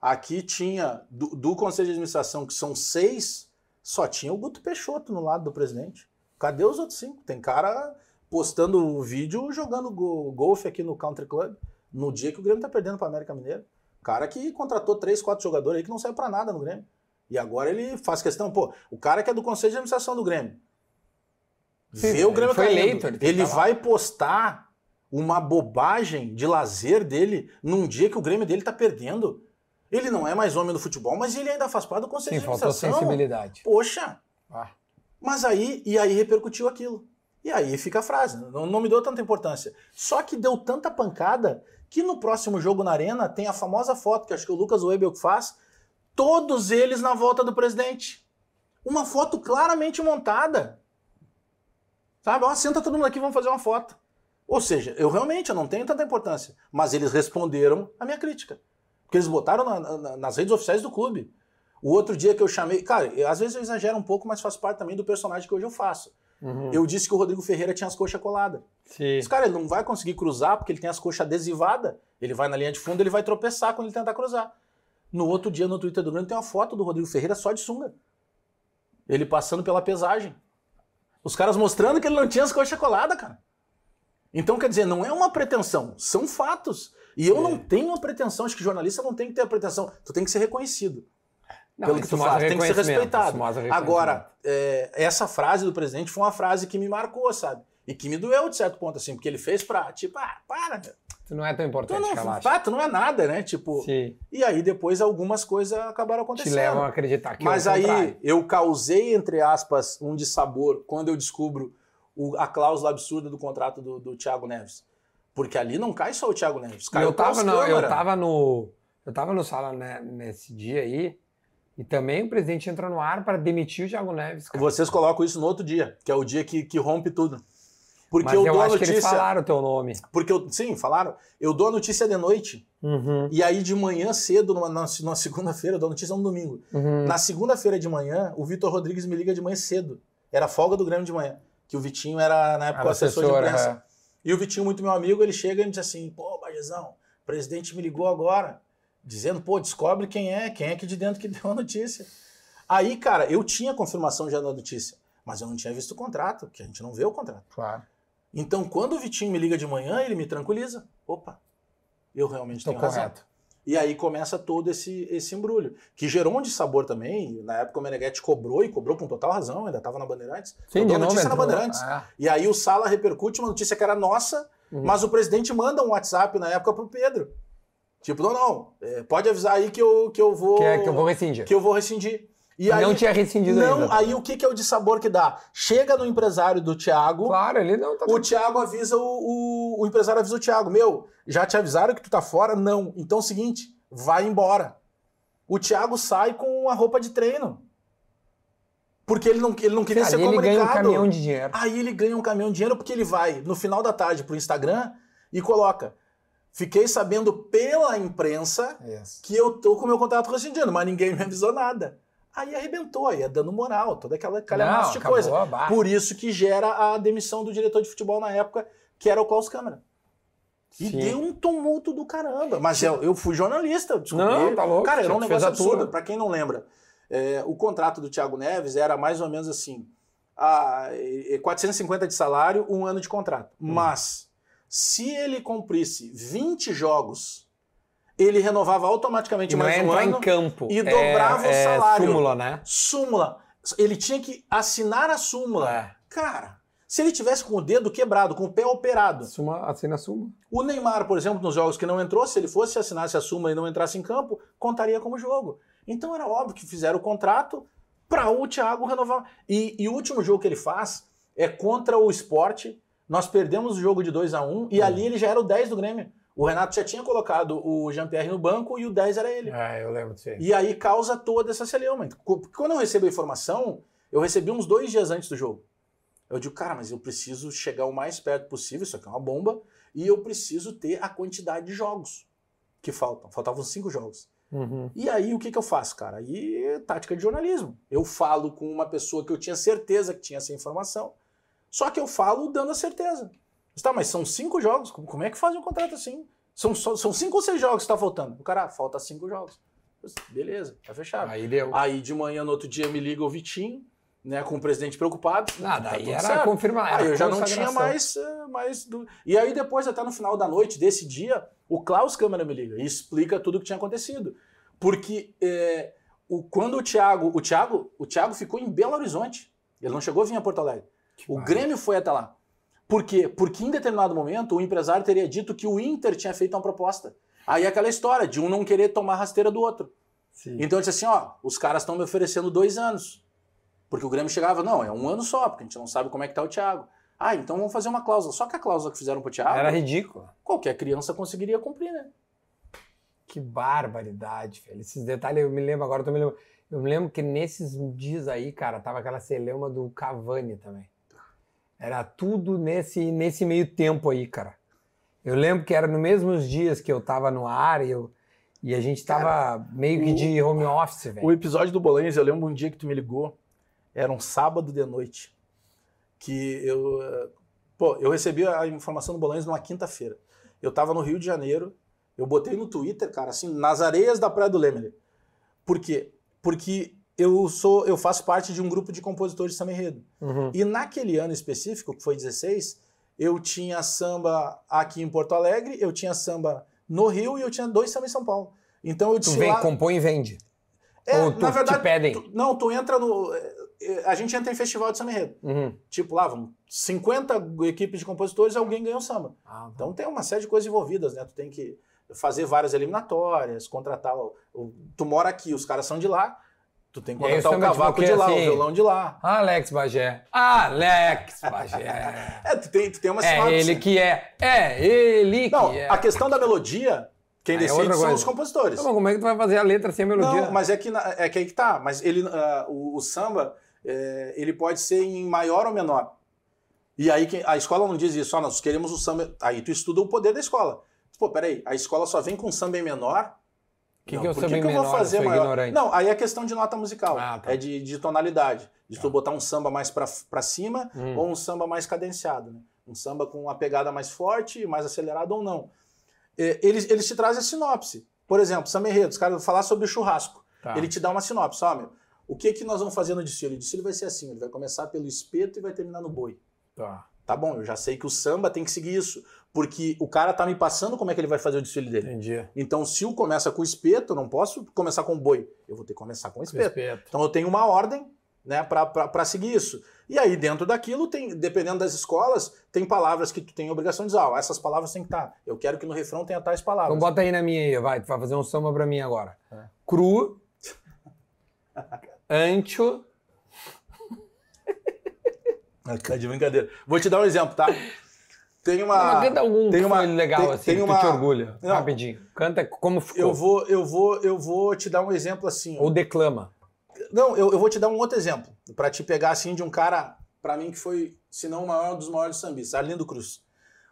aqui tinha, do, do Conselho de Administração, que são seis, só tinha o Guto Peixoto no lado do presidente. Cadê os outros cinco? Tem cara postando o vídeo jogando go- golfe aqui no Country Club, no dia que o Grêmio tá perdendo para América Mineiro. Cara que contratou três, quatro jogadores aí que não serve para nada no Grêmio. E agora ele faz questão, pô, o cara que é do Conselho de Administração do Grêmio. Sim, vê o Grêmio ele foi caindo, eleito, ele ele vai postar uma bobagem de lazer dele num dia que o Grêmio dele tá perdendo. Ele não é mais homem do futebol, mas ele ainda faz parte do Conselho Sim, de faltou Administração. sensibilidade. Poxa, Ah. mas aí, e aí repercutiu aquilo. E aí fica a frase, não, não me deu tanta importância. Só que deu tanta pancada que no próximo jogo na Arena tem a famosa foto que acho que o Lucas Webel que faz, todos eles na volta do presidente. Uma foto claramente montada. Sabe? Ó, senta todo mundo aqui, vamos fazer uma foto. Ou seja, eu realmente eu não tenho tanta importância. Mas eles responderam a minha crítica. Porque eles botaram na- na- nas redes oficiais do clube. O outro dia que eu chamei. Cara, eu- às vezes eu exagero um pouco, mas faz parte também do personagem que hoje eu faço. Uhum. Eu disse que o Rodrigo Ferreira tinha as coxas coladas. Sim. Esse cara ele não vai conseguir cruzar porque ele tem as coxas adesivadas. Ele vai na linha de fundo, ele vai tropeçar quando ele tentar cruzar. No outro dia, no Twitter do Grêmio, tem uma foto do Rodrigo Ferreira só de sunga. Ele passando pela pesagem. Os caras mostrando que ele não tinha as coxas coladas, cara. Então, quer dizer, não é uma pretensão, são fatos. E eu É. não tenho a pretensão, acho que jornalista não tem que ter a pretensão. Tu tem que ser reconhecido Não, pelo que tu faz, tem que ser respeitado. Agora, é, essa frase do presidente foi uma frase que me marcou, sabe? E que me doeu de certo ponto, assim, porque ele fez pra, tipo, ah, para, meu. Tu não é tão Tu importante, não, relaxa. tá, tu não é nada, né? Tipo, Sim. e aí depois algumas coisas acabaram Te acontecendo. levam a acreditar que Mas é o aí contrário. eu causei, entre aspas, um dissabor quando eu descubro o- a cláusula absurda do contrato do, do Thiago Neves. Porque ali não cai só o Thiago Neves, cai eu o tava, no, eu tava no. Eu tava no sala né, nesse dia aí. E também o presidente entrou no ar para demitir o Thiago Neves. cara. Vocês colocam isso no outro dia, que é o dia que, que rompe tudo. Porque Mas eu, eu, dou a acho que eles notícia. falaram o teu nome. Porque eu, sim, falaram. Eu dou a notícia de noite Uhum, e aí de manhã cedo, numa, na segunda-feira, eu dou a notícia no domingo. uhum. Na segunda-feira de manhã, o Vitor Rodrigues me liga de manhã cedo. Era folga do Grêmio de manhã. Que o Vitinho era, na época, Era o assessor de assessor, imprensa. é. E o Vitinho, muito meu amigo, ele chega e me diz assim: pô, Bagezão, o presidente me ligou agora, dizendo, pô, descobre quem é, quem é que de dentro que deu a notícia. Aí, cara, eu tinha confirmação já da notícia, mas eu não tinha visto o contrato, porque a gente não vê o contrato. Claro. Então, quando o Vitinho me liga de manhã, ele me tranquiliza. Opa, eu realmente Estou tenho razão. E aí começa todo esse, esse embrulho, que gerou um dissabor também. Na época o Meneghetti cobrou, e cobrou com total razão, ainda estava na Bandeirantes. Sim, de notícia na entrou. Bandeirantes. É. E aí o Sala repercute uma notícia que era nossa, Uhum. mas o presidente manda um WhatsApp na época pro Pedro. Tipo, não, não, é, pode avisar aí que eu, que eu vou. Que é que eu vou rescindir. que eu vou rescindir. E aí, não tinha rescindido não, ainda. aí o que, que é o dissabor que dá? Chega no empresário do Thiago, Claro, ele não tá. o Thiago avisa o, o, o empresário avisa o Thiago, meu, já te avisaram que tu tá fora? Não. Então é o seguinte, vai embora. O Thiago sai com a roupa de treino. Porque ele não, ele não queria Ali ser ele comunicado. ganha um caminhão de dinheiro. Aí ele ganha um caminhão de dinheiro porque ele vai no final da tarde pro Instagram e coloca: Fiquei sabendo pela imprensa Isso. que eu tô com o meu contrato rescindido, mas ninguém me avisou nada. Aí arrebentou, aí é dando moral, toda aquela calhamaço de coisa. Por isso que gera a demissão do diretor de futebol na época, que era o Klaus Câmara. E Sim. deu um tumulto do caramba. Mas eu, eu fui jornalista, eu descobri. Não, tá louco, Cara, era um negócio absurdo. tua. Pra quem não lembra, é, o contrato do Thiago Neves era mais ou menos assim: a, é, 450 de salário, um ano de contrato. Hum. Mas, se ele cumprisse 20 jogos, ele renovava automaticamente E não mais é um ano em campo. e dobrava é, o salário. É súmula, né? súmula. Ele tinha que assinar a súmula. É. Cara, Se ele tivesse com o dedo quebrado, com o pé operado. Suma, assina a suma. O Neymar, por exemplo, nos jogos que não entrou, se ele fosse assinasse a suma e não entrasse em campo, contaria como jogo. Então era óbvio que fizeram o contrato para o Thiago renovar. E, e, o último jogo que ele faz é contra o esporte. Nós perdemos o jogo de 2 a 1 um, e ali ele já era o 10 do Grêmio. O Renato já tinha colocado o Jean-Pierre no banco e o 10 era ele. É, eu lembro disso aí. E aí causa toda essa celeuma. Quando eu recebo a informação, eu recebi uns dois dias antes do jogo. Eu digo, cara, mas eu preciso chegar o mais perto possível, isso aqui é uma bomba, e eu preciso ter a quantidade de jogos que faltam. Faltavam cinco jogos. Uhum. E aí o que, que eu faço, cara? Aí tática de jornalismo. Eu falo com uma pessoa que eu tinha certeza que tinha essa informação, só que eu falo dando a certeza. Tá, mas são cinco jogos, como é que faz um contrato assim? São, são cinco ou seis jogos que está faltando. O cara, ah, falta cinco jogos. Beleza, tá fechado. Aí deu. Aí de manhã, no outro dia, me liga o Vitinho, né, com o presidente preocupado. Nada, tá aí era confirmar. Aí eu já não tinha mais. Eh, mais do... E aí depois, até no final da noite desse dia, o Klaus Câmara me liga e explica tudo o que tinha acontecido. Porque é, o, quando o Thiago, o Thiago, o Thiago ficou em Belo Horizonte. Ele não chegou a vir a Porto Alegre. Que o Grêmio foi até lá. Por quê? Porque em determinado momento o empresário teria dito que o Inter tinha feito uma proposta. Aí é aquela história de um não querer tomar rasteira do outro. Sim. Então ele disse assim: ó, os caras estão me oferecendo dois anos. Porque o Grêmio chegava, não, é um ano só, porque a gente não sabe como é que tá o Thiago. Ah, então vamos fazer uma cláusula. Só que a cláusula que fizeram pro Thiago. Era ridícula. Qualquer criança conseguiria cumprir, né? Que barbaridade, velho. Esses detalhes eu me lembro agora, eu me lembro. Eu me lembro que nesses dias aí, cara, tava aquela celeuma do Cavani também. Era tudo nesse, nesse meio tempo aí, cara. Eu lembro que era nos mesmos dias que eu tava no ar e, eu, e a gente tava cara, meio que de home office, velho. O episódio do Bolanhos, eu lembro um dia que tu me ligou, era um sábado de noite, que eu... Pô, eu recebi a informação do Bolanhos numa quinta-feira. Eu tava no Rio de Janeiro, eu botei no Twitter, cara, assim, nas areias da Praia do Lemer. Por quê? Porque eu sou, eu faço parte de um grupo de compositores de samba enredo. Uhum. E naquele ano específico, que foi 16, eu tinha samba aqui em Porto Alegre, eu tinha samba no Rio e eu tinha dois samba em São Paulo. Então eu Tu vem, lá... compõe e vende. É, Ou tu, na verdade, te pedem? Tu, não, tu entra no. É, a gente entra em festival de samba enredo. Uhum. Tipo, lá, vamos, 50 equipes de compositores, alguém ganhou samba. Ah, tá. então tem uma série de coisas envolvidas, né? Tu tem que fazer várias eliminatórias, contratar. O, o, tu mora aqui, os caras são de lá, tu tem que contratar o cavaco de lá, assim, o violão de lá. Alex Bagé. Alex Bagé. é, tu tem, tu tem uma É ele que é. É ele Não, que é. a questão da melodia. Quem Ah, é decide outra são coisa. os compositores. Não, mas como é que tu vai fazer a letra sem a melodia? Não, mas é que, é que aí que tá. Mas ele, ah, o, o samba, é, ele pode ser em maior ou menor. E aí a escola não diz isso, ó, nós queremos o samba. Aí tu estuda o poder da escola. Pô, peraí, a escola só vem com samba em menor. Que Não, que o por samba em eu vou? Eu fazer sou maior? ignorante. Não, aí é questão de nota musical. Ah, tá. É de, de tonalidade. De tu botar um samba mais pra, pra cima Hum. ou um samba mais cadenciado. Né? Um samba com uma pegada mais forte, mais acelerado ou não. É, eles, eles te trazem a sinopse. Por exemplo, samba enredo, os caras vão falar sobre o churrasco. Tá. Ele te dá uma sinopse, ó, meu. O que, que nós vamos fazer no desfile? O desfile vai ser assim, ele vai começar pelo espeto e vai terminar no boi. Tá. Tá bom, eu já sei que o samba tem que seguir isso, porque o cara tá me passando como é que ele vai fazer o desfile dele. Entendi. Então, se o começa com o espeto, eu não posso começar com o boi. Eu vou ter que começar com o espeto. Respeito. Então, eu tenho uma ordem né, para seguir isso. E aí, dentro daquilo, tem, dependendo das escolas, tem palavras que tu tem obrigação de dizer, ah, essas palavras têm que estar. Eu quero que no refrão tenha tais palavras. Então bota aí na minha aí, vai. Tu vai fazer um samba pra mim agora. É. Cru. Ancho. Tá de brincadeira. Vou te dar um exemplo, tá? Tem uma. Não, canta algum tem que uma- legal, tem- assim, tem que uma- tu te orgulha. Não. Rapidinho. Canta como ficou. Eu vou, eu vou, eu vou te dar um exemplo assim. Ou declama. Não, eu, eu vou te dar um outro exemplo, para te pegar assim de um cara, para mim, que foi, se não o maior dos maiores sambistas, Arlindo Cruz.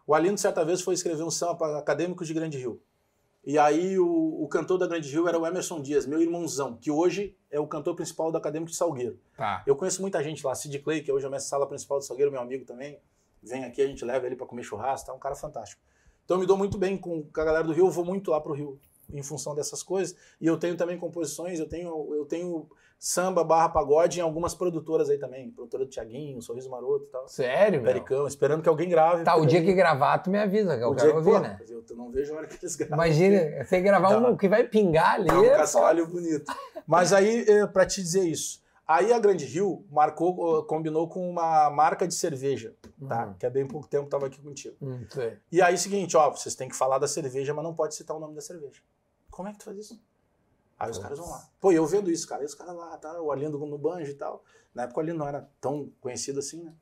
O Arlindo, certa vez, foi escrever um samba para acadêmicos de Grande Rio. E aí o, o cantor da Grande Rio era o Emerson Dias, meu irmãozão, que hoje é o cantor principal do Acadêmico de Salgueiro. Tá. Eu conheço muita gente lá, Sid Clay, que hoje é o mestre sala principal de Salgueiro, meu amigo também. Vem aqui, a gente leva ele para comer churrasco, tá um cara fantástico. Então eu me dou muito bem com, a galera do Rio, eu vou muito lá pro Rio em função dessas coisas. E eu tenho também composições, eu tenho, eu tenho samba barra pagode em algumas produtoras aí também. Produtora do Tiaguinho, Sorriso Maroto e tal. Sério, meu? Pericão, esperando que alguém grave. Tá, o dia daí- que gravar, tu me avisa, que eu o quero que- ouvir, né? Eu não vejo a hora que eles gravam. Imagina, você gravar Tá. um que vai pingar ali. Tá um é cascalho bonito. Mas aí, é, para te dizer isso, Aí a Grande Rio marcou, combinou com uma marca de cerveja, tá? Uhum. Que há bem pouco tempo tava aqui contigo. Hum, sei. E aí, seguinte, ó, vocês têm que falar da cerveja, mas não pode citar o nome da cerveja. Como é que tu faz isso? Aí os Putz. caras vão lá. Pô, eu vendo isso, cara. E os caras lá, tá? O Arlindo no banjo e tal. Na época o Arlindo não era tão conhecido assim, né?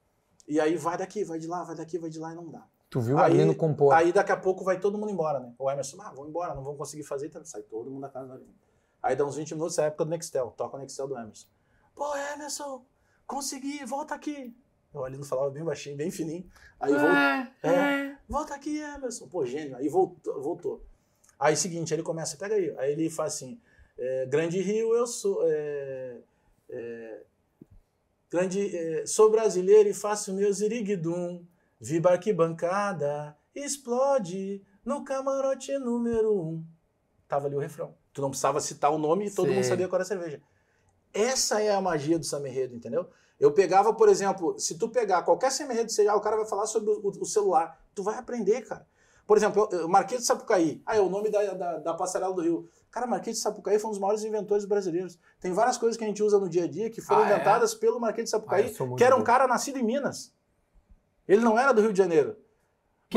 E aí vai daqui, vai de lá, vai daqui, vai de lá e não dá. Tu viu Aí- ali no compor. Aí daqui a pouco vai todo mundo embora, né? O Emerson, ah, vão embora, não vão conseguir fazer, então sai todo mundo da casa do Arlindo. Aí dá uns 20 minutos, é a época do Nextel, toca o Nextel do Emerson. Pô, Emerson, consegui, volta aqui. O Arlindo falava bem baixinho, bem fininho. Aí volta, é, volta aqui, Emerson. Pô, gênio. Aí voltou. voltou. Aí seguinte, ele começa, pega aí. Aí ele faz assim, é, Grande Rio, eu sou... é, é, grande, é, sou brasileiro e faço meu ziriguidum. Viva arquibancada, explode no camarote número um. Tava ali o refrão. Tu não precisava citar o nome e todo Sim. mundo sabia qual era a cerveja. Essa é a magia do Samerredo, entendeu? Eu pegava, por exemplo, se tu pegar qualquer Samerredo, seja, ah, o cara vai falar sobre o, o celular, tu vai aprender, cara. Por exemplo, eu, eu, Marquês de Sapucaí. Ah, é o nome da, da, da passarela do Rio. Cara, Marquês de Sapucaí foi um dos maiores inventores brasileiros. Tem várias coisas que a gente usa no dia a dia que foram Ah, é? inventadas pelo Marquês de Ah, Sapucaí, muito que era um cara nascido em Minas. Ele não era do Rio de Janeiro.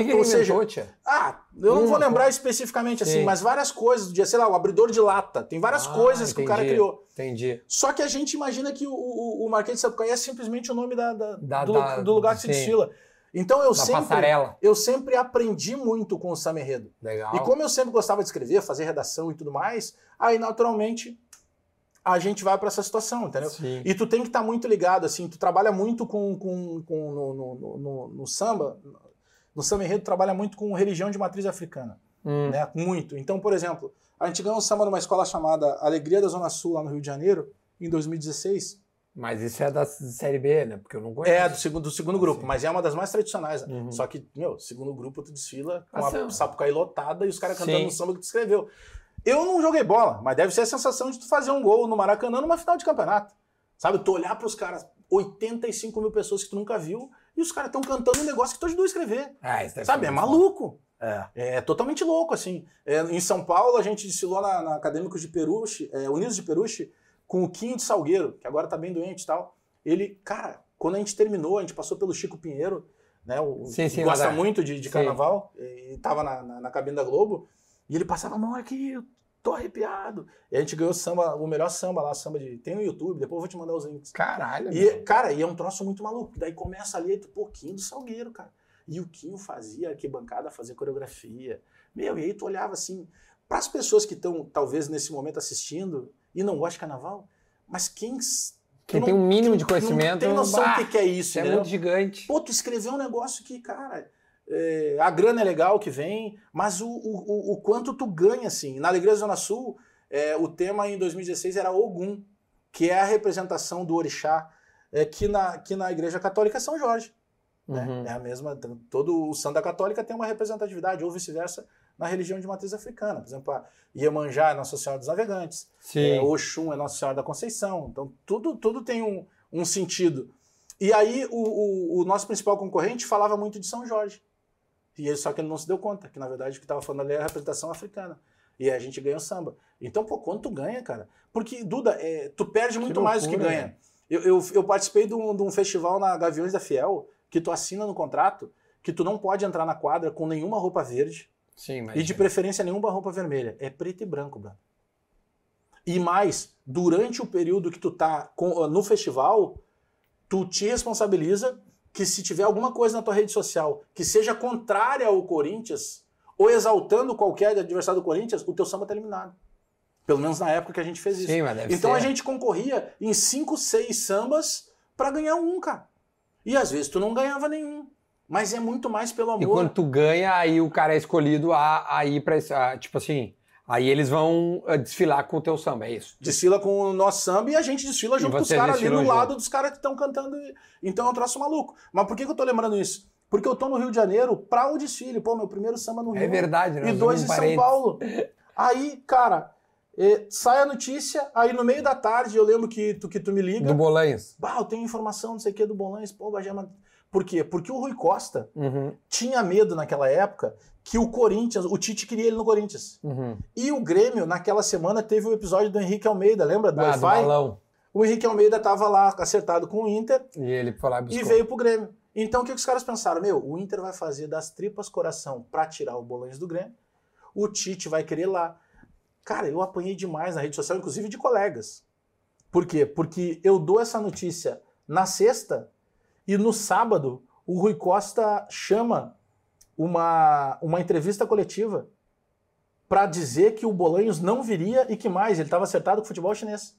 O que, que Ou seja, tia? Ah, eu não Hum, vou lembrar especificamente assim, Sim. mas várias coisas do dia, sei lá, o abridor de lata. Tem várias Ah, coisas que o cara entendi. criou. Entendi. Só que a gente imagina que o, o, o Marquês de Sapucaí é simplesmente o nome da, da- Da- do, da- do lugar que se sim. desfila. Então eu Na sempre, passarela. eu sempre aprendi muito com o Sam Enredo. Legal. E como eu sempre gostava de escrever, fazer redação e tudo mais, aí naturalmente a gente vai para essa situação, entendeu? Sim. E tu tem que estar muito ligado, assim, tu trabalha muito com, com, com no, no- no- no samba, no samba enredo trabalha muito com religião de matriz africana, Hum. né? Muito. Então, por exemplo, a gente ganhou um samba numa escola chamada Alegria da Zona Sul, lá no Rio de Janeiro, em 2016. Mas isso é da série B, né? Porque eu não conheço. É, do segundo, do segundo grupo, sim. mas é uma das mais tradicionais. né? Uhum. Só que, meu, segundo grupo tu desfila com Ah, a. Sapucaí lotada e os caras cantando Sim. um samba que tu escreveu. Eu não joguei bola, mas deve ser a sensação de tu fazer um gol no Maracanã numa final de campeonato. Sabe, tu olhar pros caras, 85 mil pessoas que tu nunca viu, e os caras estão cantando um negócio que ajudou a escrever. Ah, Sabe, é maluco. foda. É totalmente louco, assim. É, em São Paulo, a gente desfilou na, na Acadêmicos de Peruche, é, Unidos de Peruche, com o Quinho de Salgueiro, que agora tá bem doente e tal. Ele, cara, quando a gente terminou, a gente passou pelo Chico Pinheiro, né? O, Sim, sim, que gosta muito de, de Sim. carnaval, e tava na, na, na cabine da Globo, e ele passava a mão aqui, tô arrepiado. E a gente ganhou samba, o melhor samba lá, samba de. Tem no YouTube, depois eu vou te mandar os links. Caralho. E, meu. cara, e é um troço muito maluco. Daí começa ali, tu, pô, Quinho do Salgueiro, cara. E o Quinho fazia arquibancada, fazia coreografia. Meu, e aí tu olhava assim, para as pessoas que estão, talvez, nesse momento assistindo e não gostam de carnaval, mas quem. Quem tem um mínimo de conhecimento. Não tem noção do que que é isso, é muito gigante. Pô, tu escreveu um negócio que, cara, é, a grana é legal que vem, mas o, o, o- quanto tu ganha, assim. Na Alegria da Zona Sul, é, o tema em 2016 era Ogum, que é a representação do orixá, é, que, na, que na Igreja Católica é São Jorge. né? Uhum. É a mesma, todo o Santa Católica tem uma representatividade, ou vice-versa, na religião de matriz africana. Por exemplo, a Iemanjá é Nossa Senhora dos Navegantes, é, Oxum é Nossa Senhora da Conceição. Então, tudo, tudo tem um, um sentido. E aí, o, o- o nosso principal concorrente falava muito de São Jorge. E ele, só que ele não se deu conta, que na verdade o que estava falando ali era a representação africana. E aí a gente ganhou samba. Então, pô, quanto tu ganha, cara? Porque, Duda, é, tu perde muito mais do que loucura, ganha. Eu, eu, eu participei de um, de um festival na Gaviões da Fiel, que tu assina no contrato que tu não pode entrar na quadra com nenhuma roupa verde, Sim, mas. e de preferência nenhuma roupa vermelha. É preto e branco, Bruno. E mais, durante o período que tu tá com- no festival, tu te responsabiliza que se tiver alguma coisa na tua rede social que seja contrária ao Corinthians ou exaltando qualquer adversário do Corinthians, o teu samba tá eliminado. Pelo menos na época que a gente fez isso. Sim, mas deve Então ser. a gente concorria em cinco, seis sambas pra ganhar um, cara. E às vezes tu não ganhava nenhum. Mas é muito mais pelo amor. E quando tu ganha, aí o cara é escolhido a, a ir pra a, tipo assim. Aí eles vão ah, desfilar com o teu samba, é isso. desfila com o nosso samba e a gente desfila junto com os caras ali no junto. lado dos caras que estão cantando. Então é um troço maluco. Mas por que, que eu tô lembrando isso? Porque eu tô no Rio de Janeiro pra o desfile. Pô, meu primeiro samba no Rio. É verdade, né? E dois em São Paulo. Aí, cara, eh, sai a notícia, aí no meio da tarde eu lembro que tu, que tu me liga. Do Bolanhos. Bah, eu tenho informação, não sei o que, do Bolães. Pô, Bagé, mas... Por quê? Porque o Rui Costa Uhum, tinha medo naquela época que o Corinthians, o Tite queria ele no Corinthians. uhum. E o Grêmio, naquela semana, teve o episódio do Henrique Almeida, lembra? Do Ah, do Wi-Fi? balão. O Henrique Almeida tava lá acertado com o Inter E ele foi lá e e buscou. veio pro Grêmio. Então o que, que os caras pensaram? Meu, o Inter vai fazer das tripas coração pra tirar o Bolanhos do Grêmio. O Tite vai querer lá. Cara, eu apanhei demais na rede social, inclusive de colegas. Por quê? Porque eu dou essa notícia na sexta e no sábado o Rui Costa chama uma, uma entrevista coletiva para dizer que o Bolanhos não viria e que mais, ele estava acertado com o futebol chinês.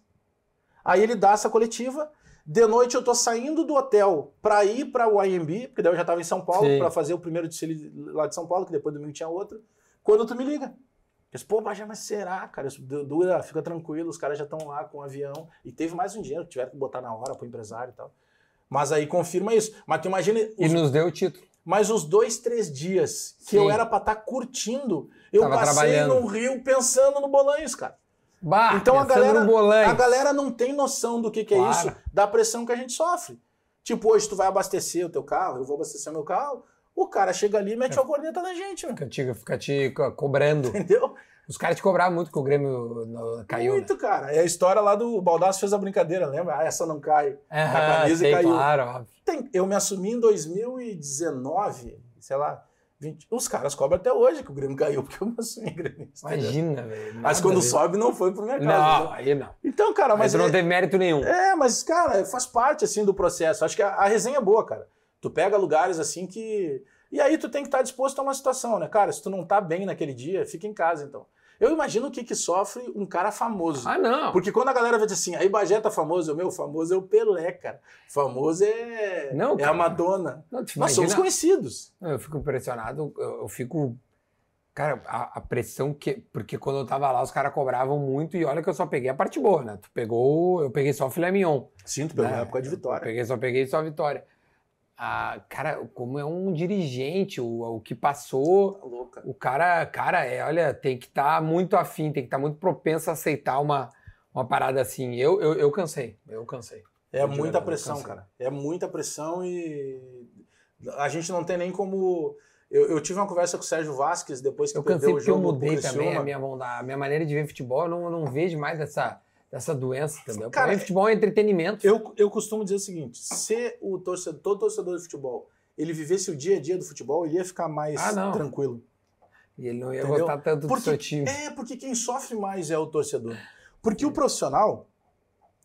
Aí ele dá essa coletiva. De noite eu tô saindo do hotel para ir para o IMB, porque daí eu já estava em São Paulo para fazer o primeiro desfile lá de São Paulo, que depois domingo tinha outro. Quando tu me liga. Eu disse, pô, Bajé, mas será, cara? Eu disse, "Du- Dura, fica tranquilo, os caras já estão lá com o avião. E teve mais um dinheiro que tiveram que botar na hora pro empresário e tal. Mas aí confirma isso. Mas tu imagina. E os- nos deu o título. Mas os dois, três dias que Sim. eu era pra estar curtindo, eu Tava passei no Rio pensando no Bolanhos, cara. Bah, Então a galera, a galera não tem noção do que, que é Claro. isso, da pressão que a gente sofre. Tipo, hoje tu vai abastecer o teu carro, eu vou abastecer meu carro, o cara chega ali e É. mete uma corneta na gente, meu. Fica te, fica te co- cobrando. Entendeu? Os caras te cobravam muito que o Grêmio no- caiu. né? Muito, cara. É a história lá do Baldasso fez a brincadeira, lembra? Ah, essa não cai. Ah, camisa sei, caiu. claro, óbvio. Tem- eu me assumi em 2019, sei lá, 20. Os caras cobram até hoje que o Grêmio caiu, porque eu me assumi gremista. entendeu? Imagina, velho. Mas quando a sobe, não foi pro mercado. Não, entendeu? aí não. Então, cara, Mas mas. não é- teve mérito nenhum. É, mas, cara, faz parte, assim, do processo. Acho que a, a resenha é boa, cara. Tu pega lugares, assim, que... E aí tu tem que estar disposto a uma situação, né? Cara, se tu não tá bem naquele dia, fica em casa, então. Eu imagino o que que sofre um cara famoso. Ah, não. Porque quando a galera vai dizer assim, aí Bagé tá famoso, o meu famoso é o Pelé, cara. Famoso é, Não, é cara. a Madonna. Não, tu Nós somos conhecidos. Eu fico impressionado, eu, eu fico. Cara, a, a pressão que. Porque quando eu tava lá, os caras cobravam muito e olha que eu só peguei a parte boa, né? Tu pegou. Eu peguei só o filé mignon. Sinto pela né? época de Eu vitória. peguei, só peguei só a vitória. Ah, cara, como é um dirigente, o, o que passou. Tá. O cara, cara, é, olha, tem que estar muito afim, tem que estar muito propenso a aceitar uma, uma parada assim. Eu, eu, eu cansei, eu cansei. É Eu muita eu pressão, cansei. cara. É muita pressão e a gente não tem nem como. Eu, eu tive uma conversa com o Sérgio Vasquez depois que Eu cansei perdeu o porque eu jogo pro mudei também a minha, a minha maneira de ver futebol. Eu não, eu não vejo mais dessa, dessa doença, entendeu? Cara, mim, futebol é entretenimento. Eu, eu costumo dizer o seguinte: se o torcedor, todo torcedor de futebol ele vivesse o dia a dia do futebol, ele ia ficar mais Ah, não. tranquilo. E ele não ia Entendeu? gostar tanto do Porque- seu time. É, porque quem sofre mais é o torcedor. Porque o profissional,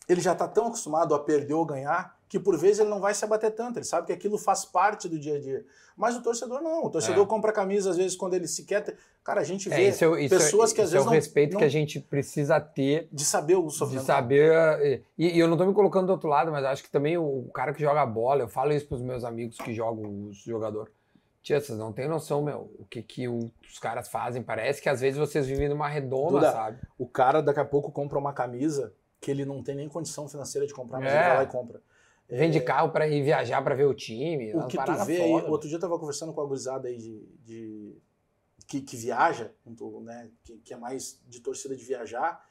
ele já está tão acostumado a perder ou ganhar, que por vezes ele não vai se abater tanto. Ele sabe que aquilo faz parte do dia a dia. Mas o torcedor não. O torcedor É. compra camisa, às vezes, quando ele sequer. tem- Cara, a gente É, vê isso, é- isso, é- pessoas que às isso vezes é o não- respeito não- que a gente precisa ter de saber o de sofrimento. saber. eh, E, e eu não tô me colocando do outro lado, mas acho que também o, o cara que joga bola, eu falo isso pros meus amigos que jogam os jogador. Tia, vocês não têm noção, meu, o que, que o- os caras fazem. Parece que às vezes vocês vivem numa redoma, Duda, sabe? O cara daqui a pouco compra uma camisa que ele não tem nem condição financeira de comprar, mas É. ele vai lá e compra. Vende carro pra ir viajar pra ver o time. O que tu vê aí, outro dia eu tava conversando com a gurizada aí de, de- que, que viaja, né, que, que é mais de torcida de viajar.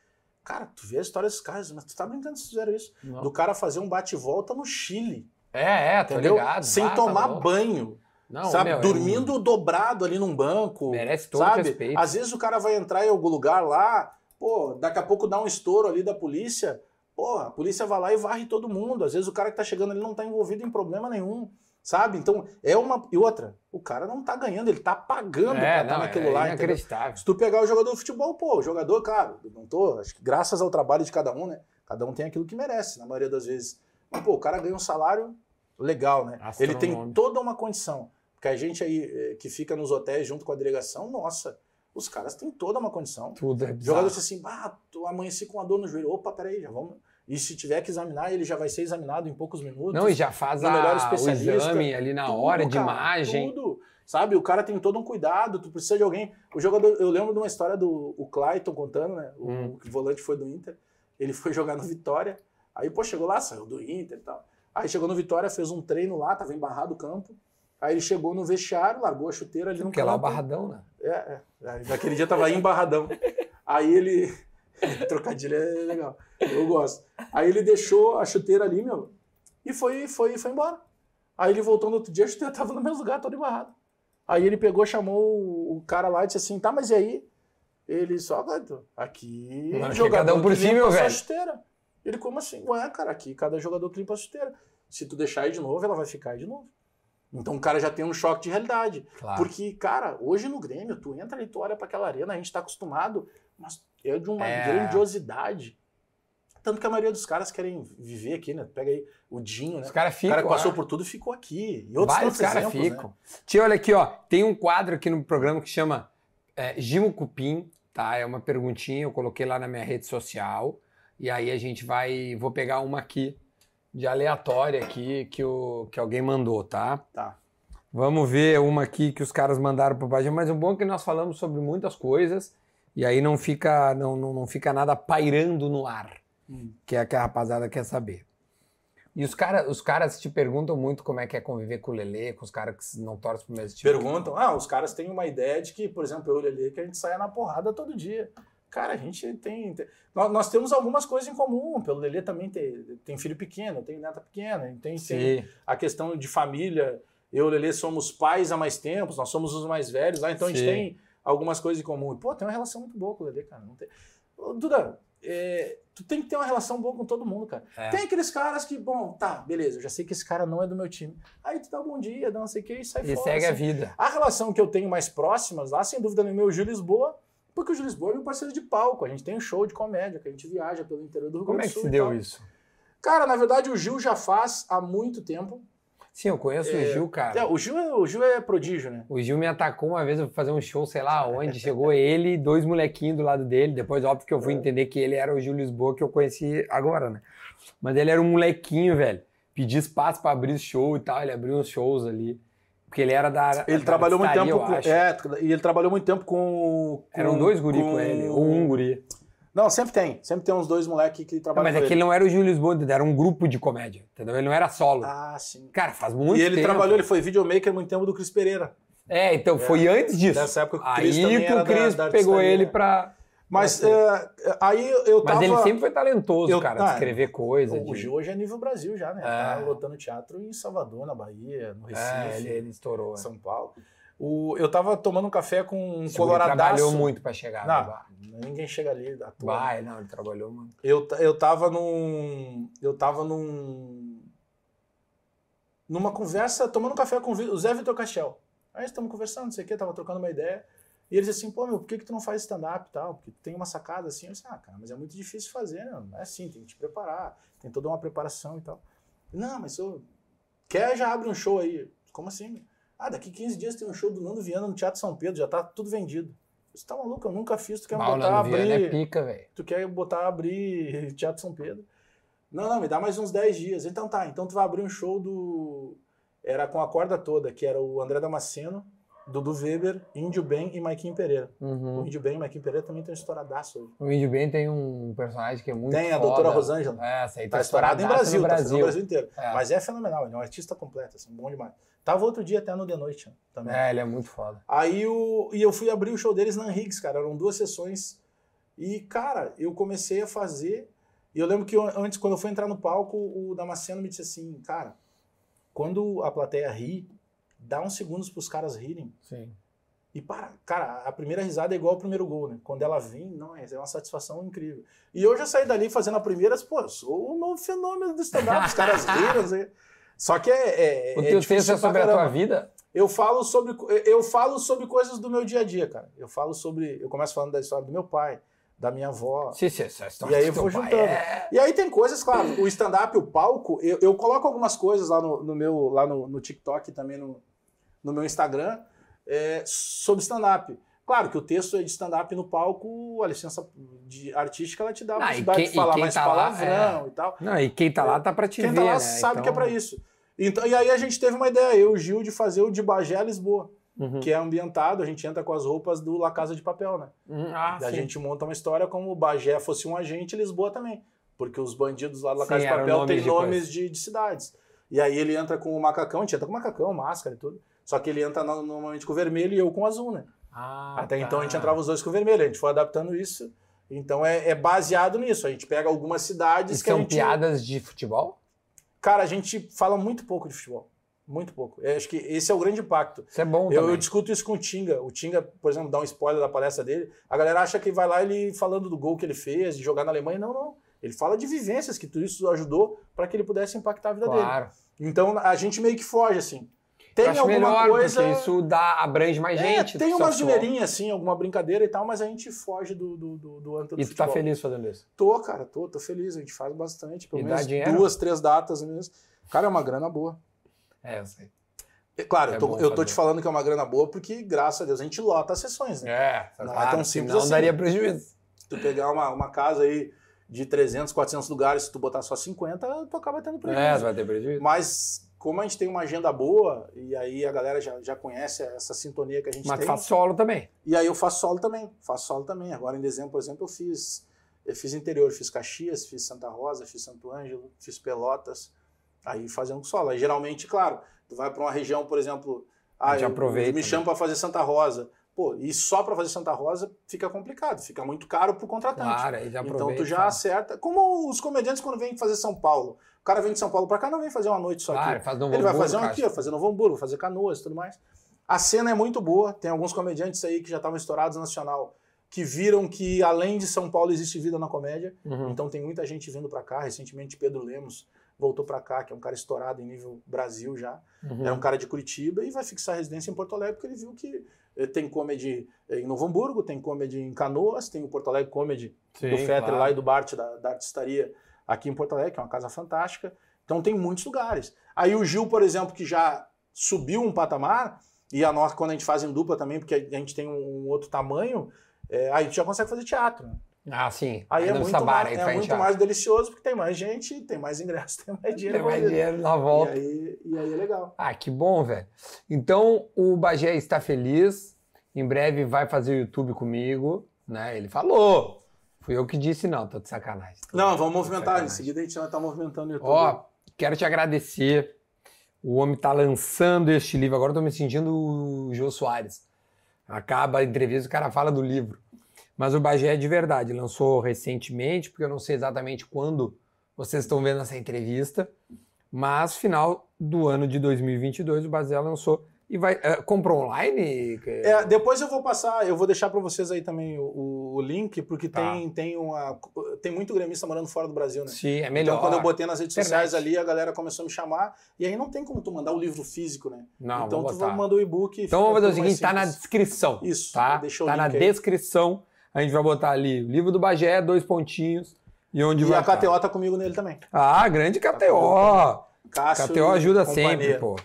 Cara, tu vê a história desses caras, mas tu tá brincando se fizeram isso. Não. Do cara fazer um bate-volta no Chile, É, é, entendeu? ligado. Sem tá tomar louco. banho, Não, sabe? meu, é Dormindo dobrado ali num banco, Merece todo sabe? respeito. Às vezes o cara vai entrar em algum lugar lá, pô, daqui a pouco dá um estouro ali da polícia, pô, a polícia vai lá e varre todo mundo. Às vezes o cara que tá chegando ali não tá envolvido em problema nenhum, sabe? Então, é uma. E outra, o cara não tá ganhando, ele tá pagando pra é, estar não, naquilo é lá, inacreditável. Se tu pegar o jogador de futebol, pô, o jogador, cara, eu não tô, acho que graças ao trabalho de cada um, né? Cada um tem aquilo que merece, na maioria das vezes. Mas, pô, o cara ganha um salário legal, né? Ele tem toda uma condição. Porque a gente aí eh, que fica nos hotéis junto com a delegação, nossa, os caras têm toda uma condição. Tudo é O bizarro. jogador diz assim, tu amanheci com uma dor no joelho. Opa, peraí, já vamos. E se tiver que examinar, ele já vai ser examinado em poucos minutos. Não, e já faz a, o exame ali na Tudo, hora de cara, imagem. Tudo. Sabe, o cara tem todo um cuidado, tu precisa de alguém. O jogador, eu lembro de uma história do o Clayton contando, né? O, Hum. o volante foi do Inter. Ele foi jogar no Vitória. Aí, pô, chegou lá, saiu do Inter e tal. Aí chegou no Vitória, fez um treino lá, tava embarrado o campo. Aí ele chegou no vestiário, largou a chuteira ali no Porque lá é o campo. barradão, né? É, é. Aí, Naquele dia tava embarradão. Aí ele. Trocadilho é legal. Eu gosto. Aí ele deixou a chuteira ali, meu, e foi, foi, foi embora. Aí ele voltou no outro dia, a chuteira tava no mesmo lugar, todo embarrado. Aí ele pegou, chamou o cara lá e disse assim: tá, mas e aí? Ele só, "Gato, aqui. Mano, jogador cada um por si, meu velho." chuteira. Ele, como assim? Ué, cara, aqui cada jogador limpa a chuteira. Se tu deixar aí de novo, ela vai ficar aí de novo. Então o cara já tem um choque de realidade. Claro. Porque, cara, hoje no Grêmio, tu entra e tu olha pra aquela arena, a gente tá acostumado, mas é de uma É. grandiosidade. Tanto que a maioria dos caras querem viver aqui, né? Pega aí o Dinho, né? Os caras o ficam. cara que passou é. por tudo ficou aqui. E outros Vários caras exemplos, ficam. né? Tia, olha aqui, ó. Tem um quadro aqui no programa que chama é, Gimo Cupim, tá? É uma perguntinha, eu coloquei lá na minha rede social. E aí a gente vai. Vou pegar uma aqui de aleatória aqui que, o, que alguém mandou, tá? Tá. Vamos ver uma aqui que os caras mandaram pro página, mas o bom é que nós falamos sobre muitas coisas e aí não fica, não, não, não fica nada pairando no ar, Hum. que é que a rapaziada quer saber. E os, cara, os caras te perguntam muito como é que é conviver com o Lelê, com os caras que não torcem pro mesmo time. Perguntam, ah, os caras têm uma ideia de que, por exemplo, eu e o Lelê, que a gente saia na porrada todo dia. Cara, a gente tem. tem- nós, nós temos algumas coisas em comum. Pelo Lelê também tem, tem filho pequeno, tem neta pequena, tem, tem Sim. a questão de família. Eu e o Lelê somos pais há mais tempos, nós somos os mais velhos lá, então a Sim. gente tem algumas coisas em comum. E, Pô, tem uma relação muito boa com o Lelê, cara. Não tem... Ô, Duda, é, tu tem que ter uma relação boa com todo mundo, cara. É. Tem aqueles caras que, bom, tá, beleza, eu já sei que esse cara não é do meu time. Aí tu dá um bom dia, dá não sei o que e sai E fora. segue a assim. vida. A relação que eu tenho mais próximas lá, sem dúvida nenhuma, é o Gil Lisboa, porque o Gil Lisboa é meu parceiro de palco. A gente tem um show de comédia, que a gente viaja pelo interior do Rio Como é Grande que do Sul. se e deu tal. isso? Cara, na verdade, o Gil já faz há muito tempo. Sim, eu conheço o É, Gil, cara. É, o, Gil é, o Gil é prodígio, né? O Gil me atacou uma vez, eu fui fazer um show, sei lá onde, chegou ele e dois molequinhos do lado dele. Depois, óbvio que eu É. fui entender que ele era o Gil Lisboa, que eu conheci agora, né? Mas ele era um molequinho, velho. Pedi espaço pra abrir show e tal, ele abriu uns shows ali. Porque ele era da. Ele da trabalhou muito tempo com. É, e ele trabalhou muito tempo com. com Eram dois guri com, ele, ou um guri. Não, sempre tem. Sempre tem uns dois moleques que Não, trabalham mas com é que ele. não era o Gil Lisboa, era um grupo de comédia, entendeu? Ele não era solo. Ah, sim. Cara, faz muito e ele tempo. trabalhou, ele foi videomaker muito tempo do Cris Pereira. É, então foi antes disso. Nessa época que o Cris Aí que o Cris pegou ele pra. Mas é, aí eu Mas tava... ele sempre foi talentoso, Eu- cara, de ah, escrever coisa. O de- hoje é nível Brasil já, né? É. Tá lotando teatro em Salvador, na Bahia, no Recife, É, ele, ele estourou. é. São Paulo. O, eu tava tomando um café com um Esse guri coloradaço. trabalhou muito pra chegar Não, no bar. ninguém chega ali à toa. Vai, não, ele trabalhou muito. Eu, eu tava num. Eu tava num. Numa conversa, tomando um café com o Zé Vitor Cachel. Aí estamos conversando, não sei o quê, tava trocando uma ideia. E ele disse assim, pô, meu, por que, que tu não faz stand-up e tal? Porque tu tem uma sacada assim. Eu disse, ah, cara, mas é muito difícil fazer, né? Não é assim, tem que te preparar, tem toda uma preparação e tal. Não, mas eu. Quer já abre um show aí. Como assim? Ah, daqui 15 dias tem um show do Nando Viana no Teatro São Pedro, já tá tudo vendido. Você tá maluco? Eu nunca fiz, tu quer Mal botar Nando Viana abrir é pica, tu quer botar abrir Teatro São Pedro. Não, não, me dá mais uns 10 dias. Então tá, então tu vai abrir um show do. Era com a corda toda, que era o André Damasceno, Dudu Weber, Índio Bem e Maiquinho Pereira. O Uhum. Índio Bem e Maiquinho Pereira também tem um estouradaço hoje. O Índio Bem tem um personagem que é muito Tem a foda. doutora Rosângela. É, essa aí Tá estourado em estouradaça Brasil, no tá estourado no Brasil inteiro. É. Mas é fenomenal, ele é um artista completo, assim, bom demais. Tava outro dia até no The Noite né, também. É, ele é muito foda. Aí o, e eu fui abrir o show deles na Higgs, cara. Eram duas sessões. E, cara, eu comecei a fazer. E eu lembro que eu- antes, quando eu fui entrar no palco, o Damasceno me disse assim, cara, quando a plateia ri, dá uns segundos pros caras rirem. Sim. E para, cara, a primeira risada é igual ao primeiro gol, né? Quando ela vem, não, é uma satisfação incrível. E eu já saí dali fazendo a primeira, pô, eu sou o novo fenômeno do stand-up, os caras riram, sei. Só que é, é, O é teu difícil texto é sobre a tua vida? Eu falo sobre eu falo sobre coisas do meu dia a dia, cara. Eu falo sobre, eu começo falando da história do meu pai, da minha avó. Sim, sim, essa história E aí eu vou juntando. é- E aí tem coisas, claro, o stand-up, o palco, eu, eu coloco algumas coisas lá no, no meu lá no, no TikTok e também no, no meu Instagram é, sobre stand-up. Claro que o texto é de stand-up no palco, a licença de artística ela te dá a Ah, possibilidade quem- de falar quem mais tá lá, palavrão e tal. Não, e quem tá lá tá pra te Quem ver, tá lá né? sabe que é Então- pra isso. Então, e aí a gente teve uma ideia, eu e o Gil, de fazer o de Bagé a Lisboa, Uhum. que é ambientado, a gente entra com as roupas do La Casa de Papel, né? Hum, Ah, E a sim. gente monta uma história como o Bagé fosse um agente e Lisboa também. Porque os bandidos lá do La Sim, Casa de eram Papel têm de nomes de, de cidades. E aí ele entra com o macacão, a gente entra com o macacão, máscara e tudo. Só que ele entra no- normalmente com o vermelho e eu com o azul, né? Ah, Até tá. então a gente entrava os dois com o vermelho, a gente foi adaptando isso. Então é, é baseado nisso. A gente pega algumas E cidades que a são gente. piadas de futebol? Cara, a gente fala muito pouco de futebol. Muito pouco. Eu acho que esse é o grande impacto. Isso é bom Eu, eu discuto isso com o Tinga. O Tinga, por exemplo, dá um spoiler da palestra dele. A galera acha que vai lá ele falando do gol que ele fez, de jogar na Alemanha. Não, não. Ele fala de vivências que tudo isso ajudou para que ele pudesse impactar a vida dele. Claro. Então a gente meio que foge assim. Eu Tem acho alguma melhor, coisa. porque isso dá, abrange mais É, gente. tem uma softball. zoeirinha, assim, alguma brincadeira e tal, mas a gente foge do, do, do, do âmbito do E tu tá feliz fazendo isso? Tô, cara, tô, tô feliz. A gente faz bastante. Pelo E menos duas, três datas mesmo. Cara, é uma grana boa. É, eu sei. É, Claro, É eu, tô, eu tô te falando que é uma grana boa porque, graças a Deus, a gente lota as sessões, né? É, Não é claro, tão simples assim. daria prejuízo. Se tu pegar uma, uma casa aí de 300, 400 lugares, se tu botar só 50, tu acaba tendo prejuízo. É, vai ter prejuízo. Mas como a gente tem uma agenda boa, e aí a galera já, já conhece essa sintonia que a gente Mas tem. faz solo também. E aí eu faço solo também, faço solo também. Agora em dezembro, por exemplo, eu fiz eu fiz interior, fiz Caxias, fiz Santa Rosa, fiz Santo Ângelo, fiz Pelotas, aí fazendo solo. Aí geralmente, claro, tu vai para uma região, por exemplo, ah, eu, aproveita, me né? chamam para fazer Santa Rosa. Pô, e só para fazer Santa Rosa fica complicado, fica muito caro pro contratante. Claro, aí já Então aproveita. tu já acerta. Como os comediantes quando vêm fazer São Paulo. O cara vem de São Paulo para cá, não vem fazer uma noite só aqui. faz Ele vai fazer um aqui, fazer Novo Hamburgo, fazer Canoas e tudo mais. A cena é muito boa, tem alguns comediantes aí que já estavam estourados nacional, que viram que além de São Paulo existe vida na comédia. Uhum. Então tem muita gente vindo para cá. Recentemente Pedro Lemos voltou para cá, que é um cara estourado em nível Brasil já. Uhum. É um cara de Curitiba e vai fixar residência em Porto Alegre porque ele viu que eh, tem comedy eh, em Novo Hamburgo, tem comedy em Canoas, tem o Porto Alegre Comedy Sim, do Fetter claro. lá e do Bart, da, da artistaria aqui em Porto Alegre, que é uma casa fantástica. Então tem muitos lugares. Aí o Gil, por exemplo, que já subiu um patamar, e a nossa, quando a gente faz em dupla também, porque a gente tem um, outro tamanho, é, aí a gente já consegue fazer teatro. né? Ah, sim. Aí é muito, mais, é muito mais delicioso, porque tem mais gente, tem mais ingresso, tem mais dinheiro. Tem mais dinheiro na E volta. aí, e aí é legal. Ah, que bom, velho. Então, o Bagé está feliz. Em breve vai fazer o YouTube comigo, né? Ele falou. Fui eu que disse, não, tô de sacanagem. Tô- Não, vamos movimentar. Em seguida a gente vai estar movimentando o YouTube. Ó, quero te agradecer. O homem tá lançando este livro. Agora eu tô me sentindo o Jô Soares. Acaba a entrevista, o cara fala do livro. Mas o Bagé é de verdade. Lançou recentemente, porque eu não sei exatamente quando vocês estão vendo essa entrevista. Mas final do ano de 2022, o Bagé lançou. E vai. eh, comprou online? É, depois eu vou passar, eu vou deixar para vocês aí também o, o- link, porque Tá. tem, tem, uma, tem muito gremista morando fora do Brasil, né? Sim, é melhor. Então, quando eu botei nas redes Internet. sociais ali, a galera começou a me chamar. E aí não tem como tu mandar o livro físico, né? Não, então tu manda o e-book. e Então vamos fazer o seguinte, tá na descrição. Isso, Tá, deixa o tá na link aí. descrição. A gente vai botar ali o livro do Bagé, dois pontinhos. E onde E vai a tá. KTO tá comigo nele também. Ah, grande KTO. KTO ajuda e sempre, pô.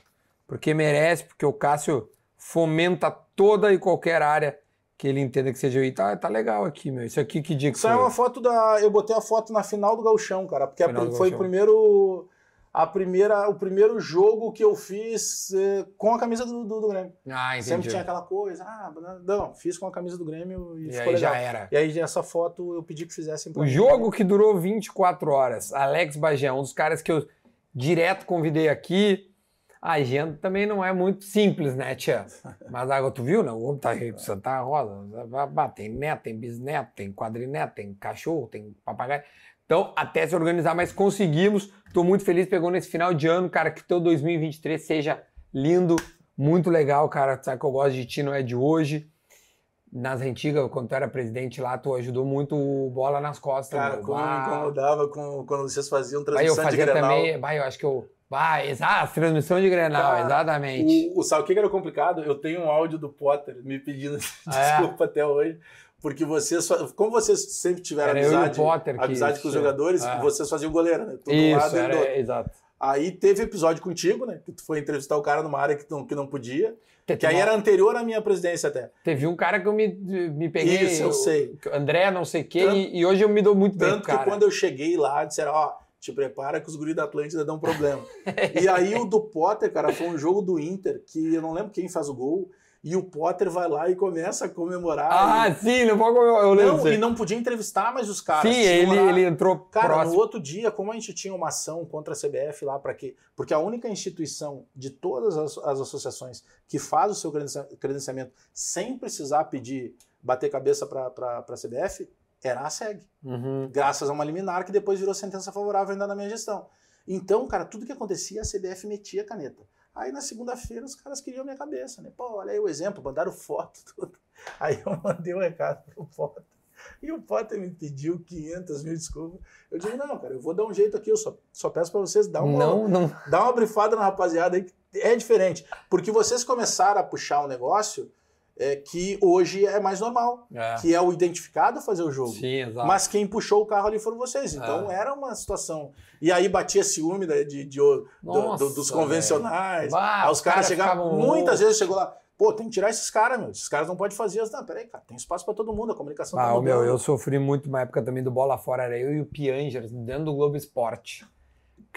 Porque merece, porque o Cássio fomenta toda e qualquer área que ele entenda que seja. E tá, tá legal aqui, meu. Isso aqui que dia que aí é foi? uma foto da. Eu botei a foto na final do Gauchão, cara, porque a do foi o primeiro. A primeira, o primeiro jogo que eu fiz eh, com a camisa do, do, do Grêmio. Ah, Sempre entendi. tinha aquela coisa, ah, não, fiz com a camisa do Grêmio e, E ficou aí legal. já era. E aí essa foto eu pedi que fizessem O jogo que durou 24 horas. Alex Bagé, um dos caras que eu direto convidei aqui. A agenda também não é muito simples, né, tia? Mas agora tu viu, né? O homem tá de Santa Rosa. Tem neto, tem bisneto, tem quadrineto, tem cachorro, tem papagaio. Então, até se organizar, mas conseguimos. Tô muito feliz, pegou nesse final de ano, cara, que teu 2023 seja lindo, muito legal, cara. Sabe que eu gosto de ti, não é de hoje. Nas antigas, quando tu era presidente lá, tu ajudou muito o bola nas costas. Cara, meu. como me Bah. incomodava com, quando vocês faziam Bah, eu transmissão de fazia Grenal. também, bah, eu acho que eu. Exato, transmissão de Grenal, Cara, exatamente. O, o, sabe o que era complicado? Eu tenho um áudio do Potter me pedindo Ah, é? desculpa até hoje. Porque vocês, fa- como vocês sempre tiveram Era eu amizade, Potter amizade com os jogadores, Ah. vocês faziam goleiro, né? Tudo um lado Isso, e do outro. era, exato. Aí teve episódio contigo, né? Que tu foi entrevistar o cara numa área que não, que não podia. Te- Que aí era anterior à minha presidência até. Teve um cara que eu me, me peguei. Isso, eu sei. André, não sei o quê, Tanto- e, e hoje eu me dou muito bem com Tanto que cara. quando eu cheguei lá, disseram, ó, te prepara que os guris da Atlântida dão problema. e aí o do Potter, cara, foi um jogo do Inter, que eu não lembro quem faz o gol, e o Potter vai lá e começa a comemorar. Ah, sim, não pode eu, eu lembro. não, e não podia entrevistar mais os caras. sim, ele, lá- ele entrou Cara, próximo. no outro dia, como a gente tinha uma ação contra a CBF lá para quê? Porque a única instituição de todas as, as associações que faz o seu credencia- credenciamento sem precisar pedir, bater cabeça para a CBF, era a SEG. Uhum. Graças a uma liminar que depois virou sentença favorável ainda na minha gestão. Então, cara, tudo que acontecia, a CBF metia a caneta. Aí na segunda-feira os caras queriam minha cabeça, né? Pô, olha aí o exemplo, mandaram foto, tudo. Aí eu mandei o recado pro foto. E o Potter me pediu 500 mil desculpas. Eu digo, não, cara, eu vou dar um jeito aqui, eu só, só peço pra vocês dar uma, Não, não. dar uma brifada na rapaziada aí, que é diferente. Porque vocês começaram a puxar um negócio é, que hoje é mais normal, É. que é o identificado fazer o jogo. Sim, exato. Mas quem puxou o carro ali foram vocês. Então É. era uma situação. E aí batia ciúme né, de, de- do- Nossa, do- dos convencionais. Bah, aí os caras caras chegavam. Muitas vezes chegou lá. Pô, tem que tirar esses caras, meu. Esses caras não podem fazer. Eu, Não, peraí, cara, tem espaço pra todo mundo. A comunicação tá Ah, ô, meu, eu sofri muito uma época também do Bola Fora, era eu e o Piangers, dentro do Globo Esporte.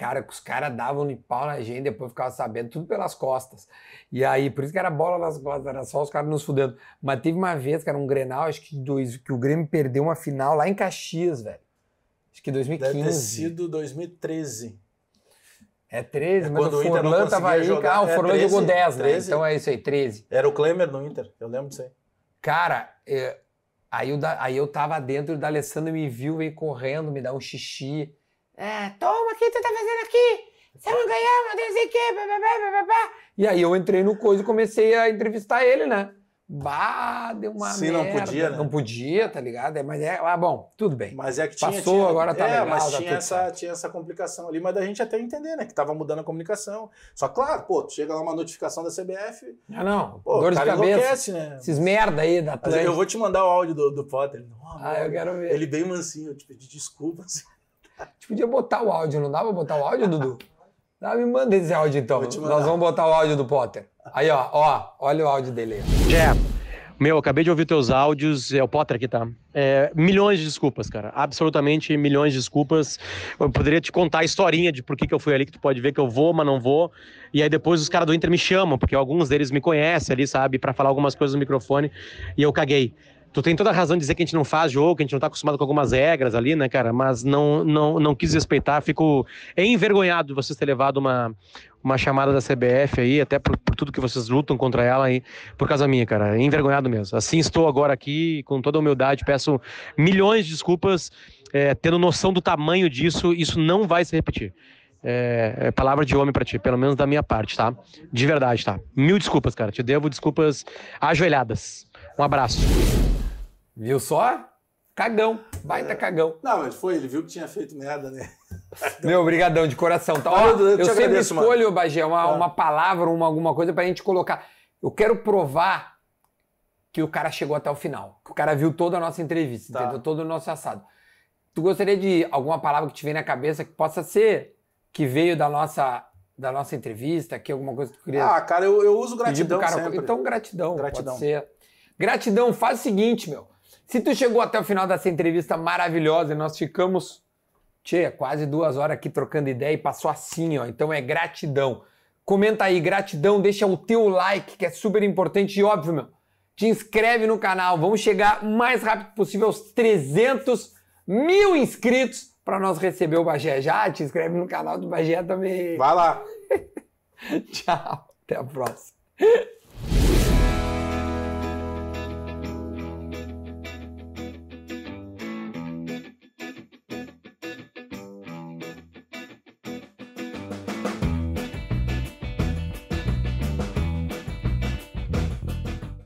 Cara, que os caras davam de pau na gente, depois ficava sabendo, tudo pelas costas. E aí, por isso que era bola nas costas, era só os caras nos fudendo. Mas teve uma vez, que era um Grenal, acho que, dois, que o Grêmio perdeu uma final lá em Caxias, velho. Acho que 2015. Deve ter sido 2013. É 13, É mas o Forlan tava aí. jogar. Ah, o É, Forlan 13, jogou 10, né? 13. Então é isso aí, 13. Era o Klemer no Inter. Eu lembro disso aí. Cara, é, aí, eu, aí eu tava dentro, o D'Alessandro me viu, veio correndo, me dá um xixi. É, toma, o que tu tá fazendo aqui? Você não ganhou, meu Deus, não sei o quê, bababá, bababá. E aí eu entrei no coisa e comecei a entrevistar ele, né? Bah, deu uma Sim, não merda. podia, né? Não podia, tá ligado? É, Mas é, ah, bom, tudo bem. Mas é que tinha. Passou, tinha- agora tá é, legal, mas tá tinha tudo essa, certo. tinha essa complicação ali, mas da gente até entender, né? Que tava mudando a comunicação. Só claro, pô, tu chega lá uma notificação da CBF, Ah, não, pô, dor de cabeça. enlouquece, né? Esses merda aí da Mas Atlântica. eu vou te mandar o áudio do, do Potter. Ele, "Oh, Ah, eu quero ver. Ele bem mansinho, eu te pedi desculpas. A gente podia botar o áudio, não dá pra botar o áudio, Dudu? Dá, me manda esse áudio então. Nós vamos botar o áudio do Potter. Aí, ó, ó, olha o áudio dele aí. Jé, meu, acabei de ouvir teus áudios, é o Potter aqui, tá? É, milhões de desculpas, cara. Absolutamente milhões de desculpas. Eu poderia te contar a historinha de por que, que eu fui ali, que tu pode ver que eu vou, mas não vou. E aí depois os caras do Inter me chamam, porque alguns deles me conhecem ali, sabe, Pra falar algumas coisas no microfone, e eu caguei. Tu tem toda a razão de dizer que a gente não faz jogo, que a gente não tá acostumado com algumas regras ali, né, cara? Mas não, não, não quis respeitar. Fico envergonhado de vocês terem levado uma, uma chamada da CBF aí, até por, por tudo que vocês lutam contra ela aí, por causa minha, cara. Envergonhado mesmo. Assim estou agora aqui, com toda a humildade, peço milhões de desculpas, é, tendo noção do tamanho disso, isso não vai se repetir. É, é palavra de homem pra ti, pelo menos da minha parte, tá? De verdade, tá? Mil desculpas, cara. Te devo desculpas ajoelhadas. Um abraço. Viu só? Cagão, baita cagão. Não, mas foi, ele viu que tinha feito merda, né? Meu, brigadão de coração. Tá? Ó, eu eu sempre agradeço, mano. escolho, Bagé, uma, Tá. uma palavra, uma, alguma coisa pra gente colocar. Eu quero provar que o cara chegou até o final. Que o cara viu toda a nossa entrevista, Tá. entendeu? Todo o nosso assado. Tu gostaria de alguma palavra que te vem na cabeça que possa ser que veio da nossa, da nossa entrevista, que alguma coisa que tu queria Ah, cara, eu, eu uso gratidão cara? sempre. Então, gratidão. Gratidão. Gratidão, faz o seguinte, meu. Se tu chegou até o final dessa entrevista maravilhosa e nós ficamos, tchê, quase duas horas aqui trocando ideia e passou assim, ó. Então é gratidão. Comenta aí, gratidão, deixa o teu like, que é super importante e óbvio, meu. Te inscreve no canal. Vamos chegar o mais rápido possível aos 300 mil inscritos para nós receber o Bagé. Já te inscreve no canal do Bagé também. Vai lá. Tchau. Até a próxima.